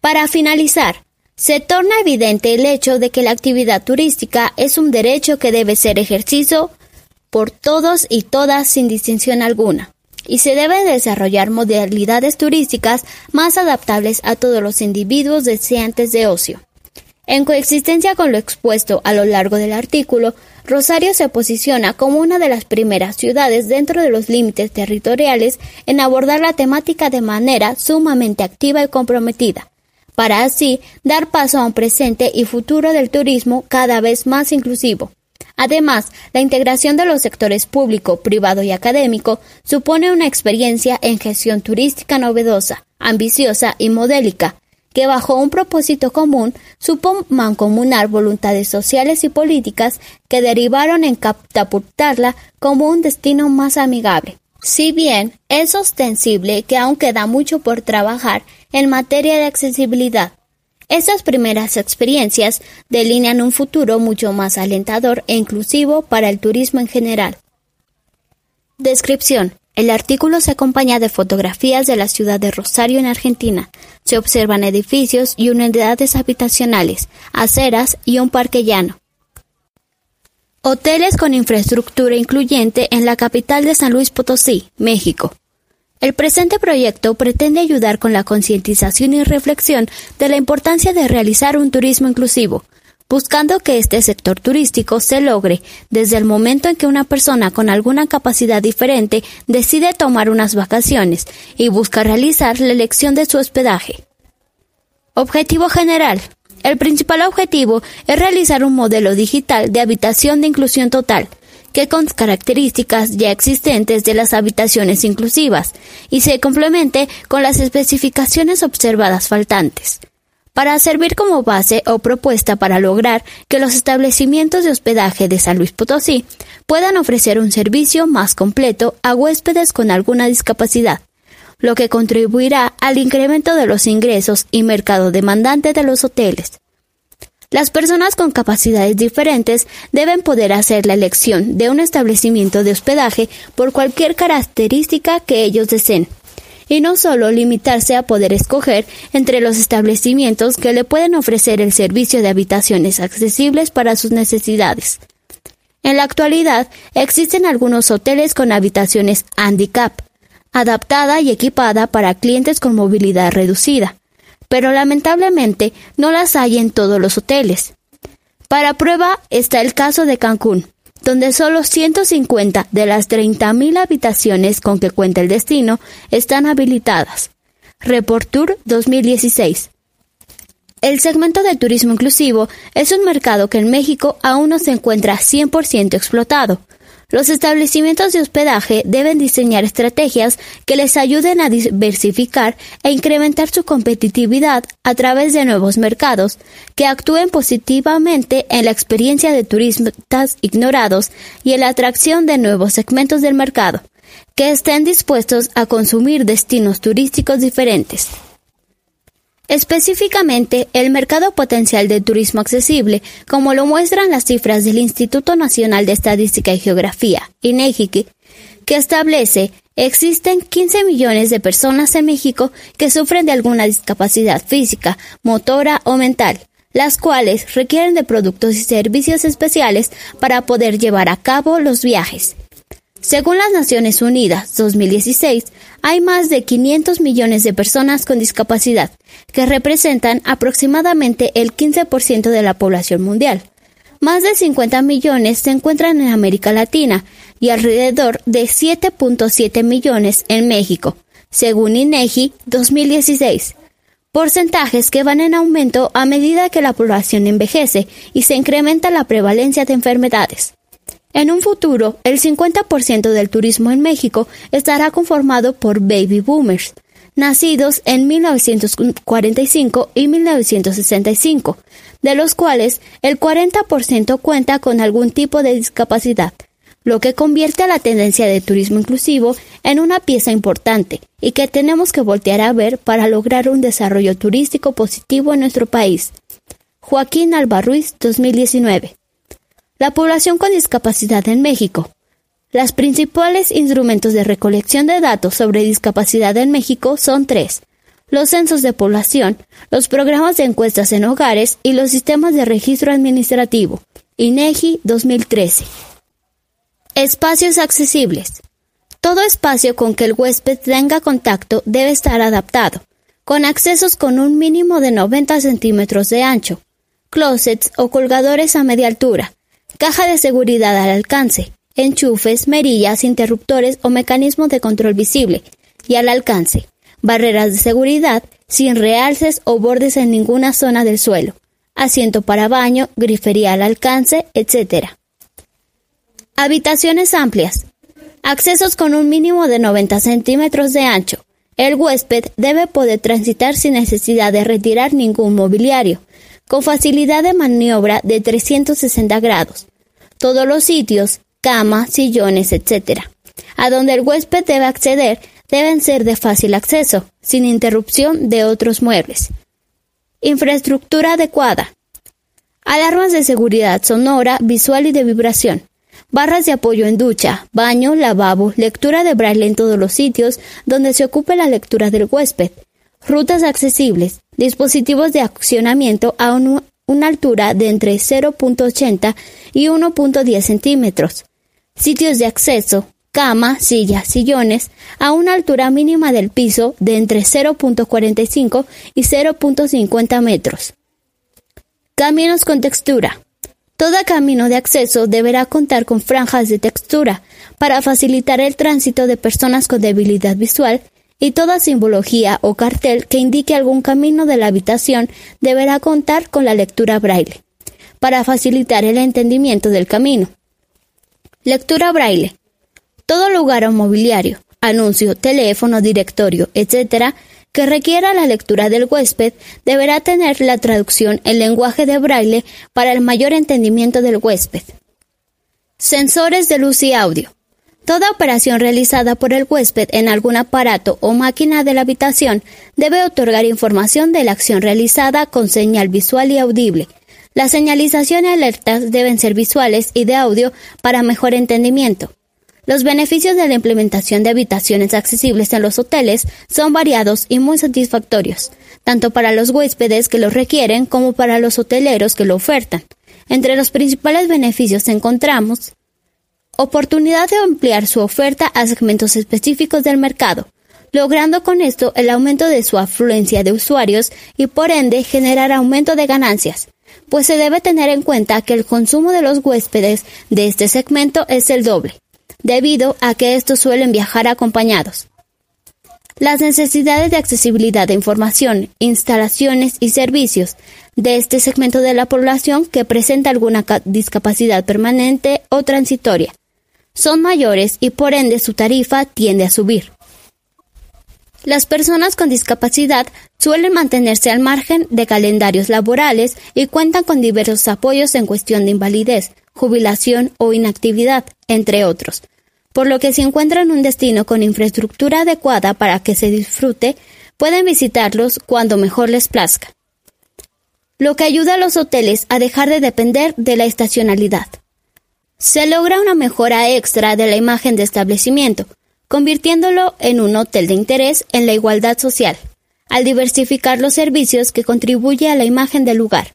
Para finalizar, se torna evidente el hecho de que la actividad turística es un derecho que debe ser ejercido por todos y todas sin distinción alguna, y se deben desarrollar modalidades turísticas más adaptables a todos los individuos deseantes de ocio. En coexistencia con lo expuesto a lo largo del artículo, Rosario se posiciona como una de las primeras ciudades dentro de los límites territoriales en abordar la temática de manera sumamente activa y comprometida, para así dar paso a un presente y futuro del turismo cada vez más inclusivo. Además, la integración de los sectores público, privado y académico supone una experiencia en gestión turística novedosa, ambiciosa y modélica, que bajo un propósito común supo mancomunar voluntades sociales y políticas que derivaron en catapultarla como un destino más amigable. Si bien es ostensible que aún queda mucho por trabajar en materia de accesibilidad, estas primeras experiencias delinean un futuro mucho más alentador e inclusivo para el turismo en general. Descripción. El artículo se acompaña de fotografías de la ciudad de Rosario en Argentina. Se observan edificios y unidades habitacionales, aceras y un parque llano. Hoteles con infraestructura incluyente en la capital de San Luis Potosí, México. El presente proyecto pretende ayudar con la concientización y reflexión de la importancia de realizar un turismo inclusivo, buscando que este sector turístico se logre desde el momento en que una persona con alguna capacidad diferente decide tomar unas vacaciones y busca realizar la elección de su hospedaje. Objetivo general. El principal objetivo es realizar un modelo digital de habitación de inclusión total, que con características ya existentes de las habitaciones inclusivas y se complemente con las especificaciones observadas faltantes, para servir como base o propuesta para lograr que los establecimientos de hospedaje de San Luis Potosí puedan ofrecer un servicio más completo a huéspedes con alguna discapacidad, lo que contribuirá al incremento de los ingresos y mercado demandante de los hoteles. Las personas con capacidades diferentes deben poder hacer la elección de un establecimiento de hospedaje por cualquier característica que ellos deseen, y no solo limitarse a poder escoger entre los establecimientos que le pueden ofrecer el servicio de habitaciones accesibles para sus necesidades. En la actualidad existen algunos hoteles con habitaciones handicap, adaptada y equipada para clientes con movilidad reducida, pero lamentablemente no las hay en todos los hoteles. Para prueba está el caso de Cancún, donde solo 150 de las 30.000 habitaciones con que cuenta el destino están habilitadas. Report Tour 2016. El segmento de turismo inclusivo es un mercado que en México aún no se encuentra 100% explotado. Los establecimientos de hospedaje deben diseñar estrategias que les ayuden a diversificar e incrementar su competitividad a través de nuevos mercados que actúen positivamente en la experiencia de turistas ignorados y en la atracción de nuevos segmentos del mercado que estén dispuestos a consumir destinos turísticos diferentes. Específicamente, el mercado potencial de turismo accesible, como lo muestran las cifras del Instituto Nacional de Estadística y Geografía, INEGI, que establece existen 15 millones de personas en México que sufren de alguna discapacidad física, motora o mental, las cuales requieren de productos y servicios especiales para poder llevar a cabo los viajes. Según las Naciones Unidas 2016, hay más de 500 millones de personas con discapacidad, que representan aproximadamente el 15% de la población mundial. Más de 50 millones se encuentran en América Latina y alrededor de 7.7 millones en México, según INEGI 2016. Porcentajes que van en aumento a medida que la población envejece y se incrementa la prevalencia de enfermedades. En un futuro, el 50% del turismo en México estará conformado por baby boomers, nacidos en 1945 y 1965, de los cuales el 40% cuenta con algún tipo de discapacidad, lo que convierte a la tendencia de turismo inclusivo en una pieza importante y que tenemos que voltear a ver para lograr un desarrollo turístico positivo en nuestro país. Joaquín Albarruiz, 2019. La población con discapacidad en México. Los principales instrumentos de recolección de datos sobre discapacidad en México son tres. Los censos de población, los programas de encuestas en hogares y los sistemas de registro administrativo. INEGI 2013. Espacios accesibles. Todo espacio con que el huésped tenga contacto debe estar adaptado, con accesos con un mínimo de 90 centímetros de ancho, closets o colgadores a media altura, caja de seguridad al alcance, enchufes, merillas, interruptores o mecanismos de control visible y al alcance, barreras de seguridad sin realces o bordes en ninguna zona del suelo, asiento para baño, grifería al alcance, etc. Habitaciones amplias. Accesos con un mínimo de 90 centímetros de ancho. El huésped debe poder transitar sin necesidad de retirar ningún mobiliario, con facilidad de maniobra de 360 grados. Todos los sitios, camas, sillones, etc., a donde el huésped debe acceder deben ser de fácil acceso, sin interrupción de otros muebles. Infraestructura adecuada. Alarmas de seguridad sonora, visual y de vibración. Barras de apoyo en ducha, baño, lavabo, lectura de braille en todos los sitios donde se ocupe la lectura del huésped. Rutas accesibles, dispositivos de accionamiento a una altura de entre 0.80 y 1.10 centímetros. Sitios de acceso, cama, sillas, sillones, a una altura mínima del piso de entre 0.45 y 0.50 metros. Caminos con textura. Todo camino de acceso deberá contar con franjas de textura para facilitar el tránsito de personas con debilidad visual y toda simbología o cartel que indique algún camino de la habitación deberá contar con la lectura braille, para facilitar el entendimiento del camino. Lectura braille. Todo lugar o mobiliario, anuncio, teléfono, directorio, etc., que requiera la lectura del huésped deberá tener la traducción en lenguaje de braille para el mayor entendimiento del huésped. Sensores de luz y audio. Toda operación realizada por el huésped en algún aparato o máquina de la habitación debe otorgar información de la acción realizada con señal visual y audible. Las señalizaciones alertas deben ser visuales y de audio para mejor entendimiento. Los beneficios de la implementación de habitaciones accesibles en los hoteles son variados y muy satisfactorios, tanto para los huéspedes que lo requieren como para los hoteleros que lo ofertan. Entre los principales beneficios encontramos oportunidad de ampliar su oferta a segmentos específicos del mercado, logrando con esto el aumento de su afluencia de usuarios y por ende generar aumento de ganancias, pues se debe tener en cuenta que el consumo de los huéspedes de este segmento es el doble, debido a que estos suelen viajar acompañados. Las necesidades de accesibilidad de información, instalaciones y servicios de este segmento de la población que presenta alguna discapacidad permanente o transitoria son mayores y por ende su tarifa tiende a subir. Las personas con discapacidad suelen mantenerse al margen de calendarios laborales y cuentan con diversos apoyos en cuestión de invalidez, jubilación o inactividad, entre otros, por lo que si encuentran un destino con infraestructura adecuada para que se disfrute, pueden visitarlos cuando mejor les plazca, lo que ayuda a los hoteles a dejar de depender de la estacionalidad. Se logra una mejora extra de la imagen de establecimiento, convirtiéndolo en un hotel de interés en la igualdad social, al diversificar los servicios que contribuye a la imagen del lugar.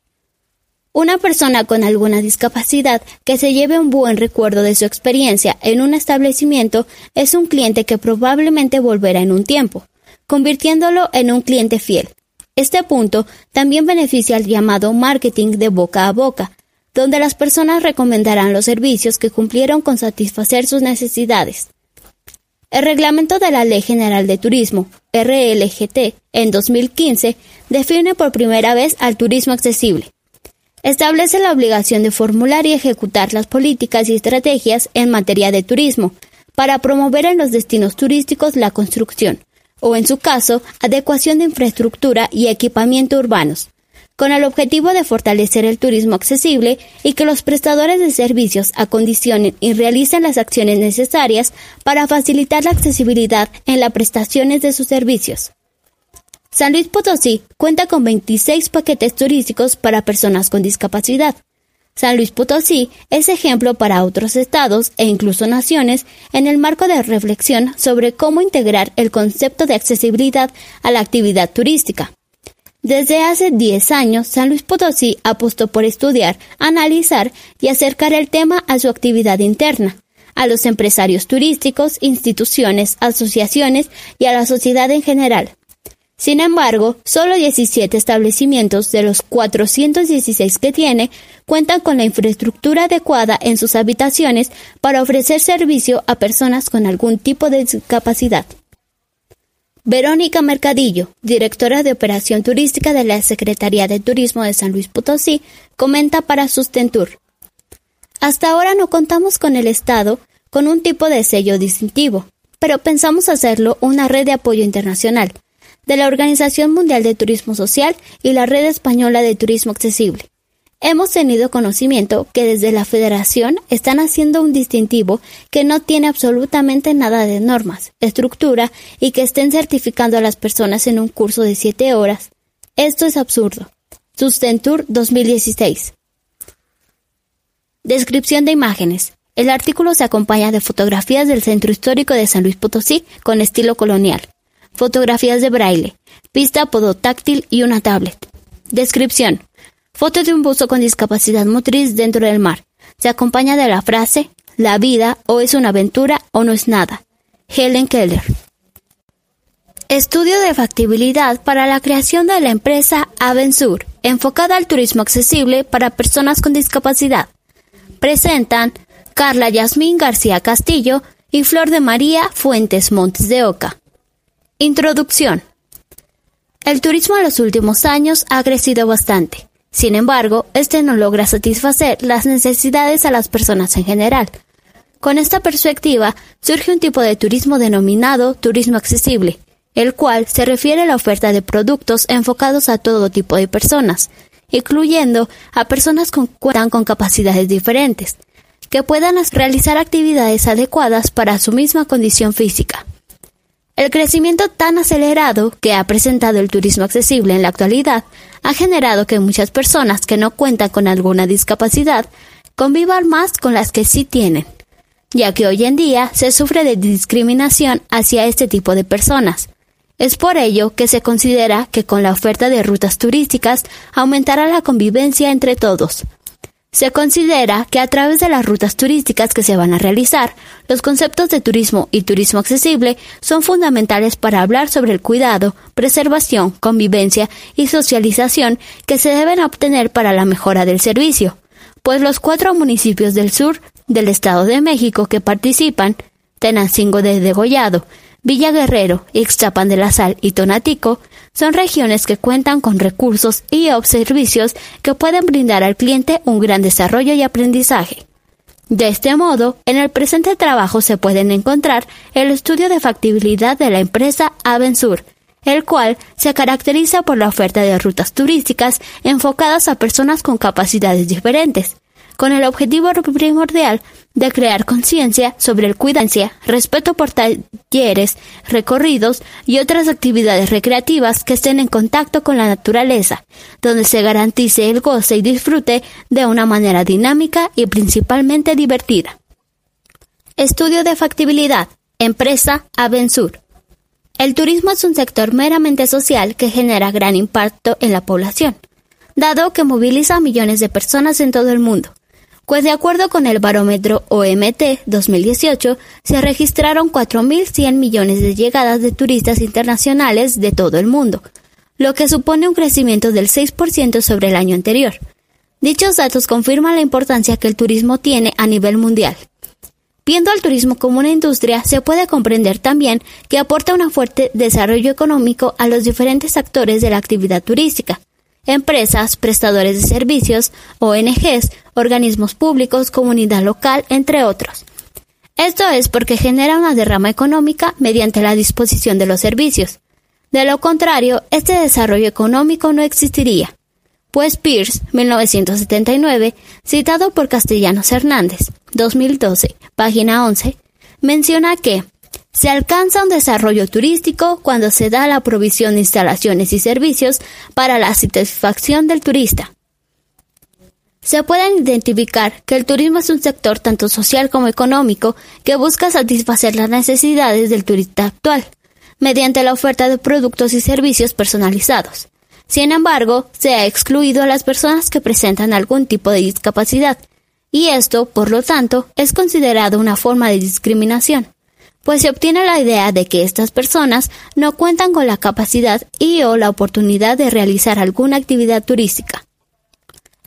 Una persona con alguna discapacidad que se lleve un buen recuerdo de su experiencia en un establecimiento es un cliente que probablemente volverá en un tiempo, convirtiéndolo en un cliente fiel. Este punto también beneficia al llamado marketing de boca a boca, donde las personas recomendarán los servicios que cumplieron con satisfacer sus necesidades. El reglamento de la Ley General de Turismo, RLGT, en 2015, define por primera vez al turismo accesible establece la obligación de formular y ejecutar las políticas y estrategias en materia de turismo para promover en los destinos turísticos la construcción, o en su caso, adecuación de infraestructura y equipamiento urbanos, con el objetivo de fortalecer el turismo accesible y que los prestadores de servicios acondicionen y realicen las acciones necesarias para facilitar la accesibilidad en las prestaciones de sus servicios. San Luis Potosí cuenta con 26 paquetes turísticos para personas con discapacidad. San Luis Potosí es ejemplo para otros estados e incluso naciones en el marco de reflexión sobre cómo integrar el concepto de accesibilidad a la actividad turística. Desde hace 10 años, San Luis Potosí apostó por estudiar, analizar y acercar el tema a su actividad interna, a los empresarios turísticos, instituciones, asociaciones y a la sociedad en general. Sin embargo, solo 17 establecimientos de los 416 que tiene cuentan con la infraestructura adecuada en sus habitaciones para ofrecer servicio a personas con algún tipo de discapacidad. Verónica Mercadillo, directora de operación turística de la Secretaría de Turismo de San Luis Potosí, comenta para Sustentur. Hasta ahora no contamos con el Estado con un tipo de sello distintivo, pero pensamos hacerlo una red de apoyo internacional de la Organización Mundial de Turismo Social y la Red Española de Turismo Accesible. Hemos tenido conocimiento que desde la Federación están haciendo un distintivo que no tiene absolutamente nada de normas, estructura y que estén certificando a las personas en un curso de siete horas. Esto es absurdo. Sustentur 2016. Descripción de imágenes. El artículo se acompaña de fotografías del Centro Histórico de San Luis Potosí con estilo colonial fotografías de braille, pista podotáctil y una tablet. Descripción. Foto de un buzo con discapacidad motriz dentro del mar. Se acompaña de la frase, la vida o es una aventura o no es nada. Helen Keller. Estudio de factibilidad para la creación de la empresa Avensur, enfocada al turismo accesible para personas con discapacidad. Presentan Carla Yasmín García Castillo y Flor de María Fuentes Montes de Oca. Introducción. El turismo en los últimos años ha crecido bastante. Sin embargo, este no logra satisfacer las necesidades a las personas en general. Con esta perspectiva, surge un tipo de turismo denominado turismo accesible, el cual se refiere a la oferta de productos enfocados a todo tipo de personas, incluyendo a personas con, con capacidades diferentes, que puedan realizar actividades adecuadas para su misma condición física. El crecimiento tan acelerado que ha presentado el turismo accesible en la actualidad ha generado que muchas personas que no cuentan con alguna discapacidad convivan más con las que sí tienen, ya que hoy en día se sufre de discriminación hacia este tipo de personas. Es por ello que se considera que con la oferta de rutas turísticas aumentará la convivencia entre todos, se considera que a través de las rutas turísticas que se van a realizar, los conceptos de turismo y turismo accesible son fundamentales para hablar sobre el cuidado, preservación, convivencia y socialización que se deben obtener para la mejora del servicio, pues los cuatro municipios del sur del Estado de México que participan, Tenancingo de Degollado, Villa Guerrero, Ixtapan de la Sal y Tonatico son regiones que cuentan con recursos y servicios que pueden brindar al cliente un gran desarrollo y aprendizaje. De este modo, en el presente trabajo se pueden encontrar el estudio de factibilidad de la empresa Avensur, el cual se caracteriza por la oferta de rutas turísticas enfocadas a personas con capacidades diferentes, con el objetivo primordial de crear conciencia sobre el cuidado, respeto por talleres, recorridos y otras actividades recreativas que estén en contacto con la naturaleza, donde se garantice el goce y disfrute de una manera dinámica y principalmente divertida. Estudio de factibilidad. Empresa Avensur. El turismo es un sector meramente social que genera gran impacto en la población, dado que moviliza a millones de personas en todo el mundo pues de acuerdo con el barómetro OMT 2018, se registraron 4.100 millones de llegadas de turistas internacionales de todo el mundo, lo que supone un crecimiento del 6% sobre el año anterior. Dichos datos confirman la importancia que el turismo tiene a nivel mundial. Viendo al turismo como una industria, se puede comprender también que aporta un fuerte desarrollo económico a los diferentes actores de la actividad turística, empresas, prestadores de servicios, ONGs, organismos públicos, comunidad local, entre otros. Esto es porque genera una derrama económica mediante la disposición de los servicios. De lo contrario, este desarrollo económico no existiría. Pues Pierce, 1979, citado por Castellanos Hernández, 2012, página 11, menciona que se alcanza un desarrollo turístico cuando se da la provisión de instalaciones y servicios para la satisfacción del turista. Se puede identificar que el turismo es un sector tanto social como económico que busca satisfacer las necesidades del turista actual, mediante la oferta de productos y servicios personalizados. Sin embargo, se ha excluido a las personas que presentan algún tipo de discapacidad, y esto, por lo tanto, es considerado una forma de discriminación pues se obtiene la idea de que estas personas no cuentan con la capacidad y o la oportunidad de realizar alguna actividad turística.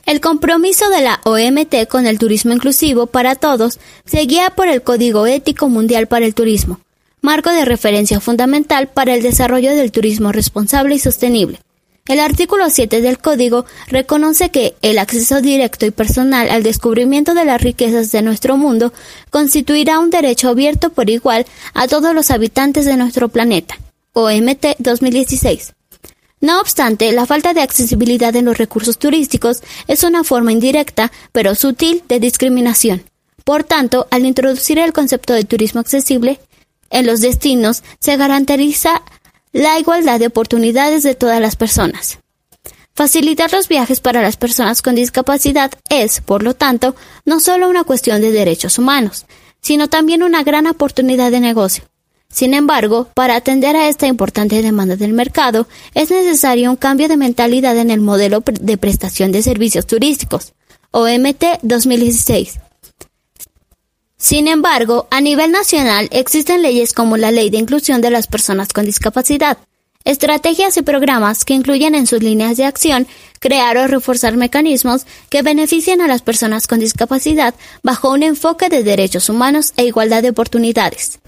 El compromiso de la OMT con el turismo inclusivo para todos se guía por el Código Ético Mundial para el Turismo, marco de referencia fundamental para el desarrollo del turismo responsable y sostenible. El artículo 7 del Código reconoce que el acceso directo y personal al descubrimiento de las riquezas de nuestro mundo constituirá un derecho abierto por igual a todos los habitantes de nuestro planeta. OMT 2016. No obstante, la falta de accesibilidad en los recursos turísticos es una forma indirecta, pero sutil, de discriminación. Por tanto, al introducir el concepto de turismo accesible en los destinos, se garantiza la igualdad de oportunidades de todas las personas. Facilitar los viajes para las personas con discapacidad es, por lo tanto, no solo una cuestión de derechos humanos, sino también una gran oportunidad de negocio. Sin embargo, para atender a esta importante demanda del mercado, es necesario un cambio de mentalidad en el modelo de prestación de servicios turísticos. OMT 2016. Sin embargo, a nivel nacional existen leyes como la Ley de Inclusión de las Personas con Discapacidad, estrategias y programas que incluyen en sus líneas de acción crear o reforzar mecanismos que beneficien a las personas con discapacidad bajo un enfoque de derechos humanos e igualdad de oportunidades.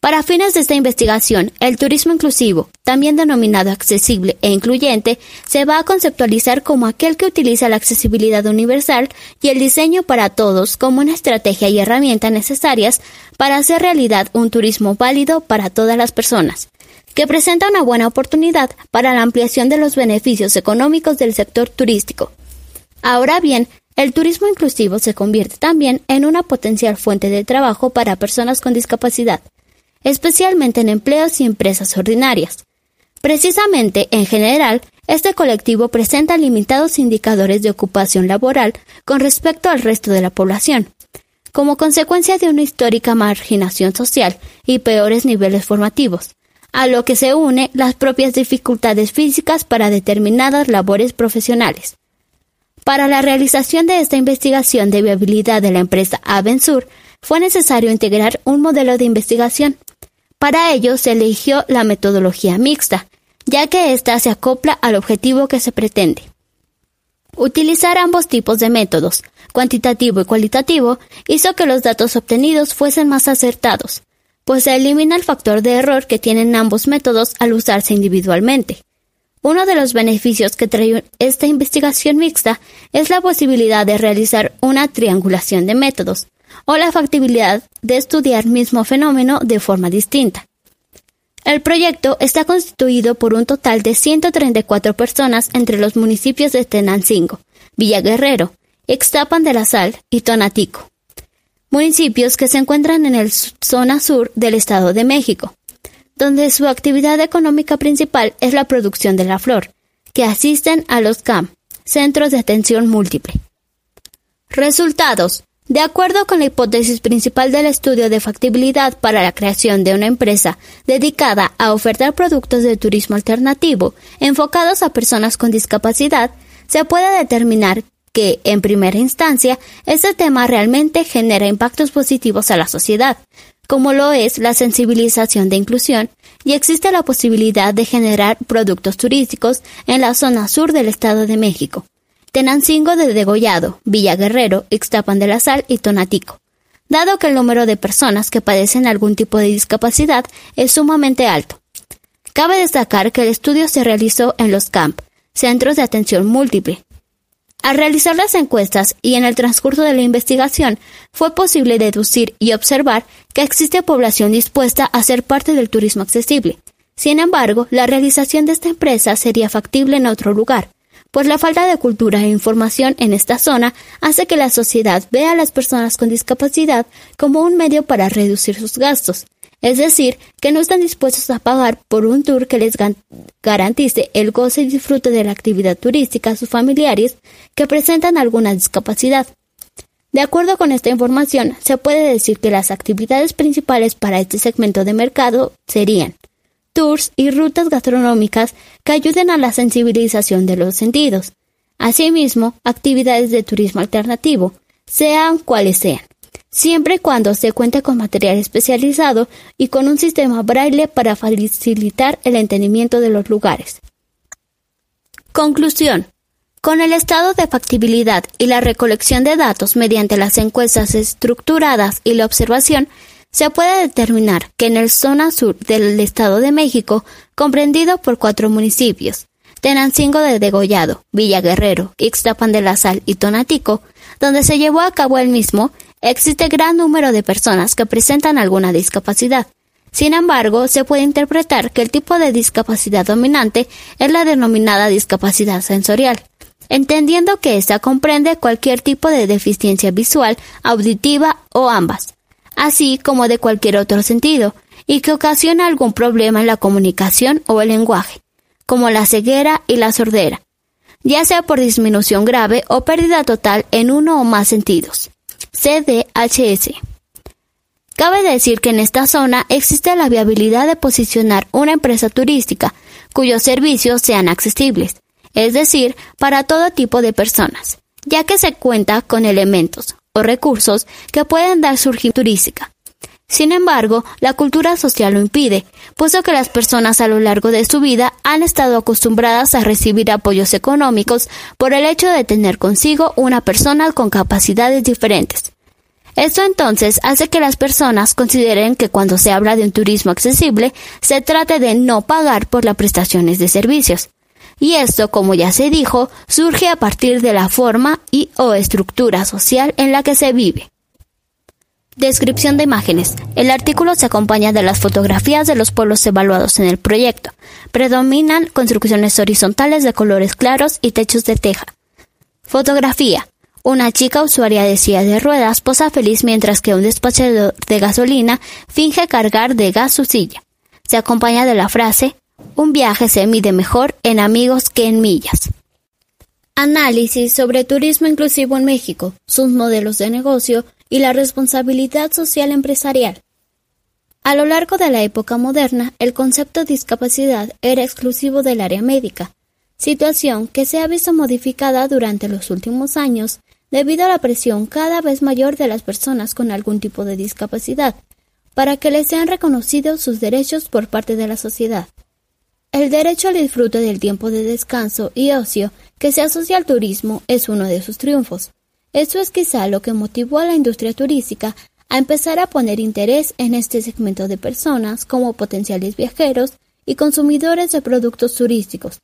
Para fines de esta investigación, el turismo inclusivo, también denominado accesible e incluyente, se va a conceptualizar como aquel que utiliza la accesibilidad universal y el diseño para todos como una estrategia y herramienta necesarias para hacer realidad un turismo válido para todas las personas, que presenta una buena oportunidad para la ampliación de los beneficios económicos del sector turístico. Ahora bien, el turismo inclusivo se convierte también en una potencial fuente de trabajo para personas con discapacidad, especialmente en empleos y empresas ordinarias. Precisamente, en general, este colectivo presenta limitados indicadores de ocupación laboral con respecto al resto de la población, como consecuencia de una histórica marginación social y peores niveles formativos, a lo que se une las propias dificultades físicas para determinadas labores profesionales. Para la realización de esta investigación de viabilidad de la empresa Avensur, fue necesario integrar un modelo de investigación para ello se eligió la metodología mixta, ya que ésta se acopla al objetivo que se pretende. Utilizar ambos tipos de métodos, cuantitativo y cualitativo, hizo que los datos obtenidos fuesen más acertados. pues se elimina el factor de error que tienen ambos métodos al usarse individualmente. Uno de los beneficios que trae esta investigación mixta es la posibilidad de realizar una triangulación de métodos, o la factibilidad de estudiar mismo fenómeno de forma distinta. El proyecto está constituido por un total de 134 personas entre los municipios de Tenancingo, Villa Guerrero, Ixtapan de la Sal y Tonatico, municipios que se encuentran en la zona sur del Estado de México donde su actividad económica principal es la producción de la flor, que asisten a los CAM, Centros de Atención Múltiple. Resultados. De acuerdo con la hipótesis principal del estudio de factibilidad para la creación de una empresa dedicada a ofertar productos de turismo alternativo enfocados a personas con discapacidad, se puede determinar que, en primera instancia, este tema realmente genera impactos positivos a la sociedad, como lo es la sensibilización de inclusión, y existe la posibilidad de generar productos turísticos en la zona sur del Estado de México, Tenancingo de Degollado, Villa Guerrero, Ixtapan de la Sal y Tonatico. Dado que el número de personas que padecen algún tipo de discapacidad es sumamente alto. Cabe destacar que el estudio se realizó en los CAMP, Centros de Atención Múltiple, al realizar las encuestas y en el transcurso de la investigación, fue posible deducir y observar que existe población dispuesta a ser parte del turismo accesible. Sin embargo, la realización de esta empresa sería factible en otro lugar, pues la falta de cultura e información en esta zona hace que la sociedad vea a las personas con discapacidad como un medio para reducir sus gastos, es decir, que no están dispuestos a pagar por un tour que les garantice el goce y disfrute de la actividad turística a sus familiares que presentan alguna discapacidad. De acuerdo con esta información, se puede decir que las actividades principales para este segmento de mercado serían tours y rutas gastronómicas que ayuden a la sensibilización de los sentidos. Asimismo, actividades de turismo alternativo, sean cuales sean siempre y cuando se cuente con material especializado y con un sistema braille para facilitar el entendimiento de los lugares. Conclusión. Con el estado de factibilidad y la recolección de datos mediante las encuestas estructuradas y la observación, se puede determinar que en el zona sur del Estado de México, comprendido por cuatro municipios, Tenancingo de Degollado, Villa Guerrero, Ixtapan de la Sal y Tonatico, donde se llevó a cabo el mismo, existe gran número de personas que presentan alguna discapacidad. Sin embargo, se puede interpretar que el tipo de discapacidad dominante es la denominada discapacidad sensorial, entendiendo que ésta comprende cualquier tipo de deficiencia visual, auditiva o ambas, así como de cualquier otro sentido, y que ocasiona algún problema en la comunicación o el lenguaje, como la ceguera y la sordera, ya sea por disminución grave o pérdida total en uno o más sentidos. CDHS. Cabe decir que en esta zona existe la viabilidad de posicionar una empresa turística cuyos servicios sean accesibles, es decir, para todo tipo de personas, ya que se cuenta con elementos recursos que pueden dar surgir turística. Sin embargo, la cultura social lo impide, puesto que las personas a lo largo de su vida han estado acostumbradas a recibir apoyos económicos por el hecho de tener consigo una persona con capacidades diferentes. Esto entonces hace que las personas consideren que cuando se habla de un turismo accesible, se trate de no pagar por las prestaciones de servicios. Y esto, como ya se dijo, surge a partir de la forma y o estructura social en la que se vive. Descripción de imágenes. El artículo se acompaña de las fotografías de los pueblos evaluados en el proyecto. Predominan construcciones horizontales de colores claros y techos de teja. Fotografía. Una chica usuaria de silla de ruedas posa feliz mientras que un despachador de gasolina finge cargar de gas su silla. Se acompaña de la frase, un viaje se mide mejor en amigos que en millas. Análisis sobre turismo inclusivo en México, sus modelos de negocio y la responsabilidad social empresarial. A lo largo de la época moderna, el concepto de discapacidad era exclusivo del área médica, situación que se ha visto modificada durante los últimos años debido a la presión cada vez mayor de las personas con algún tipo de discapacidad, para que les sean reconocidos sus derechos por parte de la sociedad. El derecho al disfrute del tiempo de descanso y ocio que se asocia al turismo es uno de sus triunfos. Eso es quizá lo que motivó a la industria turística a empezar a poner interés en este segmento de personas como potenciales viajeros y consumidores de productos turísticos.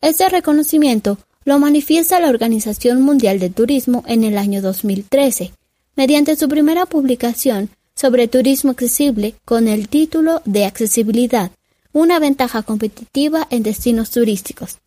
Este reconocimiento lo manifiesta la Organización Mundial del Turismo en el año 2013, mediante su primera publicación sobre turismo accesible con el título de Accesibilidad, una ventaja competitiva en destinos turísticos.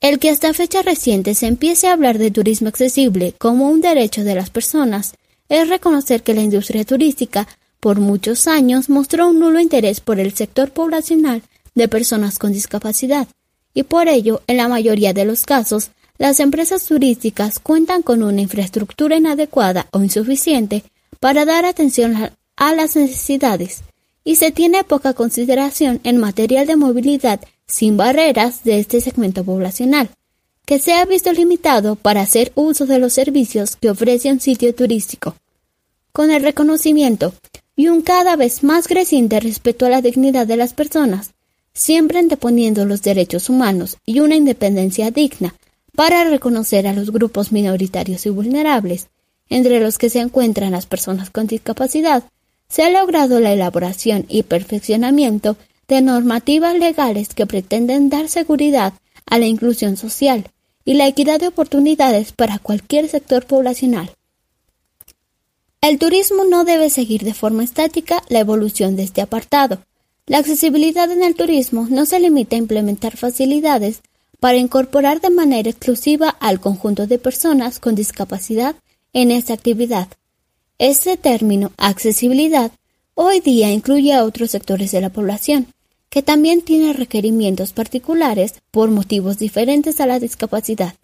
El que hasta fecha reciente se empiece a hablar de turismo accesible como un derecho de las personas es reconocer que la industria turística por muchos años mostró un nulo interés por el sector poblacional de personas con discapacidad, y por ello, en la mayoría de los casos, las empresas turísticas cuentan con una infraestructura inadecuada o insuficiente para dar atención a las necesidades, y se tiene poca consideración en material de movilidad sin barreras de este segmento poblacional, que se ha visto limitado para hacer uso de los servicios que ofrece un sitio turístico. Con el reconocimiento y un cada vez más creciente respeto a la dignidad de las personas, siempre anteponiendo los derechos humanos y una independencia digna para reconocer a los grupos minoritarios y vulnerables, entre los que se encuentran las personas con discapacidad, se ha logrado la elaboración y perfeccionamiento de normativas legales que pretenden dar seguridad a la inclusión social y la equidad de oportunidades para cualquier sector poblacional. El turismo no debe seguir de forma estática la evolución de este apartado. La accesibilidad en el turismo no se limita a implementar facilidades para incorporar de manera exclusiva al conjunto de personas con discapacidad en esta actividad. Este término accesibilidad hoy día incluye a otros sectores de la población, que también tienen requerimientos particulares por motivos diferentes a la discapacidad,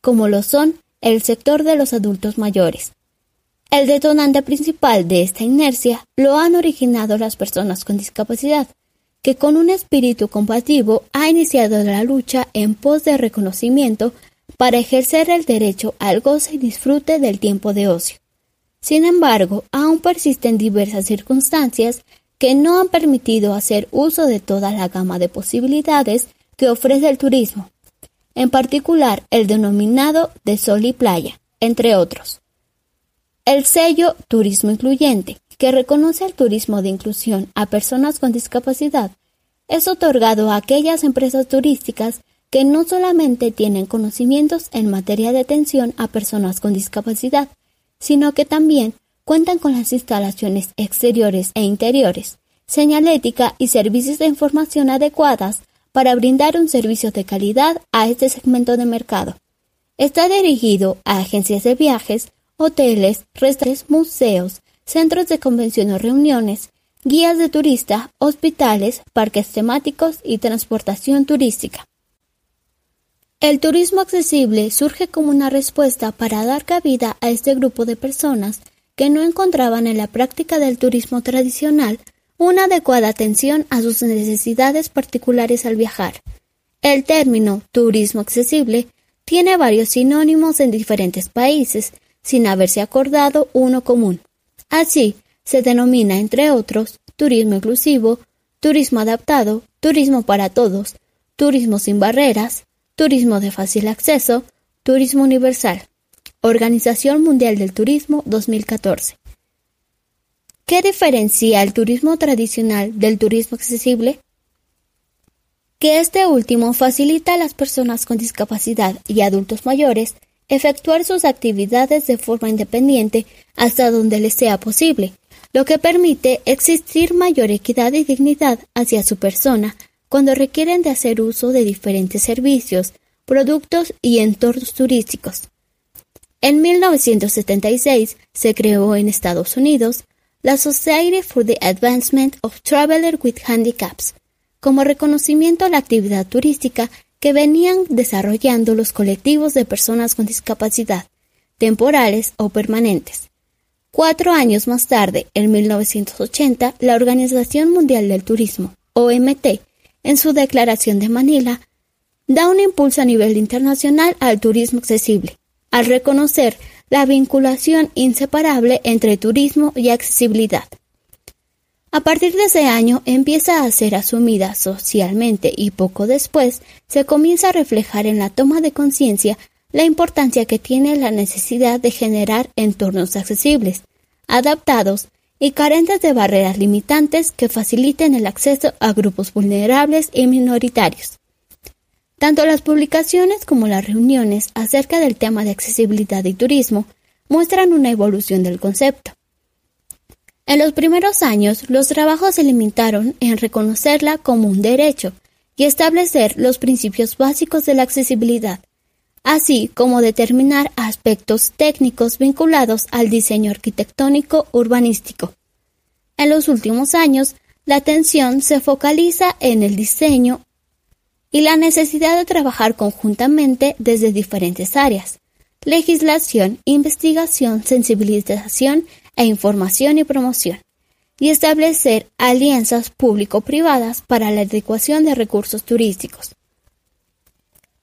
como lo son el sector de los adultos mayores, el detonante principal de esta inercia lo han originado las personas con discapacidad, que con un espíritu combativo ha iniciado la lucha en pos de reconocimiento para ejercer el derecho al goce y disfrute del tiempo de ocio. Sin embargo, aún persisten diversas circunstancias que no han permitido hacer uso de toda la gama de posibilidades que ofrece el turismo, en particular el denominado de sol y playa, entre otros. El sello Turismo Incluyente, que reconoce el turismo de inclusión a personas con discapacidad, es otorgado a aquellas empresas turísticas que no solamente tienen conocimientos en materia de atención a personas con discapacidad, sino que también cuentan con las instalaciones exteriores e interiores, señalética y servicios de información adecuadas para brindar un servicio de calidad a este segmento de mercado. Está dirigido a agencias de viajes, hoteles, restaurantes, museos, centros de convención o reuniones, guías de turista, hospitales, parques temáticos y transportación turística. El turismo accesible surge como una respuesta para dar cabida a este grupo de personas que no encontraban en la práctica del turismo tradicional una adecuada atención a sus necesidades particulares al viajar. El término turismo accesible tiene varios sinónimos en diferentes países sin haberse acordado uno común. Así, se denomina, entre otros, turismo inclusivo, turismo adaptado, turismo para todos, turismo sin barreras, turismo de fácil acceso, turismo universal. Organización Mundial del Turismo 2014. ¿Qué diferencia el turismo tradicional del turismo accesible? Que este último facilita a las personas con discapacidad y adultos mayores efectuar sus actividades de forma independiente hasta donde les sea posible, lo que permite existir mayor equidad y dignidad hacia su persona cuando requieren de hacer uso de diferentes servicios, productos y entornos turísticos. En 1976 se creó en Estados Unidos la Society for the Advancement of Travelers with Handicaps, como reconocimiento a la actividad turística que venían desarrollando los colectivos de personas con discapacidad, temporales o permanentes. Cuatro años más tarde, en 1980, la Organización Mundial del Turismo, OMT, en su declaración de Manila, da un impulso a nivel internacional al turismo accesible, al reconocer la vinculación inseparable entre turismo y accesibilidad. A partir de ese año empieza a ser asumida socialmente y poco después se comienza a reflejar en la toma de conciencia la importancia que tiene la necesidad de generar entornos accesibles, adaptados y carentes de barreras limitantes que faciliten el acceso a grupos vulnerables y minoritarios. Tanto las publicaciones como las reuniones acerca del tema de accesibilidad y turismo muestran una evolución del concepto. En los primeros años, los trabajos se limitaron en reconocerla como un derecho y establecer los principios básicos de la accesibilidad, así como determinar aspectos técnicos vinculados al diseño arquitectónico urbanístico. En los últimos años, la atención se focaliza en el diseño y la necesidad de trabajar conjuntamente desde diferentes áreas, legislación, investigación, sensibilización e información y promoción, y establecer alianzas público-privadas para la adecuación de recursos turísticos.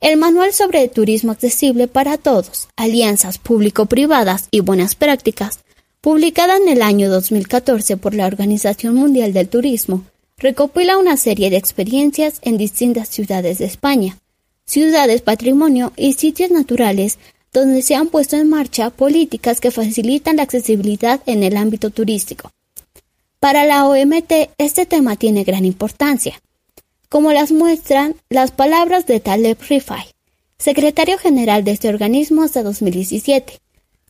El Manual sobre Turismo Accesible para Todos, Alianzas Público-Privadas y Buenas Prácticas, publicada en el año 2014 por la Organización Mundial del Turismo, recopila una serie de experiencias en distintas ciudades de España, ciudades patrimonio y sitios naturales donde se han puesto en marcha políticas que facilitan la accesibilidad en el ámbito turístico. Para la OMT este tema tiene gran importancia, como las muestran las palabras de Taleb Rifai, secretario general de este organismo hasta 2017.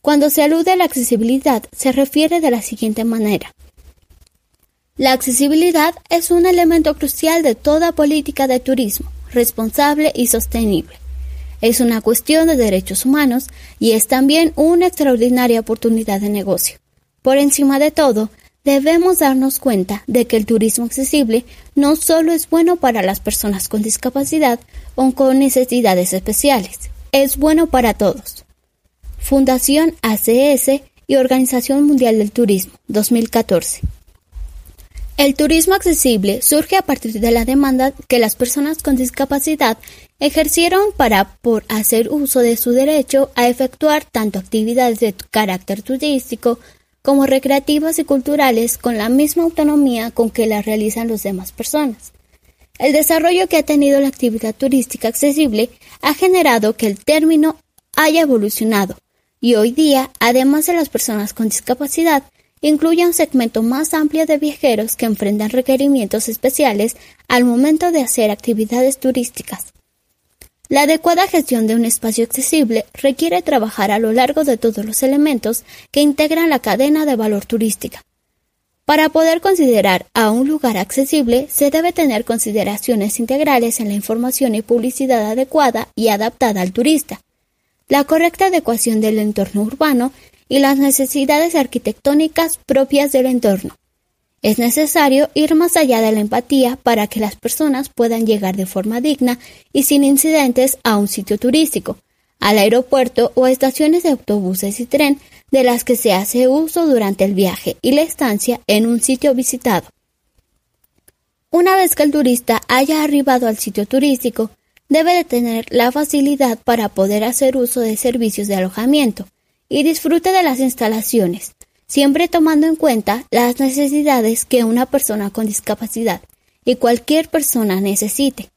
Cuando se alude a la accesibilidad, se refiere de la siguiente manera. La accesibilidad es un elemento crucial de toda política de turismo, responsable y sostenible es una cuestión de derechos humanos y es también una extraordinaria oportunidad de negocio. Por encima de todo, debemos darnos cuenta de que el turismo accesible no solo es bueno para las personas con discapacidad o con necesidades especiales, es bueno para todos. Fundación ACS y Organización Mundial del Turismo, 2014. El turismo accesible surge a partir de la demanda que las personas con discapacidad ejercieron para por hacer uso de su derecho a efectuar tanto actividades de carácter turístico como recreativas y culturales con la misma autonomía con que las realizan las demás personas. El desarrollo que ha tenido la actividad turística accesible ha generado que el término haya evolucionado y hoy día, además de las personas con discapacidad, incluye un segmento más amplio de viajeros que enfrentan requerimientos especiales al momento de hacer actividades turísticas. La adecuada gestión de un espacio accesible requiere trabajar a lo largo de todos los elementos que integran la cadena de valor turística. Para poder considerar a un lugar accesible se debe tener consideraciones integrales en la información y publicidad adecuada y adaptada al turista, la correcta adecuación del entorno urbano y las necesidades arquitectónicas propias del entorno. Es necesario ir más allá de la empatía para que las personas puedan llegar de forma digna y sin incidentes a un sitio turístico, al aeropuerto o a estaciones de autobuses y tren de las que se hace uso durante el viaje y la estancia en un sitio visitado. Una vez que el turista haya arribado al sitio turístico, debe de tener la facilidad para poder hacer uso de servicios de alojamiento, y disfrute de las instalaciones, siempre tomando en cuenta las necesidades que una persona con discapacidad y cualquier persona necesite.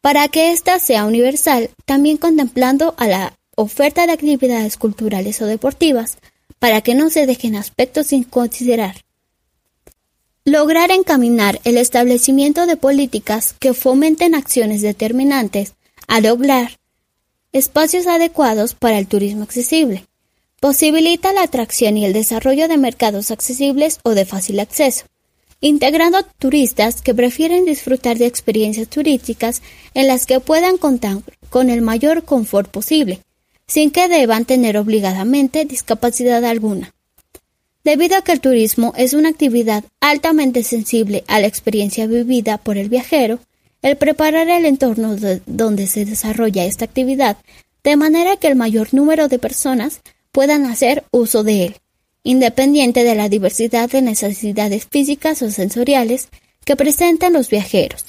Para que ésta sea universal, también contemplando a la oferta de actividades culturales o deportivas, para que no se dejen aspectos sin considerar. Lograr encaminar el establecimiento de políticas que fomenten acciones determinantes a doblar espacios adecuados para el turismo accesible, Posibilita la atracción y el desarrollo de mercados accesibles o de fácil acceso, integrando turistas que prefieren disfrutar de experiencias turísticas en las que puedan contar con el mayor confort posible, sin que deban tener obligadamente discapacidad alguna. Debido a que el turismo es una actividad altamente sensible a la experiencia vivida por el viajero, el preparar el entorno donde se desarrolla esta actividad de manera que el mayor número de personas puedan hacer uso de él, independiente de la diversidad de necesidades físicas o sensoriales que presentan los viajeros.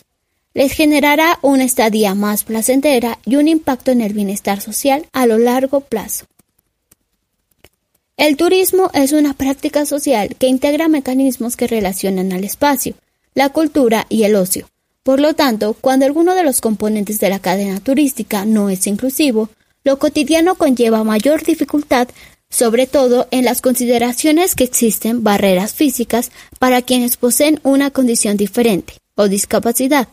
Les generará una estadía más placentera y un impacto en el bienestar social a lo largo plazo. El turismo es una práctica social que integra mecanismos que relacionan al espacio, la cultura y el ocio. Por lo tanto, cuando alguno de los componentes de la cadena turística no es inclusivo, lo cotidiano conlleva mayor dificultad sobre todo en las consideraciones que existen barreras físicas para quienes poseen una condición diferente o discapacidad,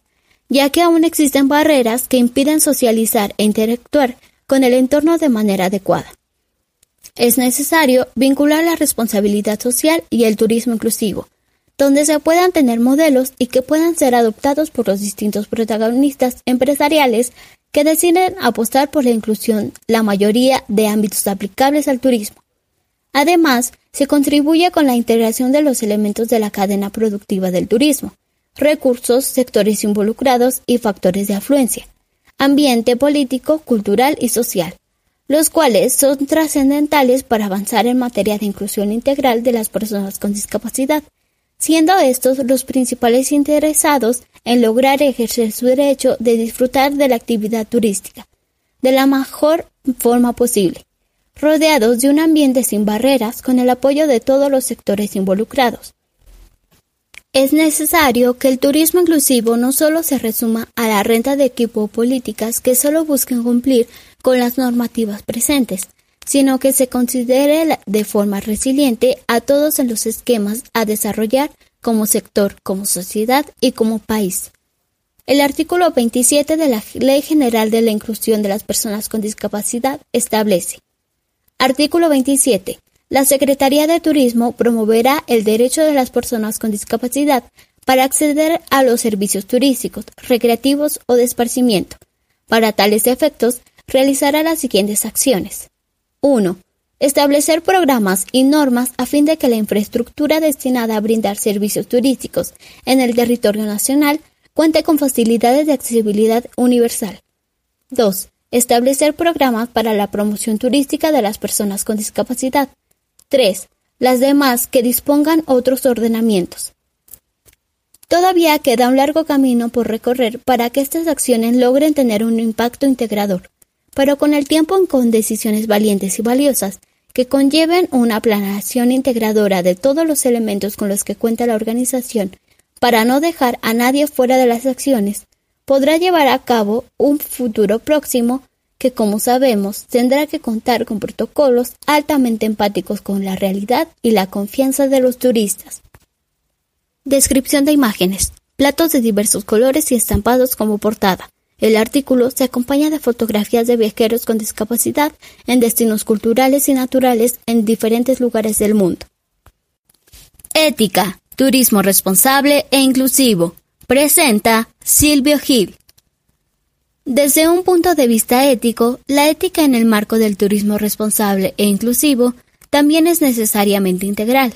ya que aún existen barreras que impiden socializar e interactuar con el entorno de manera adecuada. Es necesario vincular la responsabilidad social y el turismo inclusivo, donde se puedan tener modelos y que puedan ser adoptados por los distintos protagonistas empresariales que deciden apostar por la inclusión la mayoría de ámbitos aplicables al turismo. Además, se contribuye con la integración de los elementos de la cadena productiva del turismo, recursos, sectores involucrados y factores de afluencia, ambiente político, cultural y social, los cuales son trascendentales para avanzar en materia de inclusión integral de las personas con discapacidad, siendo estos los principales interesados en lograr ejercer su derecho de disfrutar de la actividad turística de la mejor forma posible, rodeados de un ambiente sin barreras con el apoyo de todos los sectores involucrados, es necesario que el turismo inclusivo no solo se resuma a la renta de equipo o políticas que solo busquen cumplir con las normativas presentes, sino que se considere de forma resiliente a todos los esquemas a desarrollar como sector, como sociedad y como país. El artículo 27 de la Ley General de la Inclusión de las Personas con Discapacidad establece. Artículo 27. La Secretaría de Turismo promoverá el derecho de las personas con discapacidad para acceder a los servicios turísticos, recreativos o de esparcimiento. Para tales efectos, realizará las siguientes acciones. 1. Establecer programas y normas a fin de que la infraestructura destinada a brindar servicios turísticos en el territorio nacional cuente con facilidades de accesibilidad universal. 2. Establecer programas para la promoción turística de las personas con discapacidad. 3. Las demás que dispongan otros ordenamientos. Todavía queda un largo camino por recorrer para que estas acciones logren tener un impacto integrador, pero con el tiempo con decisiones valientes y valiosas que conlleven una planeación integradora de todos los elementos con los que cuenta la organización para no dejar a nadie fuera de las acciones, podrá llevar a cabo un futuro próximo que como sabemos tendrá que contar con protocolos altamente empáticos con la realidad y la confianza de los turistas. Descripción de imágenes. Platos de diversos colores y estampados como portada. El artículo se acompaña de fotografías de viajeros con discapacidad en destinos culturales y naturales en diferentes lugares del mundo. Ética, turismo responsable e inclusivo. Presenta Silvio Gil. Desde un punto de vista ético, la ética en el marco del turismo responsable e inclusivo también es necesariamente integral.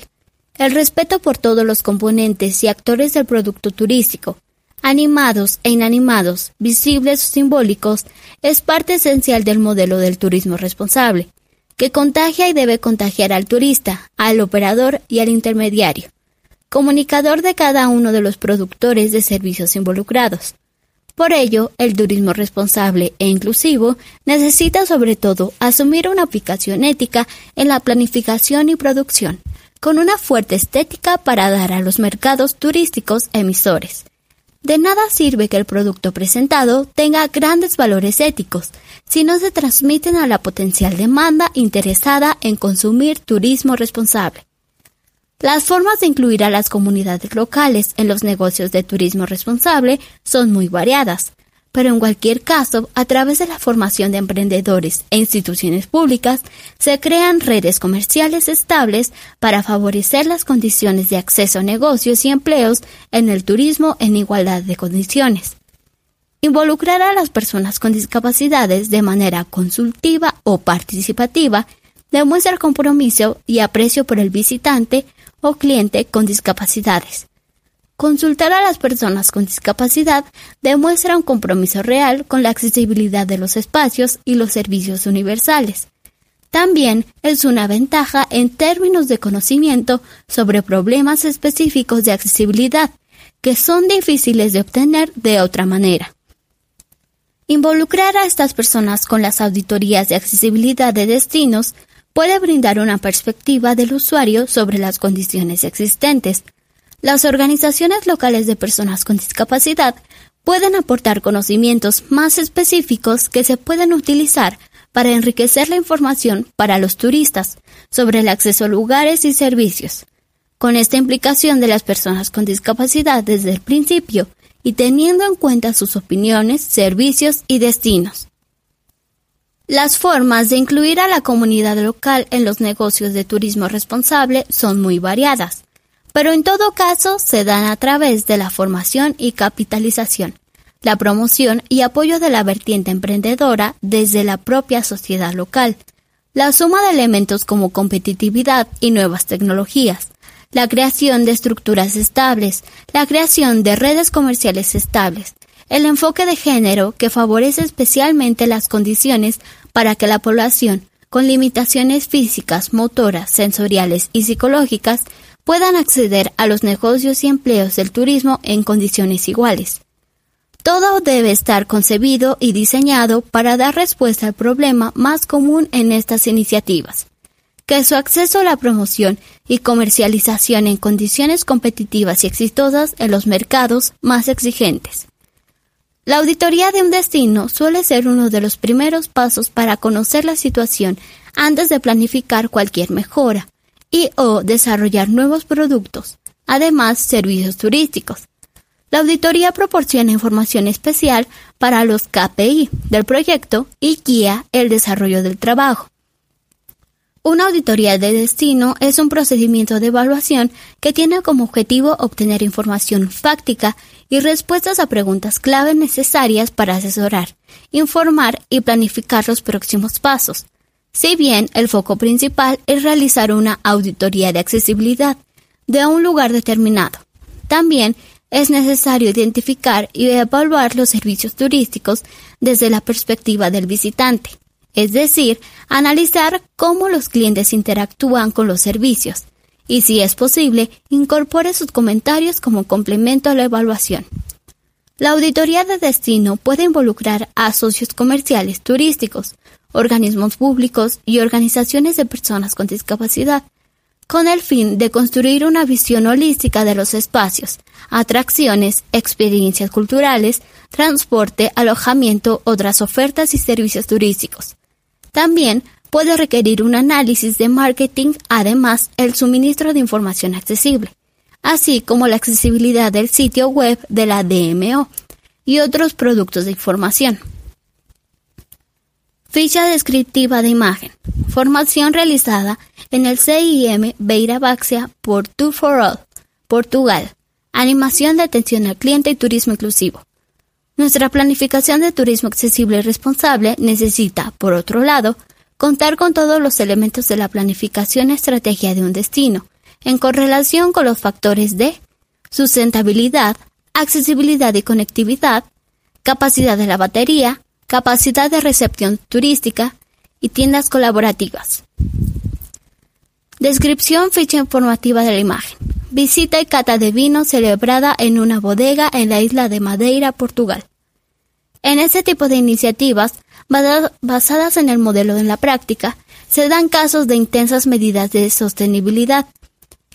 El respeto por todos los componentes y actores del producto turístico, animados e inanimados, visibles o simbólicos, es parte esencial del modelo del turismo responsable, que contagia y debe contagiar al turista, al operador y al intermediario, comunicador de cada uno de los productores de servicios involucrados. Por ello, el turismo responsable e inclusivo necesita sobre todo asumir una aplicación ética en la planificación y producción, con una fuerte estética para dar a los mercados turísticos emisores. De nada sirve que el producto presentado tenga grandes valores éticos si no se transmiten a la potencial demanda interesada en consumir turismo responsable. Las formas de incluir a las comunidades locales en los negocios de turismo responsable son muy variadas, pero en cualquier caso, a través de la formación de emprendedores e instituciones públicas, se crean redes comerciales estables para favorecer las condiciones de acceso a negocios y empleos en el turismo en igualdad de condiciones. Involucrar a las personas con discapacidades de manera consultiva o participativa demuestra compromiso y aprecio por el visitante o cliente con discapacidades. Consultar a las personas con discapacidad demuestra un compromiso real con la accesibilidad de los espacios y los servicios universales. También es una ventaja en términos de conocimiento sobre problemas específicos de accesibilidad que son difíciles de obtener de otra manera. Involucrar a estas personas con las auditorías de accesibilidad de destinos puede brindar una perspectiva del usuario sobre las condiciones existentes. Las organizaciones locales de personas con discapacidad pueden aportar conocimientos más específicos que se pueden utilizar para enriquecer la información para los turistas sobre el acceso a lugares y servicios, con esta implicación de las personas con discapacidad desde el principio y teniendo en cuenta sus opiniones, servicios y destinos. Las formas de incluir a la comunidad local en los negocios de turismo responsable son muy variadas, pero en todo caso se dan a través de la formación y capitalización, la promoción y apoyo de la vertiente emprendedora desde la propia sociedad local, la suma de elementos como competitividad y nuevas tecnologías, la creación de estructuras estables, la creación de redes comerciales estables, el enfoque de género que favorece especialmente las condiciones para que la población con limitaciones físicas, motoras, sensoriales y psicológicas puedan acceder a los negocios y empleos del turismo en condiciones iguales. Todo debe estar concebido y diseñado para dar respuesta al problema más común en estas iniciativas, que su acceso a la promoción y comercialización en condiciones competitivas y exitosas en los mercados más exigentes. La auditoría de un destino suele ser uno de los primeros pasos para conocer la situación antes de planificar cualquier mejora y o desarrollar nuevos productos, además servicios turísticos. La auditoría proporciona información especial para los KPI del proyecto y guía el desarrollo del trabajo. Una auditoría de destino es un procedimiento de evaluación que tiene como objetivo obtener información fáctica y respuestas a preguntas clave necesarias para asesorar, informar y planificar los próximos pasos. Si bien el foco principal es realizar una auditoría de accesibilidad de un lugar determinado, también es necesario identificar y evaluar los servicios turísticos desde la perspectiva del visitante es decir, analizar cómo los clientes interactúan con los servicios y, si es posible, incorpore sus comentarios como complemento a la evaluación. La auditoría de destino puede involucrar a socios comerciales turísticos, organismos públicos y organizaciones de personas con discapacidad, con el fin de construir una visión holística de los espacios, atracciones, experiencias culturales, transporte, alojamiento, otras ofertas y servicios turísticos. También puede requerir un análisis de marketing, además el suministro de información accesible, así como la accesibilidad del sitio web de la DMO y otros productos de información. Ficha descriptiva de imagen. Formación realizada en el CIM Beira Baxia por Two for All, Portugal. Animación de atención al cliente y turismo inclusivo. Nuestra planificación de turismo accesible y responsable necesita, por otro lado, contar con todos los elementos de la planificación y estrategia de un destino, en correlación con los factores de sustentabilidad, accesibilidad y conectividad, capacidad de la batería, capacidad de recepción turística y tiendas colaborativas. Descripción ficha informativa de la imagen. Visita y cata de vino celebrada en una bodega en la isla de Madeira, Portugal. En este tipo de iniciativas, basadas en el modelo de la práctica, se dan casos de intensas medidas de sostenibilidad,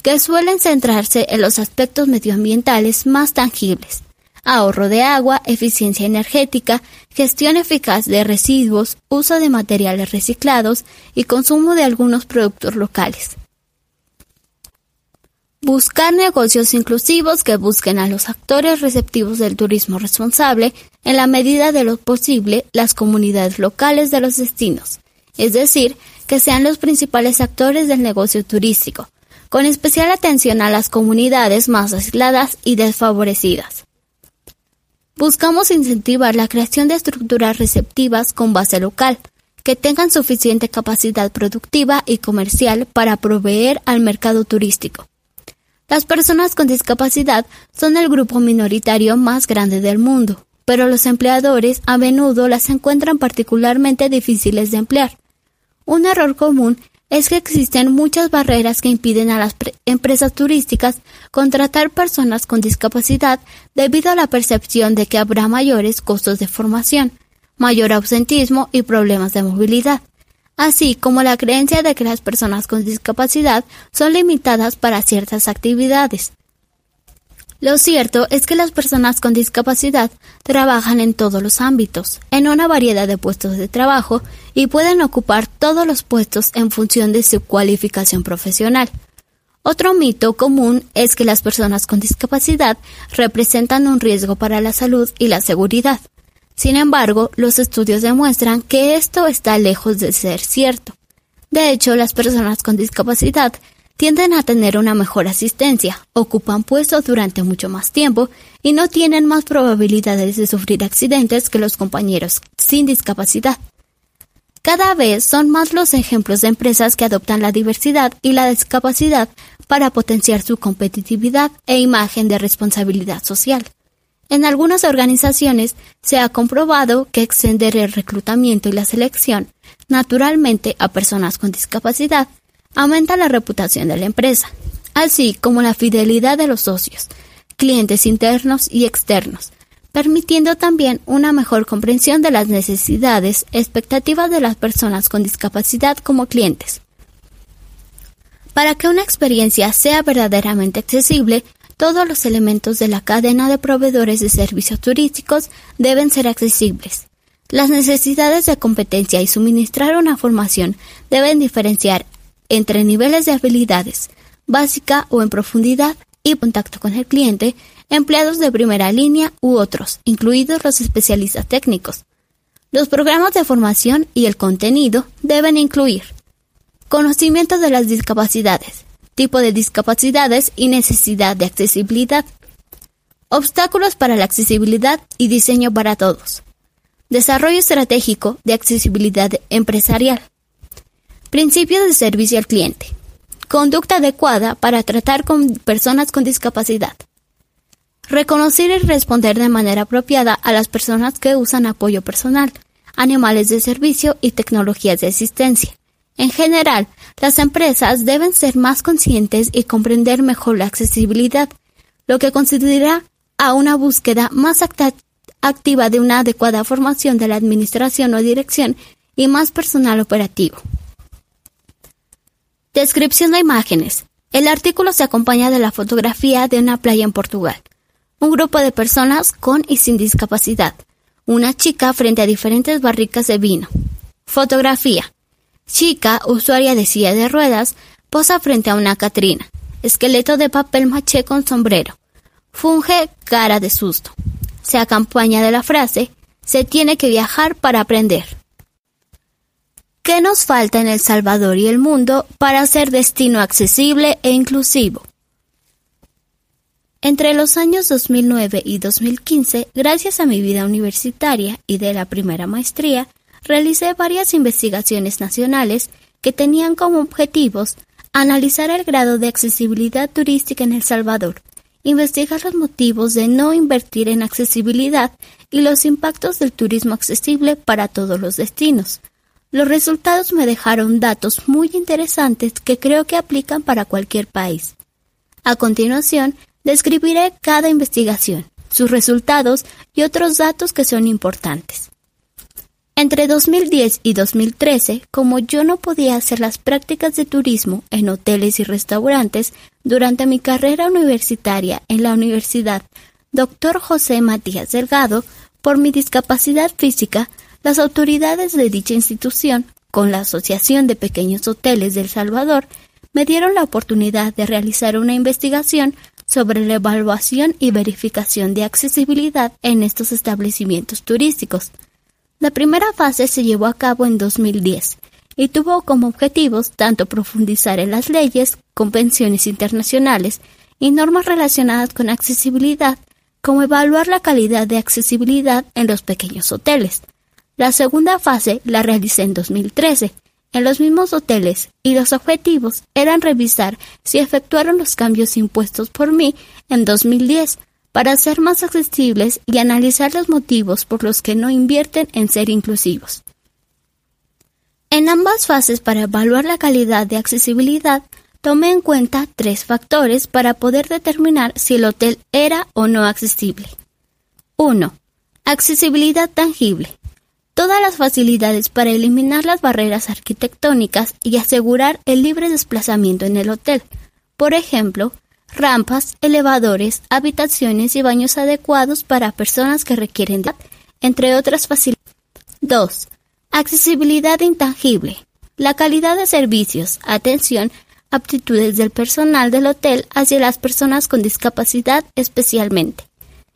que suelen centrarse en los aspectos medioambientales más tangibles, ahorro de agua, eficiencia energética, gestión eficaz de residuos, uso de materiales reciclados y consumo de algunos productos locales. Buscar negocios inclusivos que busquen a los actores receptivos del turismo responsable en la medida de lo posible las comunidades locales de los destinos, es decir, que sean los principales actores del negocio turístico, con especial atención a las comunidades más aisladas y desfavorecidas. Buscamos incentivar la creación de estructuras receptivas con base local, que tengan suficiente capacidad productiva y comercial para proveer al mercado turístico las personas con discapacidad son el grupo minoritario más grande del mundo, pero los empleadores a menudo las encuentran particularmente difíciles de emplear. Un error común es que existen muchas barreras que impiden a las empresas turísticas contratar personas con discapacidad debido a la percepción de que habrá mayores costos de formación, mayor ausentismo y problemas de movilidad así como la creencia de que las personas con discapacidad son limitadas para ciertas actividades. Lo cierto es que las personas con discapacidad trabajan en todos los ámbitos, en una variedad de puestos de trabajo y pueden ocupar todos los puestos en función de su cualificación profesional. Otro mito común es que las personas con discapacidad representan un riesgo para la salud y la seguridad. Sin embargo, los estudios demuestran que esto está lejos de ser cierto. De hecho, las personas con discapacidad tienden a tener una mejor asistencia, ocupan puestos durante mucho más tiempo y no tienen más probabilidades de sufrir accidentes que los compañeros sin discapacidad. Cada vez son más los ejemplos de empresas que adoptan la diversidad y la discapacidad para potenciar su competitividad e imagen de responsabilidad social. En algunas organizaciones se ha comprobado que extender el reclutamiento y la selección naturalmente a personas con discapacidad aumenta la reputación de la empresa, así como la fidelidad de los socios, clientes internos y externos, permitiendo también una mejor comprensión de las necesidades, expectativas de las personas con discapacidad como clientes. Para que una experiencia sea verdaderamente accesible, todos los elementos de la cadena de proveedores de servicios turísticos deben ser accesibles. Las necesidades de competencia y suministrar una formación deben diferenciar entre niveles de habilidades básica o en profundidad y contacto con el cliente, empleados de primera línea u otros, incluidos los especialistas técnicos. Los programas de formación y el contenido deben incluir conocimiento de las discapacidades, tipo de discapacidades y necesidad de accesibilidad, obstáculos para la accesibilidad y diseño para todos, desarrollo estratégico de accesibilidad empresarial, Principios de servicio al cliente. Conducta adecuada para tratar con personas con discapacidad. Reconocer y responder de manera apropiada a las personas que usan apoyo personal, animales de servicio y tecnologías de asistencia. En general, las empresas deben ser más conscientes y comprender mejor la accesibilidad, lo que considera a una búsqueda más activa de una adecuada formación de la administración o dirección y más personal operativo. Descripción de imágenes. El artículo se acompaña de la fotografía de una playa en Portugal. Un grupo de personas con y sin discapacidad. Una chica frente a diferentes barricas de vino. Fotografía. Chica, usuaria de silla de ruedas, posa frente a una Catrina. Esqueleto de papel maché con sombrero. Funge cara de susto. Se acompaña de la frase, se tiene que viajar para aprender. ¿Qué nos falta en El Salvador y el mundo para ser destino accesible e inclusivo? Entre los años 2009 y 2015, gracias a mi vida universitaria y de la primera maestría, realicé varias investigaciones nacionales que tenían como objetivos analizar el grado de accesibilidad turística en El Salvador, investigar los motivos de no invertir en accesibilidad y los impactos del turismo accesible para todos los destinos, los resultados me dejaron datos muy interesantes que creo que aplican para cualquier país. A continuación, describiré cada investigación, sus resultados y otros datos que son importantes. Entre 2010 y 2013, como yo no podía hacer las prácticas de turismo en hoteles y restaurantes durante mi carrera universitaria en la Universidad Dr. José Matías Delgado, por mi discapacidad física, las autoridades de dicha institución, con la Asociación de Pequeños Hoteles del Salvador, me dieron la oportunidad de realizar una investigación sobre la evaluación y verificación de accesibilidad en estos establecimientos turísticos. La primera fase se llevó a cabo en 2010 y tuvo como objetivos tanto profundizar en las leyes, convenciones internacionales y normas relacionadas con accesibilidad, como evaluar la calidad de accesibilidad en los pequeños hoteles. La segunda fase la realicé en 2013, en los mismos hoteles, y los objetivos eran revisar si efectuaron los cambios impuestos por mí en 2010 para ser más accesibles y analizar los motivos por los que no invierten en ser inclusivos. En ambas fases para evaluar la calidad de accesibilidad, tomé en cuenta tres factores para poder determinar si el hotel era o no accesible. 1. Accesibilidad tangible todas las facilidades para eliminar las barreras arquitectónicas y asegurar el libre desplazamiento en el hotel. Por ejemplo, rampas, elevadores, habitaciones y baños adecuados para personas que requieren de, entre otras facilidades. 2. Accesibilidad intangible. La calidad de servicios, atención, aptitudes del personal del hotel hacia las personas con discapacidad especialmente.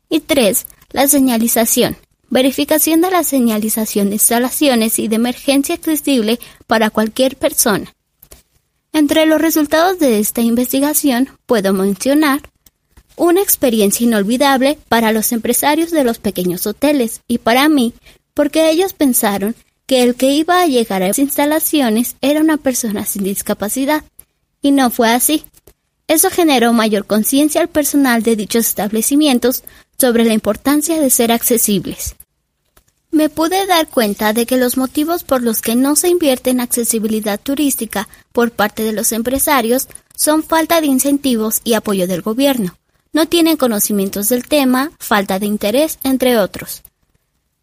Y 3. La señalización. Verificación de la señalización de instalaciones y de emergencia accesible para cualquier persona. Entre los resultados de esta investigación puedo mencionar una experiencia inolvidable para los empresarios de los pequeños hoteles y para mí, porque ellos pensaron que el que iba a llegar a las instalaciones era una persona sin discapacidad, y no fue así. Eso generó mayor conciencia al personal de dichos establecimientos sobre la importancia de ser accesibles. Me pude dar cuenta de que los motivos por los que no se invierte en accesibilidad turística por parte de los empresarios son falta de incentivos y apoyo del gobierno. No tienen conocimientos del tema, falta de interés, entre otros.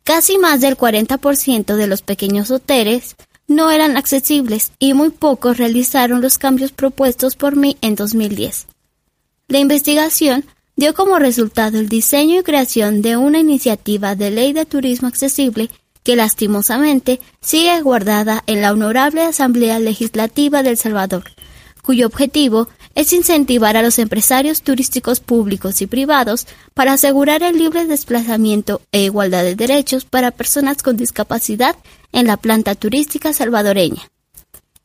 Casi más del 40% de los pequeños hoteles no eran accesibles y muy pocos realizaron los cambios propuestos por mí en 2010. La investigación dio como resultado el diseño y creación de una iniciativa de ley de turismo accesible que lastimosamente sigue guardada en la Honorable Asamblea Legislativa del Salvador, cuyo objetivo es incentivar a los empresarios turísticos públicos y privados para asegurar el libre desplazamiento e igualdad de derechos para personas con discapacidad en la planta turística salvadoreña.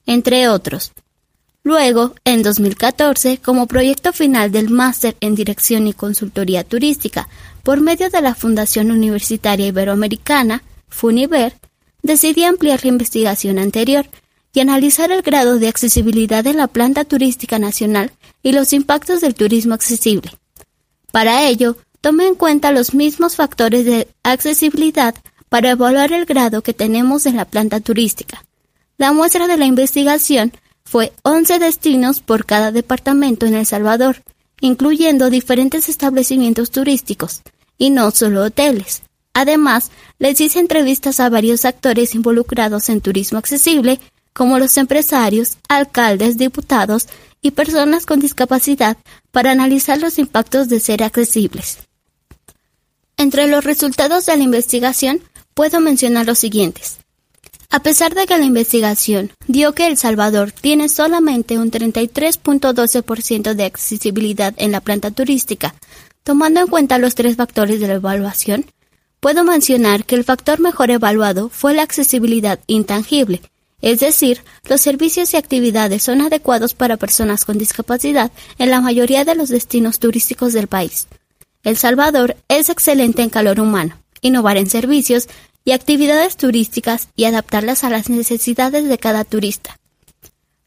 Entre otros, Luego, en 2014, como proyecto final del Máster en Dirección y Consultoría Turística, por medio de la Fundación Universitaria Iberoamericana, FUNIBER, decidí ampliar la investigación anterior y analizar el grado de accesibilidad de la planta turística nacional y los impactos del turismo accesible. Para ello, tomé en cuenta los mismos factores de accesibilidad para evaluar el grado que tenemos en la planta turística. La muestra de la investigación fue 11 destinos por cada departamento en El Salvador, incluyendo diferentes establecimientos turísticos, y no solo hoteles. Además, les hice entrevistas a varios actores involucrados en turismo accesible, como los empresarios, alcaldes, diputados y personas con discapacidad, para analizar los impactos de ser accesibles. Entre los resultados de la investigación, puedo mencionar los siguientes. A pesar de que la investigación dio que El Salvador tiene solamente un 33.12% de accesibilidad en la planta turística, tomando en cuenta los tres factores de la evaluación, puedo mencionar que el factor mejor evaluado fue la accesibilidad intangible, es decir, los servicios y actividades son adecuados para personas con discapacidad en la mayoría de los destinos turísticos del país. El Salvador es excelente en calor humano, innovar en servicios y actividades turísticas y adaptarlas a las necesidades de cada turista.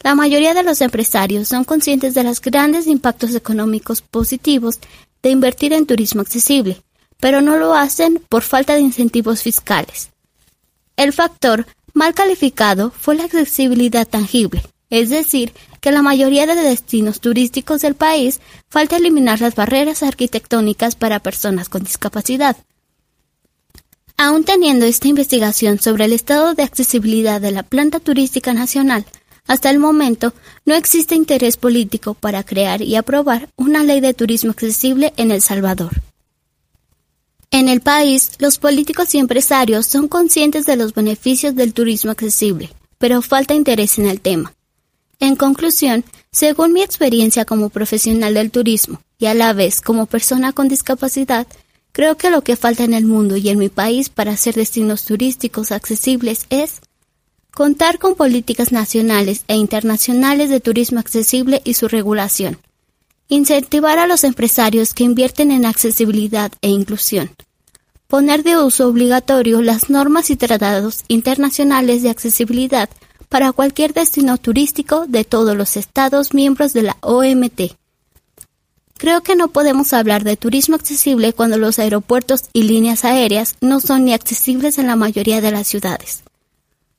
La mayoría de los empresarios son conscientes de los grandes impactos económicos positivos de invertir en turismo accesible, pero no lo hacen por falta de incentivos fiscales. El factor mal calificado fue la accesibilidad tangible, es decir, que la mayoría de destinos turísticos del país falta eliminar las barreras arquitectónicas para personas con discapacidad, Aún teniendo esta investigación sobre el estado de accesibilidad de la planta turística nacional, hasta el momento no existe interés político para crear y aprobar una ley de turismo accesible en El Salvador. En el país, los políticos y empresarios son conscientes de los beneficios del turismo accesible, pero falta interés en el tema. En conclusión, según mi experiencia como profesional del turismo y a la vez como persona con discapacidad, Creo que lo que falta en el mundo y en mi país para hacer destinos turísticos accesibles es contar con políticas nacionales e internacionales de turismo accesible y su regulación, incentivar a los empresarios que invierten en accesibilidad e inclusión, poner de uso obligatorio las normas y tratados internacionales de accesibilidad para cualquier destino turístico de todos los Estados miembros de la OMT Creo que no podemos hablar de turismo accesible cuando los aeropuertos y líneas aéreas no son ni accesibles en la mayoría de las ciudades.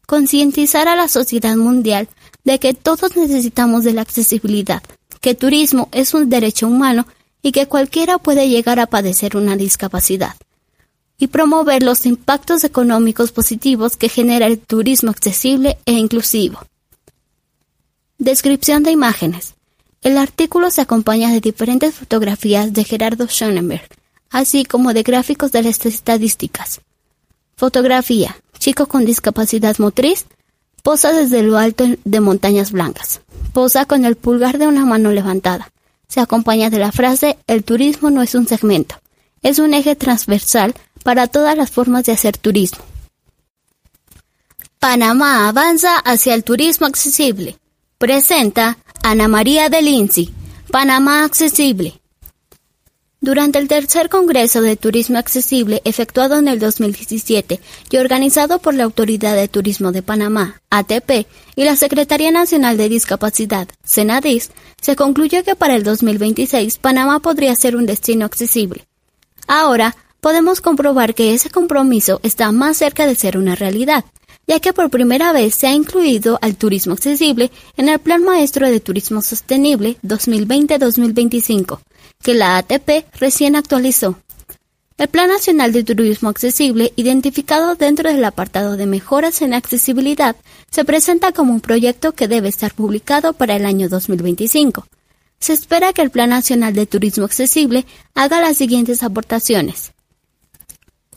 Concientizar a la sociedad mundial de que todos necesitamos de la accesibilidad, que turismo es un derecho humano y que cualquiera puede llegar a padecer una discapacidad. Y promover los impactos económicos positivos que genera el turismo accesible e inclusivo. Descripción de imágenes. El artículo se acompaña de diferentes fotografías de Gerardo Schonenberg, así como de gráficos de las estadísticas. Fotografía. Chico con discapacidad motriz. Posa desde lo alto de montañas blancas. Posa con el pulgar de una mano levantada. Se acompaña de la frase El turismo no es un segmento. Es un eje transversal para todas las formas de hacer turismo. Panamá avanza hacia el turismo accesible. Presenta Ana María de Lindsay. Panamá accesible. Durante el tercer Congreso de Turismo Accesible efectuado en el 2017 y organizado por la Autoridad de Turismo de Panamá, ATP, y la Secretaría Nacional de Discapacidad, Senadis, se concluyó que para el 2026 Panamá podría ser un destino accesible. Ahora, podemos comprobar que ese compromiso está más cerca de ser una realidad, ya que por primera vez se ha incluido al turismo accesible en el Plan Maestro de Turismo Sostenible 2020-2025 que la ATP recién actualizó. El Plan Nacional de Turismo Accesible, identificado dentro del apartado de mejoras en accesibilidad, se presenta como un proyecto que debe estar publicado para el año 2025. Se espera que el Plan Nacional de Turismo Accesible haga las siguientes aportaciones.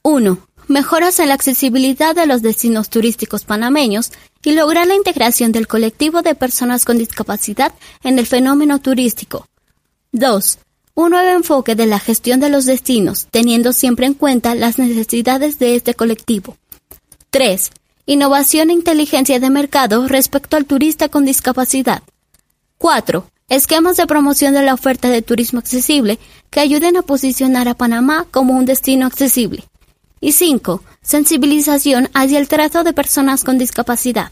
1. Mejoras en la accesibilidad de los destinos turísticos panameños y lograr la integración del colectivo de personas con discapacidad en el fenómeno turístico. 2 un nuevo enfoque de la gestión de los destinos, teniendo siempre en cuenta las necesidades de este colectivo. 3. Innovación e inteligencia de mercado respecto al turista con discapacidad. 4. Esquemas de promoción de la oferta de turismo accesible que ayuden a posicionar a Panamá como un destino accesible. Y 5. Sensibilización hacia el trato de personas con discapacidad.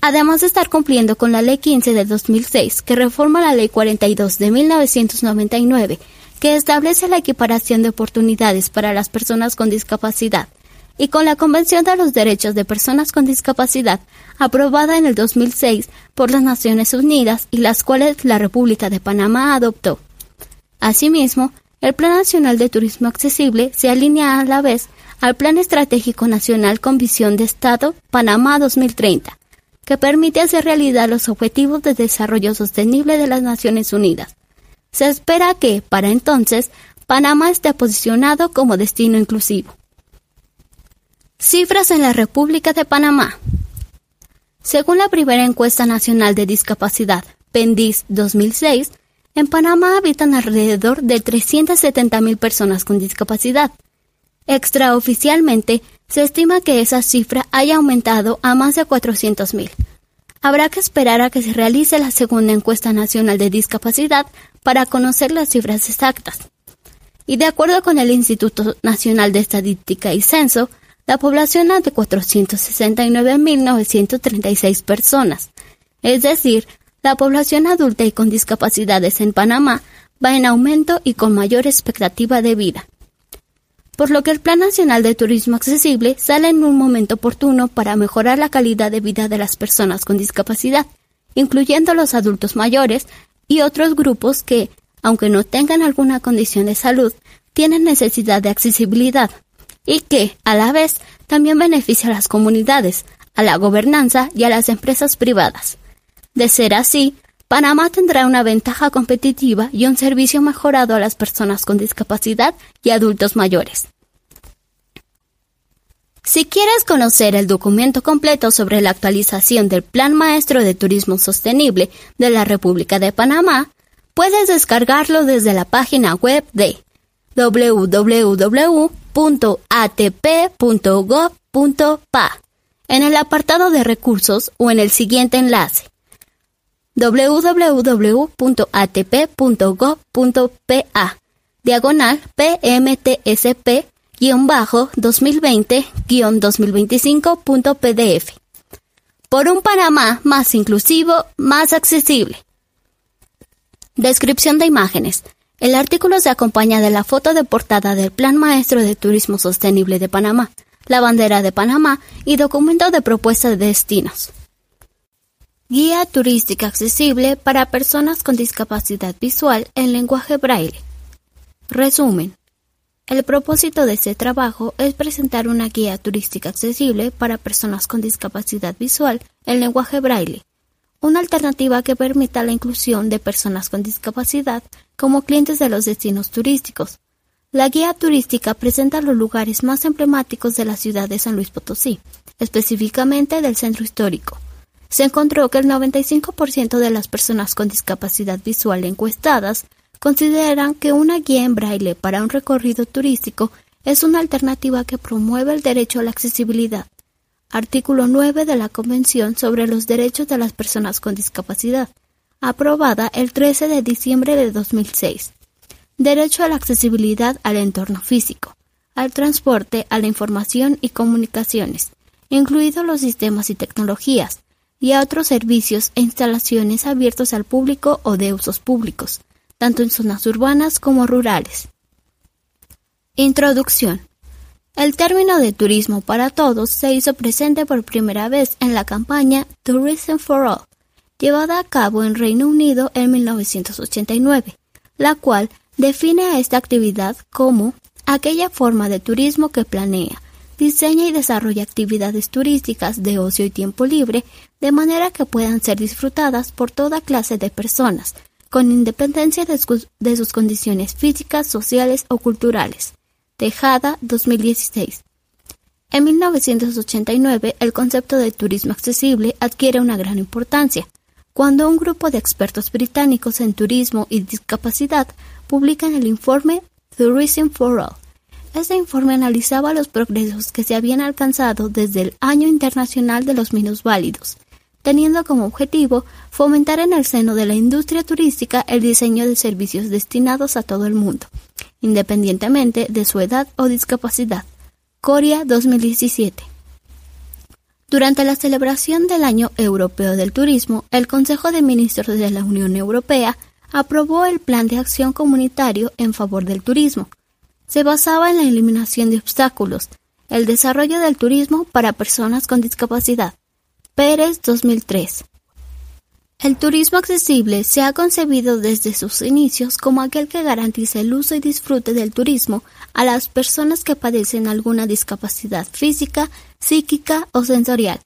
Además de estar cumpliendo con la Ley 15 de 2006, que reforma la Ley 42 de 1999, que establece la equiparación de oportunidades para las personas con discapacidad, y con la Convención de los Derechos de Personas con Discapacidad, aprobada en el 2006 por las Naciones Unidas y las cuales la República de Panamá adoptó. Asimismo, el Plan Nacional de Turismo Accesible se alinea a la vez al Plan Estratégico Nacional con Visión de Estado Panamá 2030, que permite hacer realidad los Objetivos de Desarrollo Sostenible de las Naciones Unidas. Se espera que, para entonces, Panamá esté posicionado como destino inclusivo. Cifras en la República de Panamá. Según la primera encuesta nacional de discapacidad, PENDIS 2006, en Panamá habitan alrededor de 370.000 personas con discapacidad. Extraoficialmente, se estima que esa cifra haya aumentado a más de 400.000. Habrá que esperar a que se realice la segunda encuesta nacional de discapacidad para conocer las cifras exactas. Y de acuerdo con el Instituto Nacional de Estadística y Censo, la población es de 469.936 personas. Es decir, la población adulta y con discapacidades en Panamá va en aumento y con mayor expectativa de vida por lo que el Plan Nacional de Turismo Accesible sale en un momento oportuno para mejorar la calidad de vida de las personas con discapacidad, incluyendo los adultos mayores y otros grupos que, aunque no tengan alguna condición de salud, tienen necesidad de accesibilidad y que, a la vez, también beneficia a las comunidades, a la gobernanza y a las empresas privadas. De ser así, Panamá tendrá una ventaja competitiva y un servicio mejorado a las personas con discapacidad y adultos mayores. Si quieres conocer el documento completo sobre la actualización del Plan Maestro de Turismo Sostenible de la República de Panamá, puedes descargarlo desde la página web de www.atp.gov.pa en el apartado de recursos o en el siguiente enlace www.atp.gov.pa diagonal PMTSP-2020-2025.pdf por un Panamá más inclusivo, más accesible. Descripción de imágenes. El artículo se acompaña de la foto de portada del Plan Maestro de Turismo Sostenible de Panamá, la bandera de Panamá y documento de propuesta de destinos. Guía turística accesible para personas con discapacidad visual en lenguaje braille. Resumen. El propósito de este trabajo es presentar una guía turística accesible para personas con discapacidad visual en lenguaje braille, una alternativa que permita la inclusión de personas con discapacidad como clientes de los destinos turísticos. La guía turística presenta los lugares más emblemáticos de la ciudad de San Luis Potosí, específicamente del centro histórico. Se encontró que el 95% de las personas con discapacidad visual encuestadas consideran que una guía en braille para un recorrido turístico es una alternativa que promueve el derecho a la accesibilidad. Artículo 9 de la Convención sobre los Derechos de las Personas con Discapacidad, aprobada el 13 de diciembre de 2006. Derecho a la accesibilidad al entorno físico, al transporte, a la información y comunicaciones, incluidos los sistemas y tecnologías, y a otros servicios e instalaciones abiertos al público o de usos públicos, tanto en zonas urbanas como rurales. Introducción. El término de turismo para todos se hizo presente por primera vez en la campaña Tourism for All, llevada a cabo en Reino Unido en 1989, la cual define a esta actividad como aquella forma de turismo que planea, diseña y desarrolla actividades turísticas de ocio y tiempo libre de manera que puedan ser disfrutadas por toda clase de personas, con independencia de, sus condiciones físicas, sociales o culturales. Tejada 2016. En 1989, el concepto de turismo accesible adquiere una gran importancia, cuando un grupo de expertos británicos en turismo y discapacidad publican el informe Tourism for All. Este informe analizaba los progresos que se habían alcanzado desde el Año Internacional de los Minusválidos, teniendo como objetivo fomentar en el seno de la industria turística el diseño de servicios destinados a todo el mundo, independientemente de su edad o discapacidad. Corea 2017. Durante la celebración del Año Europeo del Turismo, el Consejo de Ministros de la Unión Europea aprobó el Plan de Acción Comunitario en favor del turismo. Se basaba en la eliminación de obstáculos, el desarrollo del turismo para personas con discapacidad. Pérez 2003. El turismo accesible se ha concebido desde sus inicios como aquel que garantiza el uso y disfrute del turismo a las personas que padecen alguna discapacidad física, psíquica o sensorial.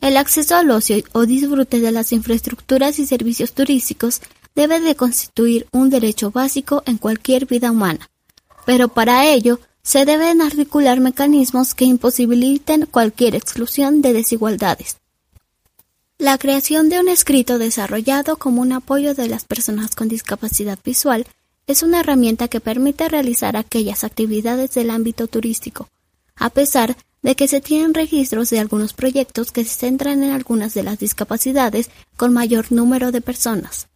El acceso al ocio o disfrute de las infraestructuras y servicios turísticos debe de constituir un derecho básico en cualquier vida humana. Pero para ello se deben articular mecanismos que imposibiliten cualquier exclusión de desigualdades. La creación de un escrito desarrollado como un apoyo de las personas con discapacidad visual es una herramienta que permite realizar aquellas actividades del ámbito turístico, a pesar de que se tienen registros de algunos proyectos que se centran en algunas de las discapacidades con mayor número de personas.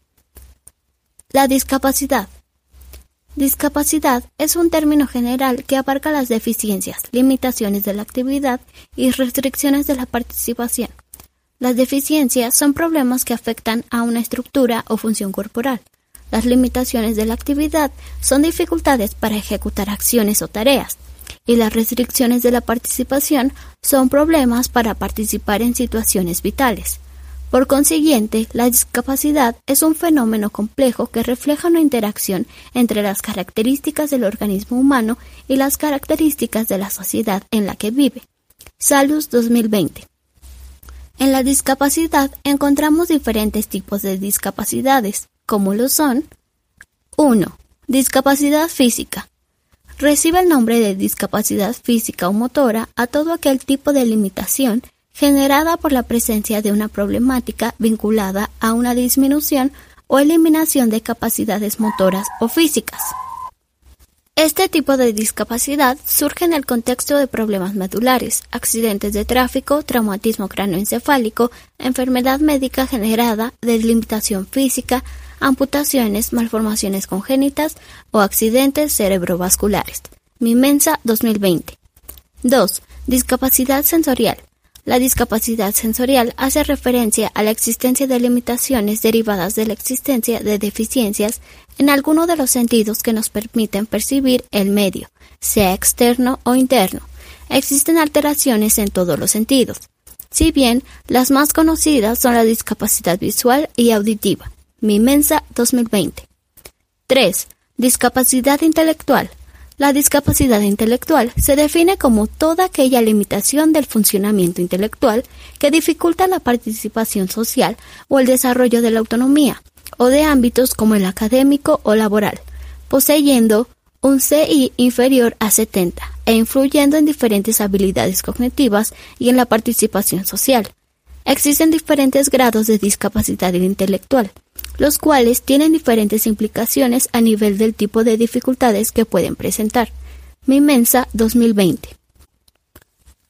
La discapacidad. Discapacidad es un término general que abarca las deficiencias, limitaciones de la actividad y restricciones de la participación las deficiencias son problemas que afectan a una estructura o función corporal. Las limitaciones de la actividad son dificultades para ejecutar acciones o tareas, y las restricciones de la participación son problemas para participar en situaciones vitales. Por consiguiente, la discapacidad es un fenómeno complejo que refleja una interacción entre las características del organismo humano y las características de la sociedad en la que vive. Salus 2020 en la discapacidad encontramos diferentes tipos de discapacidades, como lo son 1. Discapacidad física. Recibe el nombre de discapacidad física o motora a todo aquel tipo de limitación generada por la presencia de una problemática vinculada a una disminución o eliminación de capacidades motoras o físicas. Este tipo de discapacidad surge en el contexto de problemas medulares, accidentes de tráfico, traumatismo cráneoencefálico, enfermedad médica generada, delimitación física, amputaciones, malformaciones congénitas o accidentes cerebrovasculares. Mimensa 2020. 2. Discapacidad sensorial. La discapacidad sensorial hace referencia a la existencia de limitaciones derivadas de la existencia de deficiencias en alguno de los sentidos que nos permiten percibir el medio, sea externo o interno. Existen alteraciones en todos los sentidos. Si bien las más conocidas son la discapacidad visual y auditiva. Mimensa 2020. 3. Discapacidad intelectual. La discapacidad intelectual se define como toda aquella limitación del funcionamiento intelectual que dificulta la participación social o el desarrollo de la autonomía, o de ámbitos como el académico o laboral, poseyendo un CI inferior a 70 e influyendo en diferentes habilidades cognitivas y en la participación social. Existen diferentes grados de discapacidad intelectual, los cuales tienen diferentes implicaciones a nivel del tipo de dificultades que pueden presentar. Mimensa 2020.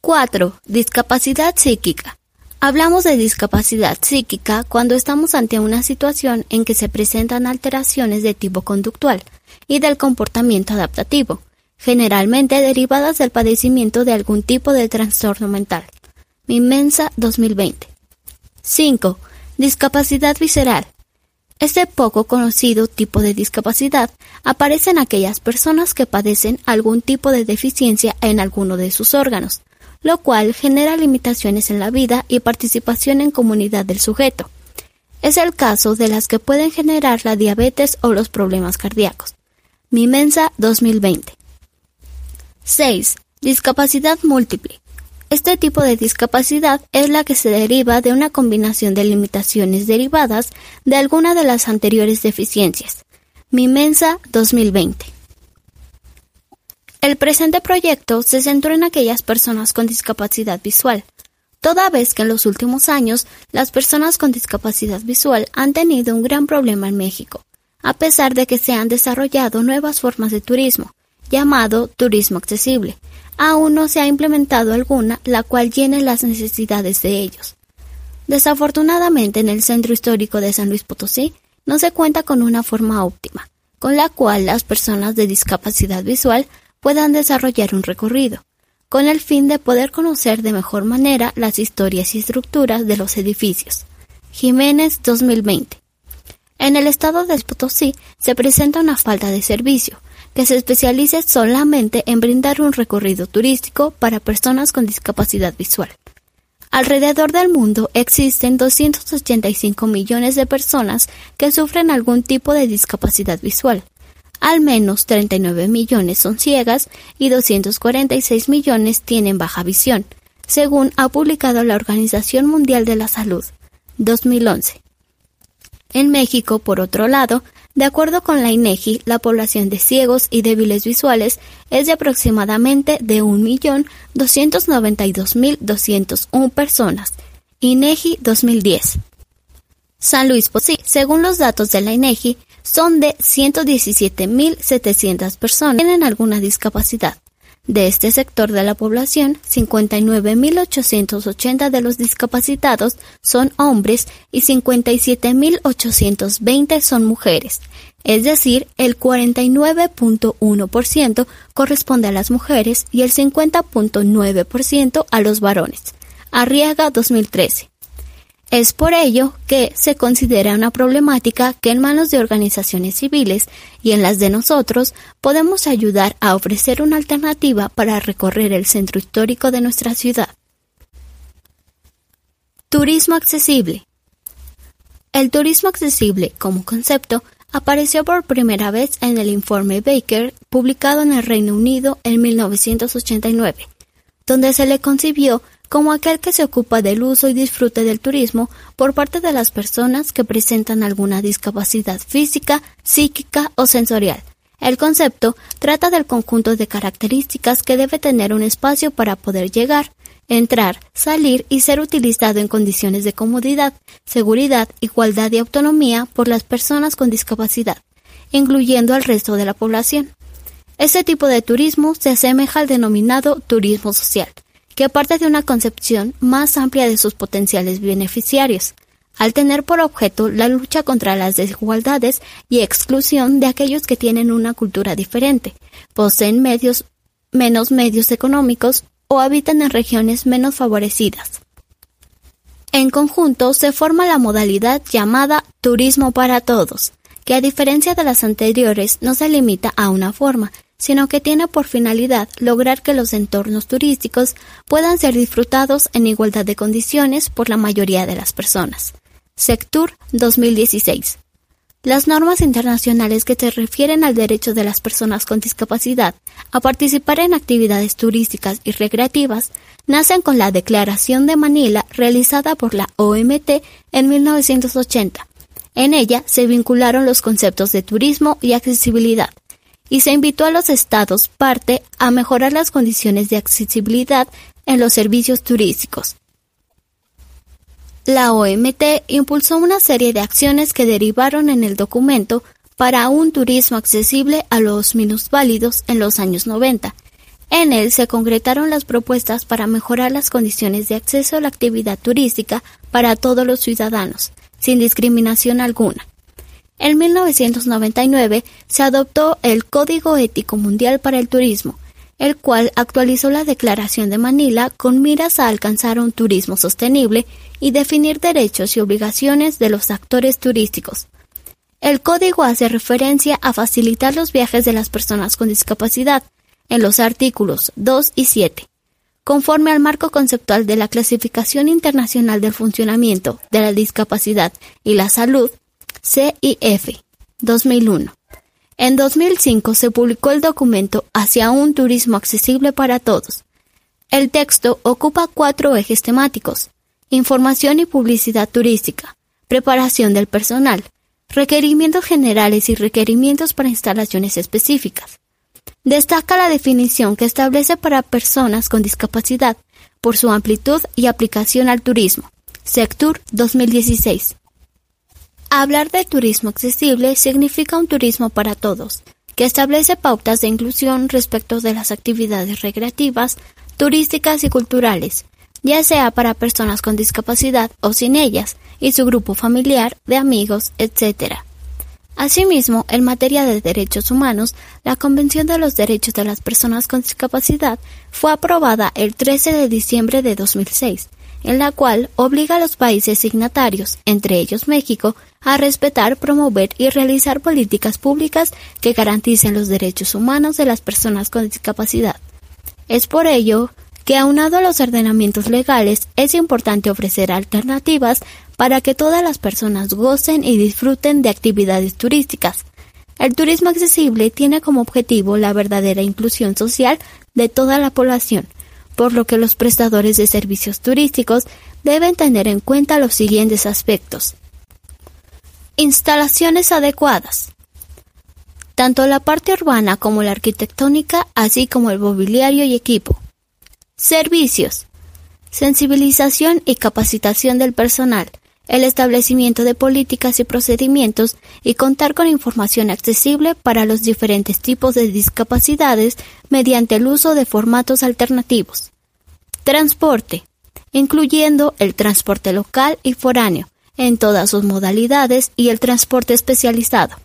4. Discapacidad psíquica. Hablamos de discapacidad psíquica cuando estamos ante una situación en que se presentan alteraciones de tipo conductual y del comportamiento adaptativo, generalmente derivadas del padecimiento de algún tipo de trastorno mental. Mimensa 2020. 5. Discapacidad visceral. Este poco conocido tipo de discapacidad aparece en aquellas personas que padecen algún tipo de deficiencia en alguno de sus órganos, lo cual genera limitaciones en la vida y participación en comunidad del sujeto. Es el caso de las que pueden generar la diabetes o los problemas cardíacos. Mimensa 2020. 6. Discapacidad múltiple. Este tipo de discapacidad es la que se deriva de una combinación de limitaciones derivadas de alguna de las anteriores deficiencias. Mimensa 2020. El presente proyecto se centró en aquellas personas con discapacidad visual, toda vez que en los últimos años las personas con discapacidad visual han tenido un gran problema en México, a pesar de que se han desarrollado nuevas formas de turismo, llamado turismo accesible, aún no se ha implementado alguna la cual llene las necesidades de ellos. Desafortunadamente en el centro histórico de San Luis Potosí no se cuenta con una forma óptima, con la cual las personas de discapacidad visual puedan desarrollar un recorrido, con el fin de poder conocer de mejor manera las historias y estructuras de los edificios. Jiménez 2020. En el estado de Potosí se presenta una falta de servicio, que se especialice solamente en brindar un recorrido turístico para personas con discapacidad visual. Alrededor del mundo existen 285 millones de personas que sufren algún tipo de discapacidad visual. Al menos 39 millones son ciegas y 246 millones tienen baja visión, según ha publicado la Organización Mundial de la Salud, 2011. En México, por otro lado, de acuerdo con la INEGI, la población de ciegos y débiles visuales es de aproximadamente de 1.292.201 personas. INEGI 2010. San Luis Potosí, según los datos de la INEGI, son de 117.700 personas que tienen alguna discapacidad. De este sector de la población, 59.880 de los discapacitados son hombres y 57.820 son mujeres, es decir, el 49.1% corresponde a las mujeres y el 50.9% a los varones. Arriaga 2013. Es por ello que se considera una problemática que en manos de organizaciones civiles y en las de nosotros podemos ayudar a ofrecer una alternativa para recorrer el centro histórico de nuestra ciudad. Turismo accesible. El turismo accesible como concepto apareció por primera vez en el informe Baker publicado en el Reino Unido en 1989, donde se le concibió como aquel que se ocupa del uso y disfrute del turismo por parte de las personas que presentan alguna discapacidad física, psíquica o sensorial. El concepto trata del conjunto de características que debe tener un espacio para poder llegar, entrar, salir y ser utilizado en condiciones de comodidad, seguridad, igualdad y autonomía por las personas con discapacidad, incluyendo al resto de la población. Este tipo de turismo se asemeja al denominado turismo social, que parte de una concepción más amplia de sus potenciales beneficiarios, al tener por objeto la lucha contra las desigualdades y exclusión de aquellos que tienen una cultura diferente, poseen medios menos medios económicos o habitan en regiones menos favorecidas. En conjunto se forma la modalidad llamada turismo para todos, que a diferencia de las anteriores no se limita a una forma, sino que tiene por finalidad lograr que los entornos turísticos puedan ser disfrutados en igualdad de condiciones por la mayoría de las personas. Sectur 2016. Las normas internacionales que se refieren al derecho de las personas con discapacidad a participar en actividades turísticas y recreativas nacen con la Declaración de Manila realizada por la OMT en 1980. En ella se vincularon los conceptos de turismo y accesibilidad, y se invitó a los estados parte a mejorar las condiciones de accesibilidad en los servicios turísticos. La OMT impulsó una serie de acciones que derivaron en el documento para un turismo accesible a los minusválidos en los años 90. En él se concretaron las propuestas para mejorar las condiciones de acceso a la actividad turística para todos los ciudadanos, sin discriminación alguna. En 1999 se adoptó el Código Ético Mundial para el Turismo, el cual actualizó la Declaración de Manila con miras a alcanzar un turismo sostenible y definir derechos y obligaciones de los actores turísticos. El código hace referencia a facilitar los viajes de las personas con discapacidad en los artículos 2 y 7, conforme al marco conceptual de la Clasificación Internacional del Funcionamiento de la Discapacidad y la Salud, CIF, 2001. En 2005 se publicó el documento Hacia un turismo accesible para todos. El texto ocupa cuatro ejes temáticos, información y publicidad turística, preparación del personal, requerimientos generales y requerimientos para instalaciones específicas. Destaca la definición que establece para personas con discapacidad por su amplitud y aplicación al turismo. Sectur 2016. Hablar de turismo accesible significa un turismo para todos, que establece pautas de inclusión respecto de las actividades recreativas, turísticas y culturales, ya sea para personas con discapacidad o sin ellas, y su grupo familiar, de amigos, etc. Asimismo, en materia de derechos humanos, la Convención de los Derechos de las Personas con Discapacidad fue aprobada el 13 de diciembre de 2006, en la cual obliga a los países signatarios, entre ellos México, a respetar, promover y realizar políticas públicas que garanticen los derechos humanos de las personas con discapacidad. Es por ello que aunado a los ordenamientos legales es importante ofrecer alternativas para que todas las personas gocen y disfruten de actividades turísticas. El turismo accesible tiene como objetivo la verdadera inclusión social de toda la población, por lo que los prestadores de servicios turísticos deben tener en cuenta los siguientes aspectos. Instalaciones adecuadas. Tanto la parte urbana como la arquitectónica, así como el mobiliario y equipo. Servicios. Sensibilización y capacitación del personal, el establecimiento de políticas y procedimientos y contar con información accesible para los diferentes tipos de discapacidades mediante el uso de formatos alternativos. Transporte, incluyendo el transporte local y foráneo, en todas sus modalidades y el transporte especializado.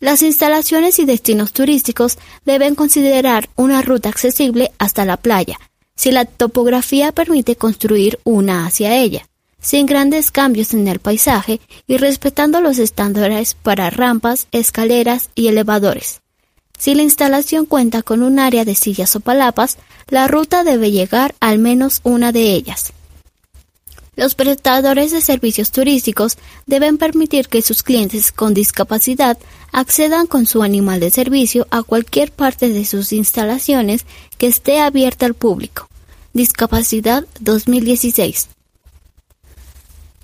Las instalaciones y destinos turísticos deben considerar una ruta accesible hasta la playa, si la topografía permite construir una hacia ella, sin grandes cambios en el paisaje y respetando los estándares para rampas, escaleras y elevadores. Si la instalación cuenta con un área de sillas o palapas, la ruta debe llegar al menos una de ellas. Los prestadores de servicios turísticos deben permitir que sus clientes con discapacidad accedan con su animal de servicio a cualquier parte de sus instalaciones que esté abierta al público. Discapacidad 2016.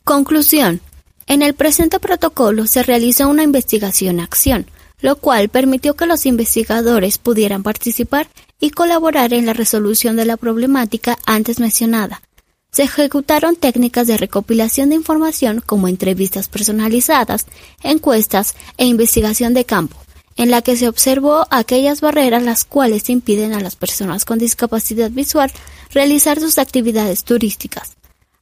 Conclusión. En el presente protocolo se realizó una investigación-acción, lo cual permitió que los investigadores pudieran participar y colaborar en la resolución de la problemática antes mencionada. Se ejecutaron técnicas de recopilación de información como entrevistas personalizadas, encuestas e investigación de campo, en la que se observó aquellas barreras las cuales impiden a las personas con discapacidad visual realizar sus actividades turísticas.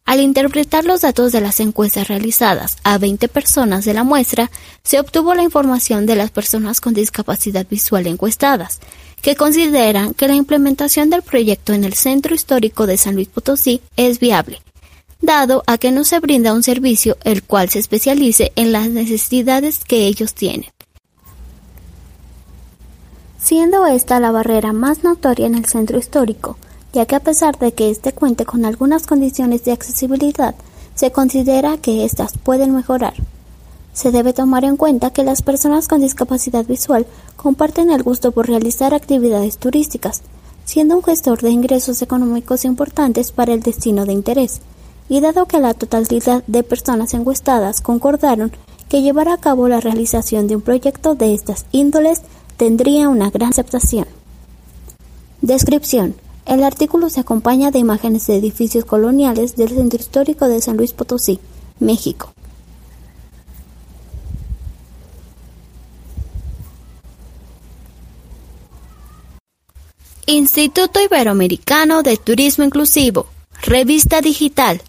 Al interpretar los datos de las encuestas realizadas a 20 personas de la muestra, se obtuvo la información de las personas con discapacidad visual encuestadas, que consideran que la implementación del proyecto en el centro histórico de San Luis Potosí es viable, dado a que no se brinda un servicio el cual se especialice en las necesidades que ellos tienen. Siendo esta la barrera más notoria en el centro histórico, ya que a pesar de que éste cuente con algunas condiciones de accesibilidad, se considera que éstas pueden mejorar. Se debe tomar en cuenta que las personas con discapacidad visual comparten el gusto por realizar actividades turísticas, siendo un gestor de ingresos económicos importantes para el destino de interés, y dado que la totalidad de personas encuestadas concordaron que llevar a cabo la realización de un proyecto de estas índoles tendría una gran aceptación. Descripción. El artículo se acompaña de imágenes de edificios coloniales del Centro Histórico de San Luis Potosí, México. Instituto Iberoamericano de Turismo Inclusivo, Revista Digital,